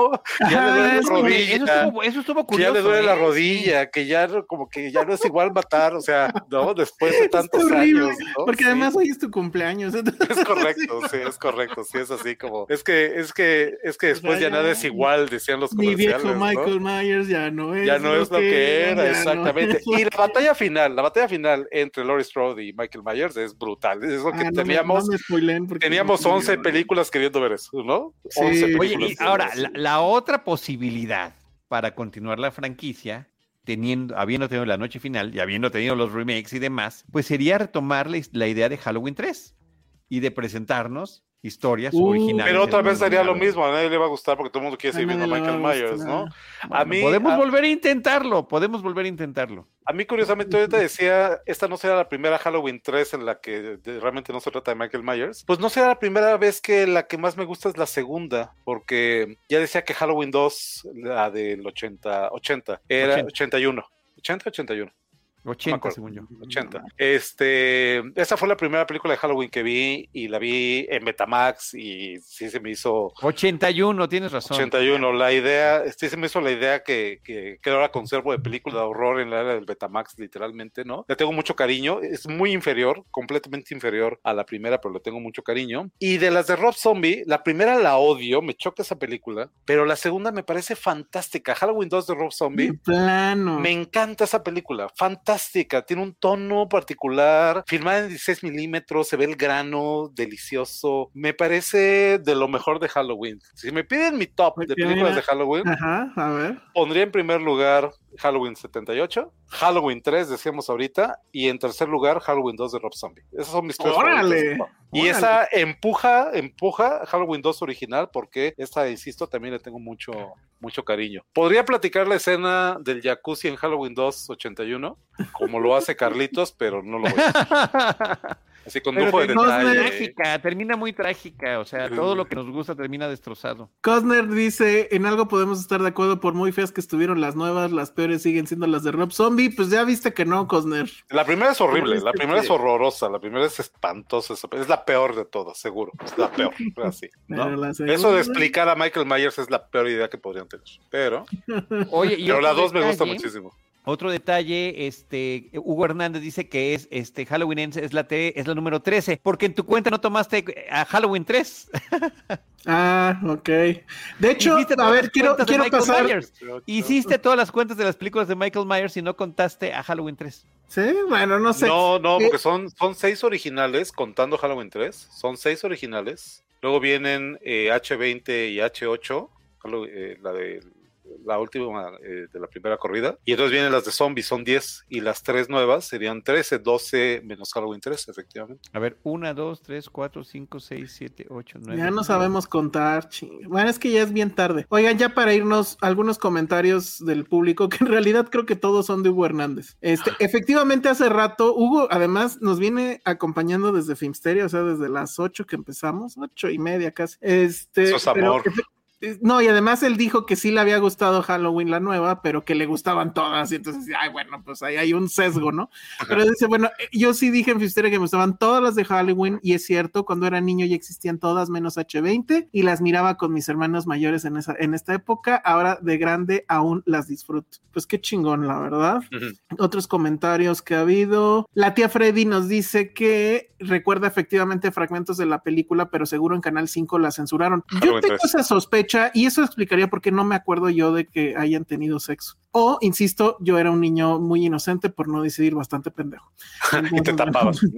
Ya le duele la rodilla. Eso estuvo, eso estuvo que ya curioso. le duele la ¿eh? rodilla, que ya como que ya no es igual matar, o sea, ¿no? Después de tantos horrible, años, ¿no? Porque Sí. además hoy es tu cumpleaños. entonces- Es correcto, sí, es correcto, sí es así como, es que, es que, es que después sea, ya nada es igual, decían los Mi comerciales, viejo ¿no? Michael Myers ya no es. ya no es lo que era, no exactamente. Y la batalla final, la batalla final entre Laurie Strode y Michael Myers es brutal. Es lo que Ah, teníamos, teníamos no 11 quiero. películas queriendo ver eso, ¿no? Sí. 11 Oye, y ahora, la, la otra posibilidad para continuar la franquicia, teniendo, habiendo tenido la noche final y habiendo tenido los remakes y demás, pues sería retomar la, la idea de Halloween 3 y de presentarnos historias Uh, originales. Pero otra vez sería lo mismo, a nadie le va a gustar porque todo el mundo quiere seguir viendo a Michael Myers. ¿no? A mí, podemos a- volver a intentarlo, podemos volver a intentarlo. A mí, curiosamente, ahorita decía, esta no será la primera Halloween 3 en la que de- realmente no se trata de Michael Myers. Pues no será la primera vez que la que más me gusta es la segunda, porque ya decía que Halloween 2, la del 80, 80, era 80. 81. 80, 81. 80, acuerdo. según yo. 80. Este, esa fue la primera película de Halloween que vi y la vi en Betamax y sí se me hizo 81, tienes razón. 81. La idea, sí se me hizo la idea que, que, que ahora conservo de película de horror en la era del Betamax, literalmente, ¿no? Le tengo mucho cariño. Es muy inferior, completamente inferior a la primera, pero le tengo mucho cariño. Y de las de Rob Zombie, la primera la odio, me choca esa película, pero la segunda me parece fantástica. Halloween 2 de Rob Zombie. De plano. Me encanta esa película, fantástica, tiene un tono particular, filmada en 16 milímetros, se ve el grano, delicioso, me parece de lo mejor de Halloween. Si me piden mi top de películas de Halloween, Ajá, a ver. pondría en primer lugar Halloween 78, Halloween 3, decíamos ahorita, y en tercer lugar Halloween 2 de Rob Zombie. Esas son mis tres ¡Órale! favoritas. Y ¡Órale! esa empuja, empuja Halloween 2 original porque esta, insisto, también le tengo mucho, mucho cariño. Podría platicar la escena del jacuzzi en Halloween 2 81, como lo hace Carlitos, pero no lo voy a hacer. Así con Pero Cosner- detalle. trágica, termina muy trágica, o sea, todo lo que nos gusta termina destrozado. Cosner dice, en algo podemos estar de acuerdo por muy feas que estuvieron las nuevas, las peores siguen siendo las de Rob Zombie, pues ya viste que no, Cosner. La primera es horrible, la primera es horrorosa, la primera es espantosa, es la peor de todas, seguro, es la peor, así, ¿no? Eso de explicar a Michael Myers es la peor idea que podrían tener, pero, Oye, pero la 2 me gusta muchísimo. Otro detalle, este, Hugo Hernández dice que es este Halloween es la T- es la número 13, porque en tu cuenta no tomaste a Halloween 3. Ah, ok. De hecho, Hiciste a todas ver, las quiero, cuentas de quiero Michael pasar. Myers. Hiciste todas las cuentas de las películas de Michael Myers y no contaste a Halloween 3. Sí, bueno, no sé. No, no, Eh, porque son, son seis originales, contando Halloween 3, son seis originales. Luego vienen eh, H20 y H8, Hallow- eh, la de la última eh, de la primera corrida. Y entonces vienen las de zombies, son 10. Y las tres nuevas serían 13, 12 menos Halloween 3, efectivamente. A ver, 1, 2, 3, 4, 5, 6, 7, 8, 9. Ya no sabemos contar. ching. Bueno, es que ya es bien tarde. Oigan, ya para irnos, algunos comentarios del público, que en realidad creo que todos son de Hugo Hernández. Este, efectivamente, hace rato, Hugo además nos viene acompañando desde Filmsteria, o sea, desde las 8 que empezamos, ocho y media casi. Este, Eso es pero amor. eh, No, y además él dijo que sí le había gustado Halloween la nueva, pero que le gustaban todas. Y entonces, ay, bueno, pues ahí hay un sesgo, ¿no? Pero dice, bueno, eh, yo sí dije en Fisteria que me gustaban todas las de Halloween, y es cierto, cuando era niño ya existían todas menos H20, y las miraba con mis hermanos mayores en, esa, en esta época. Ahora de grande aún las disfruto. Pues qué chingón, la verdad. Otros comentarios que ha habido. La tía Freddy nos dice que recuerda efectivamente fragmentos de la película, pero seguro en Canal 5 la censuraron. Yo tengo 3. esa sospecha y eso explicaría por qué no me acuerdo yo de que hayan tenido sexo. O, insisto, yo era un niño muy inocente, por no decidir bastante pendejo. Y te tapabas.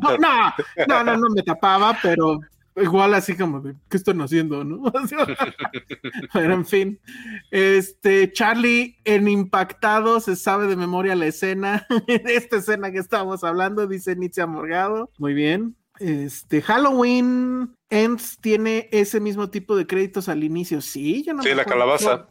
No, no, no, no, no me tapaba, pero igual así como de, ¿qué están haciendo? ¿no? pero en fin, este Charlie en Impactado se sabe de memoria la escena, esta escena que estábamos hablando, dice Nietzsche Morgado. Muy bien. Este, Halloween Ends tiene ese mismo tipo de créditos al inicio. Sí, yo no Sí, me la acuerdo. calabaza.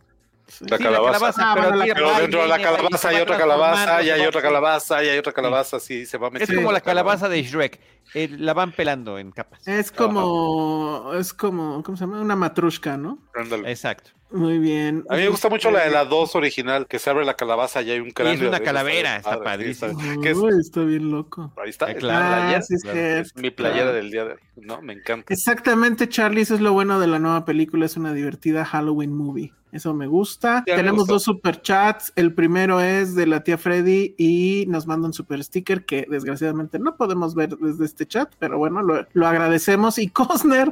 Sí. La Sí, calabaza. Ah, pero, bueno, la tira Pero por ahí, dentro de la calabaza hay otra calabaza, y hay otra calabaza, y hay otra calabaza, sí, se va Es metiendo. como la calabaza de Shrek. eh, la van pelando en capas. Es como, es como, ¿cómo se llama? Una matrushka, ¿no? Exacto. Muy bien. A mí me gusta mucho la de la 2 original, que se abre la calabaza y hay un cráneo. una adentro, calavera, está padre, sí, padrísimo. que es- Uy, está bien loco. ahí está, Ah, es claro. mi playera, Ah, sí, es claro, cierto, es mi playera claro. del día de hoy, ¿no? Me encanta. Exactamente, Charlie, eso es lo bueno de la nueva película, es una divertida Halloween movie. Eso me gusta. Ya Tenemos dos super chats. El primero es de la tía Freddy y nos manda un super sticker que desgraciadamente no podemos ver desde este chat, pero bueno, lo, lo agradecemos. Y Cosner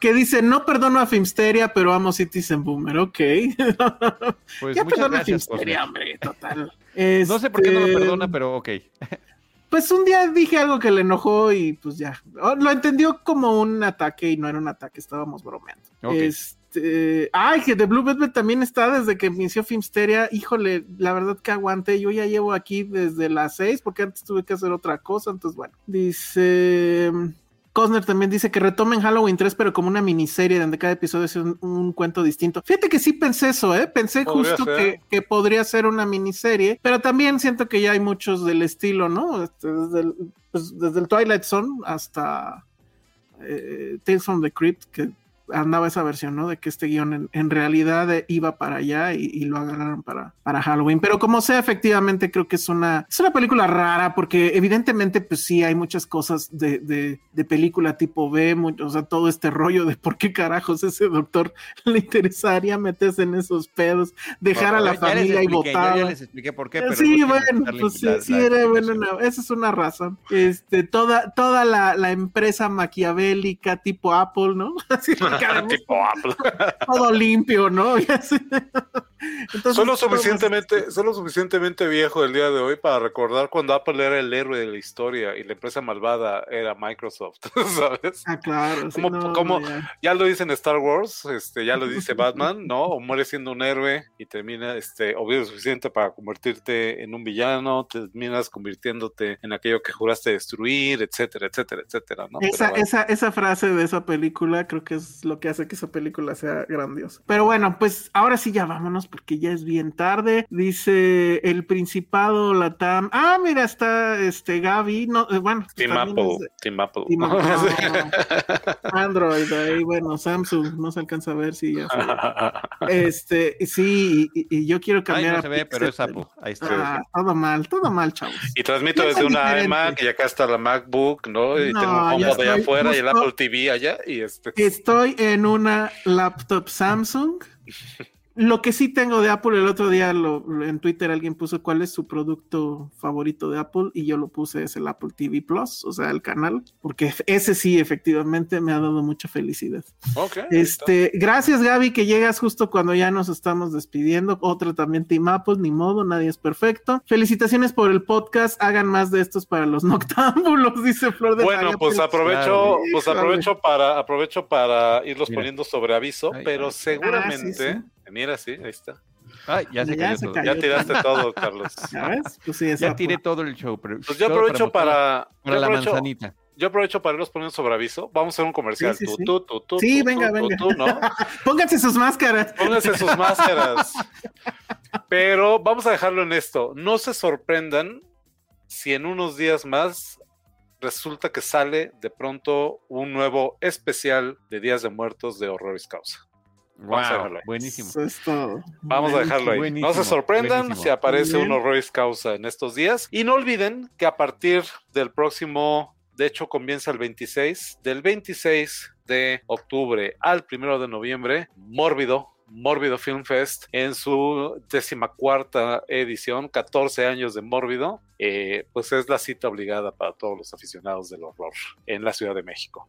que dice, no perdono a Filmsteria, pero amo Citizen Boomer. Ok. Pues ya perdono a Filmsteria, hombre, total. No sé por qué no lo Este, perdona, pero ok. Pues un día dije algo que le enojó y pues ya. Lo entendió como un ataque y no era un ataque, estábamos bromeando. Ok. Este. Ay, que The Blue Velvet también está desde que inició Filmsteria. Híjole, la verdad que aguanté. Yo ya llevo aquí desde las seis porque antes tuve que hacer otra cosa. Entonces, bueno. Dice. Cosner también dice que retomen Halloween 3, pero como una miniserie donde cada episodio es un, un cuento distinto. Fíjate que sí pensé eso, ¿eh? Pensé Podría justo que podría ser una miniserie, pero también siento que ya hay muchos del estilo, ¿no? Este, desde, el, pues, desde el Twilight Zone hasta eh, Tales from the Crypt, que andaba esa versión, ¿no? De que este guion en, en realidad iba para allá y, y lo agarraron para, para Halloween. Pero como sea, efectivamente creo que es una, es una película rara porque evidentemente pues sí hay muchas cosas de, de, de película tipo B, mu- o sea, todo este rollo de por qué carajos ese doctor le interesaría meterse en esos pedos, dejar a la Ya familia y expliqué, votar. Ya, les expliqué por qué, pero sí, no bueno, pues sí, la- sí la era bueno, una- esa es una razón. Este, toda, toda la, la empresa maquiavélica tipo Apple, ¿no? Así tipo Apple. todo limpio, ¿no? Entonces, Solo suficientemente, solo suficientemente viejo el día de hoy para recordar cuando Apple era el héroe de la historia y la empresa malvada era Microsoft, ¿sabes? Ah, claro. sí, ¿Cómo- no, cómo- no, ya. Ya lo dice en Star Wars, este, ya lo dice Batman, ¿no? O mueres siendo un héroe y termina, este, o vives suficiente para convertirte en un villano, terminas convirtiéndote en aquello que juraste destruir, etcétera, etcétera, etcétera, ¿no? Esa, bueno. esa, esa frase de esa película creo que es lo que hace que esa película sea grandiosa. Pero bueno, pues ahora sí ya vámonos porque ya es bien tarde. Dice el Principado, la TAM. Ah, mira, está este Gaby. No, eh, bueno, pues Team Apple, es de- Team Apple. Team Apple. Android, ahí, bueno, Samsung, no se alcanza a ver si ya. se- Este, sí, y, y yo quiero Ay, cambiar no se ve, pero es. Apple. Ahí está. Ah, todo mal, todo mal, chavos. Y transmito desde una diferente. iMac y acá está la MacBook, ¿no? Y No, tengo un HomePod allá estoy afuera y el Apple TV allá y este. Estoy en una laptop Samsung. Lo que sí tengo de Apple, el otro día lo- en Twitter alguien puso cuál es su producto favorito de Apple y yo lo puse, es el Apple TV Plus, o sea, el canal, porque ese sí efectivamente me ha dado mucha felicidad. Ok, ahí está. Este, gracias Gaby que llegas justo cuando ya nos estamos despidiendo. Otra también Team Apple, ni modo, nadie es perfecto. Felicitaciones por el podcast, hagan más de estos para los noctámbulos, dice Flor de Bueno, María, pues aprovecho, pues aprovecho para, aprovecho para irlos Mira. poniendo sobre aviso, Ay, pero seguramente, Ah, sí, mira, sí, ahí está. Ay, ya se Ya cayó se todo. cayó. Ya tiraste todo, Carlos. ¿Ya ves? Pues sí, Ya tiré todo el show. Pero Pues yo aprovecho para, para yo la aprovecho, manzanita. yo aprovecho para irlos poniendo sobre aviso. Vamos a hacer un comercial. Sí, sí, Tú, sí. tú, tú, tú, Sí, tú, venga, tú, venga. tú, ¿no? Pónganse sus máscaras. Pónganse sus máscaras. Pero vamos a dejarlo en esto. No se sorprendan si en unos días más resulta que sale de pronto un nuevo especial de Días de Muertos de Horroris Causa. Vamos a dejarlo ahí. buenísimo. Eso es todo. Vamos a dejarlo ahí. Buenísimo, no se sorprendan buenísimo. si aparece un. Horroris Causa en estos días. Y no olviden que a partir del próximo, de hecho comienza el 26, del 26 de octubre al primero de noviembre, Mórbido. Mórbido Film Fest en su decimacuarta edición, 14 años de Mórbido, eh, pues es la cita obligada para todos los aficionados del horror en la Ciudad de México.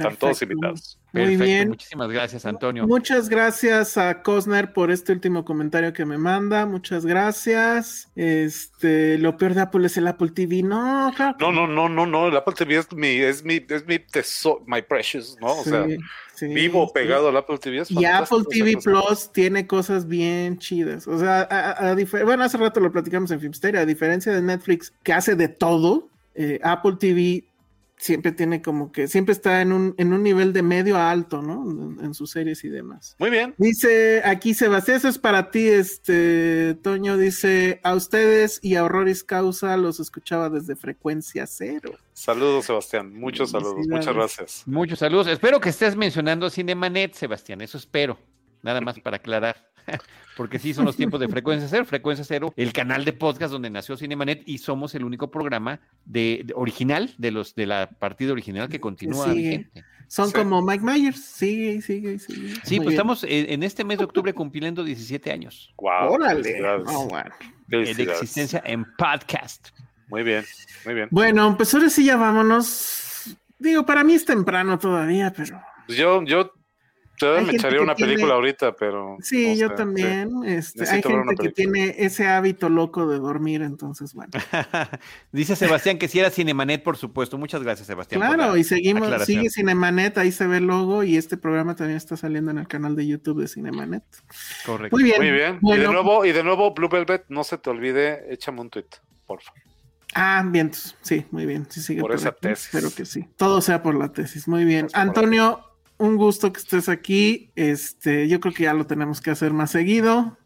Están todos Perfecto. invitados. Muy Perfecto, bien. Muchísimas gracias, Antonio. Muchas gracias a Cosner por este último comentario que me manda. Muchas gracias. Este, lo peor de Apple es el Apple TV. No, claro. No, no, no, no, no, el Apple TV es mi, es mi, es mi tesoro, my precious, ¿no? O Sí, sea, sí, vivo sí. pegado al Apple TV. es Y Apple TV. Plus tiene cosas bien chidas. O sea, a- a- bueno, hace rato lo platicamos en Filmsteria. A diferencia de Netflix, que hace de todo, eh, Apple TV siempre tiene como que, siempre está en un, en un nivel de medio a alto, ¿no? En, en sus series y demás. Muy bien. Dice aquí Sebastián, eso es para ti, este Toño dice a ustedes y a Horroris Causa los escuchaba desde frecuencia cero. Saludos, Sebastián. Muchos saludos. Muchas gracias. Muchos saludos. Espero que estés mencionando Cinemanet, Sebastián. Eso espero. Nada más para aclarar. Porque sí son los tiempos de Frecuencia Cero. Frecuencia Cero, el canal de podcast donde nació Cinemanet y somos el único programa de, de- original de los de la partida original que continúa sigue. vigente. Son Sí. como Mike Myers, sigue, sigue, sigue. Sí, Muy pues bien. estamos en, en este mes de octubre cumpliendo 17 años Wow. Órale. Oh, bueno. de Felicidades. existencia en podcast. Muy bien, muy bien. Bueno, pues ahora sí ya vámonos. Digo, para mí es temprano todavía, pero Pues yo, yo me gente echaría que una tiene- película ahorita, pero. sí, no yo sé, también. Este, hay gente que tiene ese hábito loco de dormir, entonces bueno. Dice Sebastián que si era Cinemanet, por supuesto. Muchas gracias, Sebastián. por Claro, la y seguimos, aclaración. sigue Cinemanet, ahí se ve el logo y este programa también está saliendo en el canal de YouTube de Cinemanet. Correcto. Muy bien. Muy bien. Y de nuevo, y de nuevo, Blue Velvet, no se te olvide, échame un tweet, por favor. Ah, bien, sí, muy bien. Sí, sigue Por esa aquí. tesis. Espero que sí. Todo sea por la tesis. Muy bien. Por Antonio, un gusto que estés aquí. Este, yo creo que ya lo tenemos que hacer más seguido.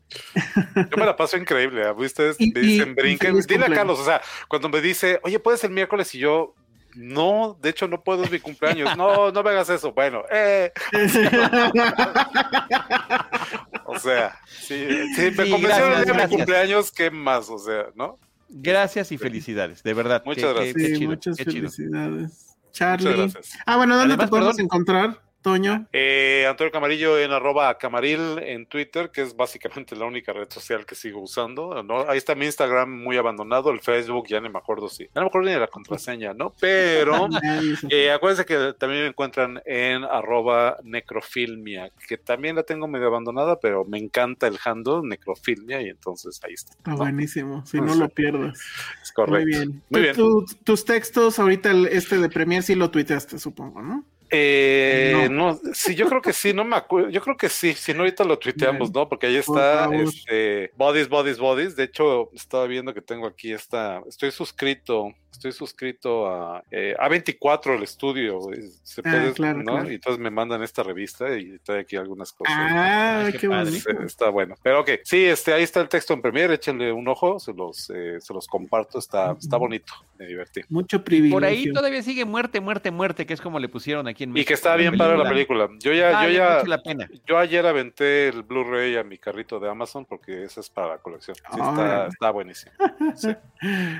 Yo me la paso increíble. ¿ah? Ustedes Y- me dicen, brinquen. Dile a. Carlos, o sea, cuando me dice, oye, ¿puedes el miércoles? Y yo, no, de hecho no puedo, es mi cumpleaños. No, no me hagas eso. Bueno, eh, o sea, sí, sí, me Sí, convenció gracias, el día de mi cumpleaños, ¿qué más? O sea, ¿no? Gracias y felicidades, de verdad. Muchas Qué- gracias. qué sí, chido, muchas qué chido. felicidades. Charlie. Muchas gracias. Ah, bueno, ¿dónde Además, te podemos perdón. encontrar, Toño? Eh, Antonio Camarillo en arroba camaril en Twitter, que es básicamente la única red social que sigo usando. ¿no? Ahí está mi Instagram muy abandonado, el Facebook ya no me acuerdo si. Ya no me acuerdo ni de la contraseña, ¿no? Pero eh, acuérdense que también me encuentran en arroba necrofilmia, que también la tengo medio abandonada, pero me encanta el handle necrofilmia y entonces ahí está. Está ¿no? buenísimo, si No lo pierdas. Es correcto. Muy bien. Muy bien. tú- tus textos, ahorita el- este de Premier sí lo tuiteaste, supongo, ¿no? Eh, no. sí, yo creo que sí, no me acuerdo. Yo creo que sí, si no, ahorita lo tuiteamos, ¿no? Porque ahí está este, Bodies, Bodies, Bodies. De hecho, estaba viendo que tengo aquí esta. Estoy suscrito, estoy suscrito a eh, A24, el estudio. es- Se Ah, puede, claro, ¿no? claro. Y entonces me mandan esta revista y trae aquí algunas cosas. Ah, qué, bonito. Está bueno. Pero ok, sí, este, ahí está el texto en Premiere, échenle un ojo, se los, eh, se los comparto, está, está bonito, me divertí. Mucho privilegio. Por ahí todavía sigue muerte, muerte, muerte, que es como le pusieron aquí en Y México. que está bien para la película. Yo ya, Vale yo ya, mucho la pena. yo ayer aventé el Blu-ray a mi carrito de Amazon porque ese es para la colección. Sí, está, está buenísimo. Sí.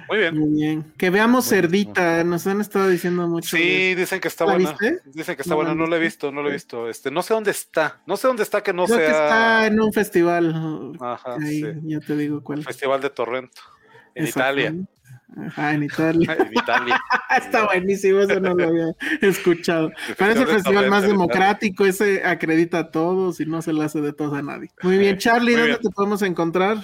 Muy bien. Muy bien. Que veamos. Cerdita, nos han estado diciendo mucho. Sí, dicen que está ¿La buena. viste? Dicen que está ¿No buena, no la he visto, no la he visto. Este, no sé dónde está. No sé dónde está que no Creo que está sea en un festival. Ajá, Ahí, sí. ya te digo cuál. Festival de Torrento. En Italia. Ajá, en Italia. En Italia. Está buenísimo, eso no lo había escuchado. Parece el festival más democrático, ese acredita a todos y no se le hace de todos a nadie. Muy bien, Charlie, Muy ¿dónde bien. te podemos encontrar?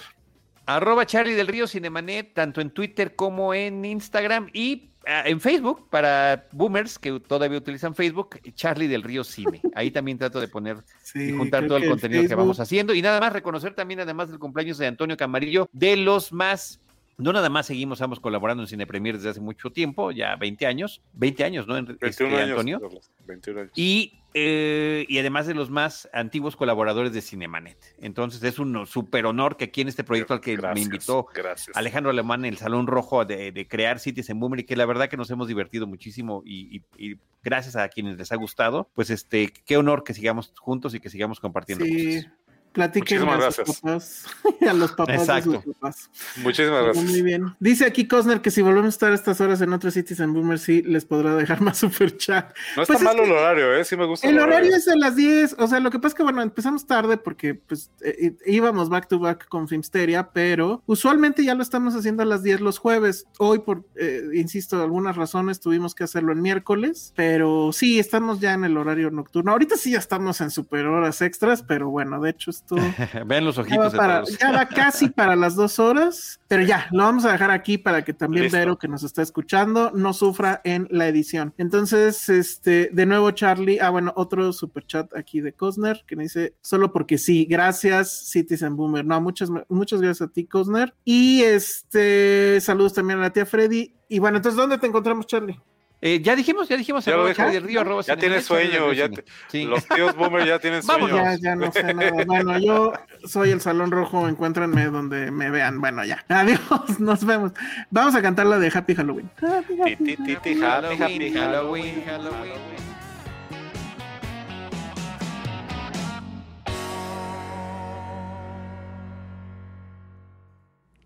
Arroba Charlie del Río Cinemanet, tanto en Twitter como en Instagram y ah, en Facebook, para boomers que todavía utilizan Facebook, Charlie del Río Cine. Ahí también trato de poner Sí, y juntar todo el contenido que vamos haciendo. Y nada más reconocer también, además del cumpleaños de Antonio Camarillo, de los más. No nada más seguimos, estamos colaborando en Cine Premier desde hace mucho tiempo, ya 20 años, 20 años, ¿no? En- 21 este, años. Antonio. Carlos, 21 años. Y, eh, y además de los más antiguos colaboradores de Cinemanet. Entonces es un súper honor que aquí en este proyecto al que me invitó Gracias. Alejandro Alemán en el Salón Rojo de, de crear Cities en Boomer y que la verdad que nos hemos divertido muchísimo y, y- y gracias a quienes les ha gustado, pues este, qué honor que sigamos juntos y que sigamos compartiendo Sí, cosas. Platiquen a Muchísimas sus gracias. papás, a los papás Exacto. de sus papás. Muchísimas Muy gracias. bien. Dice aquí Cosner que si volvemos a estar a estas horas en otros sitios en Boomer, sí les podrá dejar más super chat. No está Pues es malo el horario, ¿eh? Sí me gusta. El horario es a las 10, o sea, lo que pasa es que, bueno, empezamos tarde porque, pues, eh, íbamos back to back con Filmsteria, pero usualmente ya lo estamos haciendo a las 10 los jueves. Hoy, por, eh, insisto, algunas razones tuvimos que hacerlo en miércoles, pero sí, estamos ya en el horario nocturno. Ahorita sí ya estamos en super horas extras, pero bueno, de hecho esto Vean los ya va, ojitos de para- ya va casi para las dos horas, pero ya, lo vamos a dejar aquí para que también Listo. Vero, que nos está escuchando, no sufra en la edición. Entonces, este, de nuevo, Charlie, ah, bueno, otro super chat aquí de Cosner, que me dice, solo porque sí, gracias, Citizen Boomer. No, muchas, muchas gracias a ti, Cosner. Y este, saludos también a la tía Freddy. Y bueno, entonces, ¿dónde te encontramos, Charlie? Eh, ya dijimos, ya dijimos. Ya lo del Río, arroba Ya tienes sueño, ya te- Sí. los tíos boomer ya tienen sueño. Ya, ya no sé nada. Bueno, yo soy el Salón Rojo, encuéntrenme donde me vean. Bueno, ya. Adiós, nos vemos. Vamos a cantar la de Happy Halloween. Happy, happy Halloween, Halloween. Halloween, Halloween.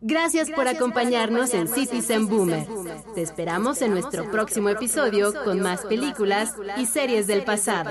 Gracias por acompañarnos en Citizen Boomer. Te esperamos en nuestro próximo episodio con más películas y series del pasado.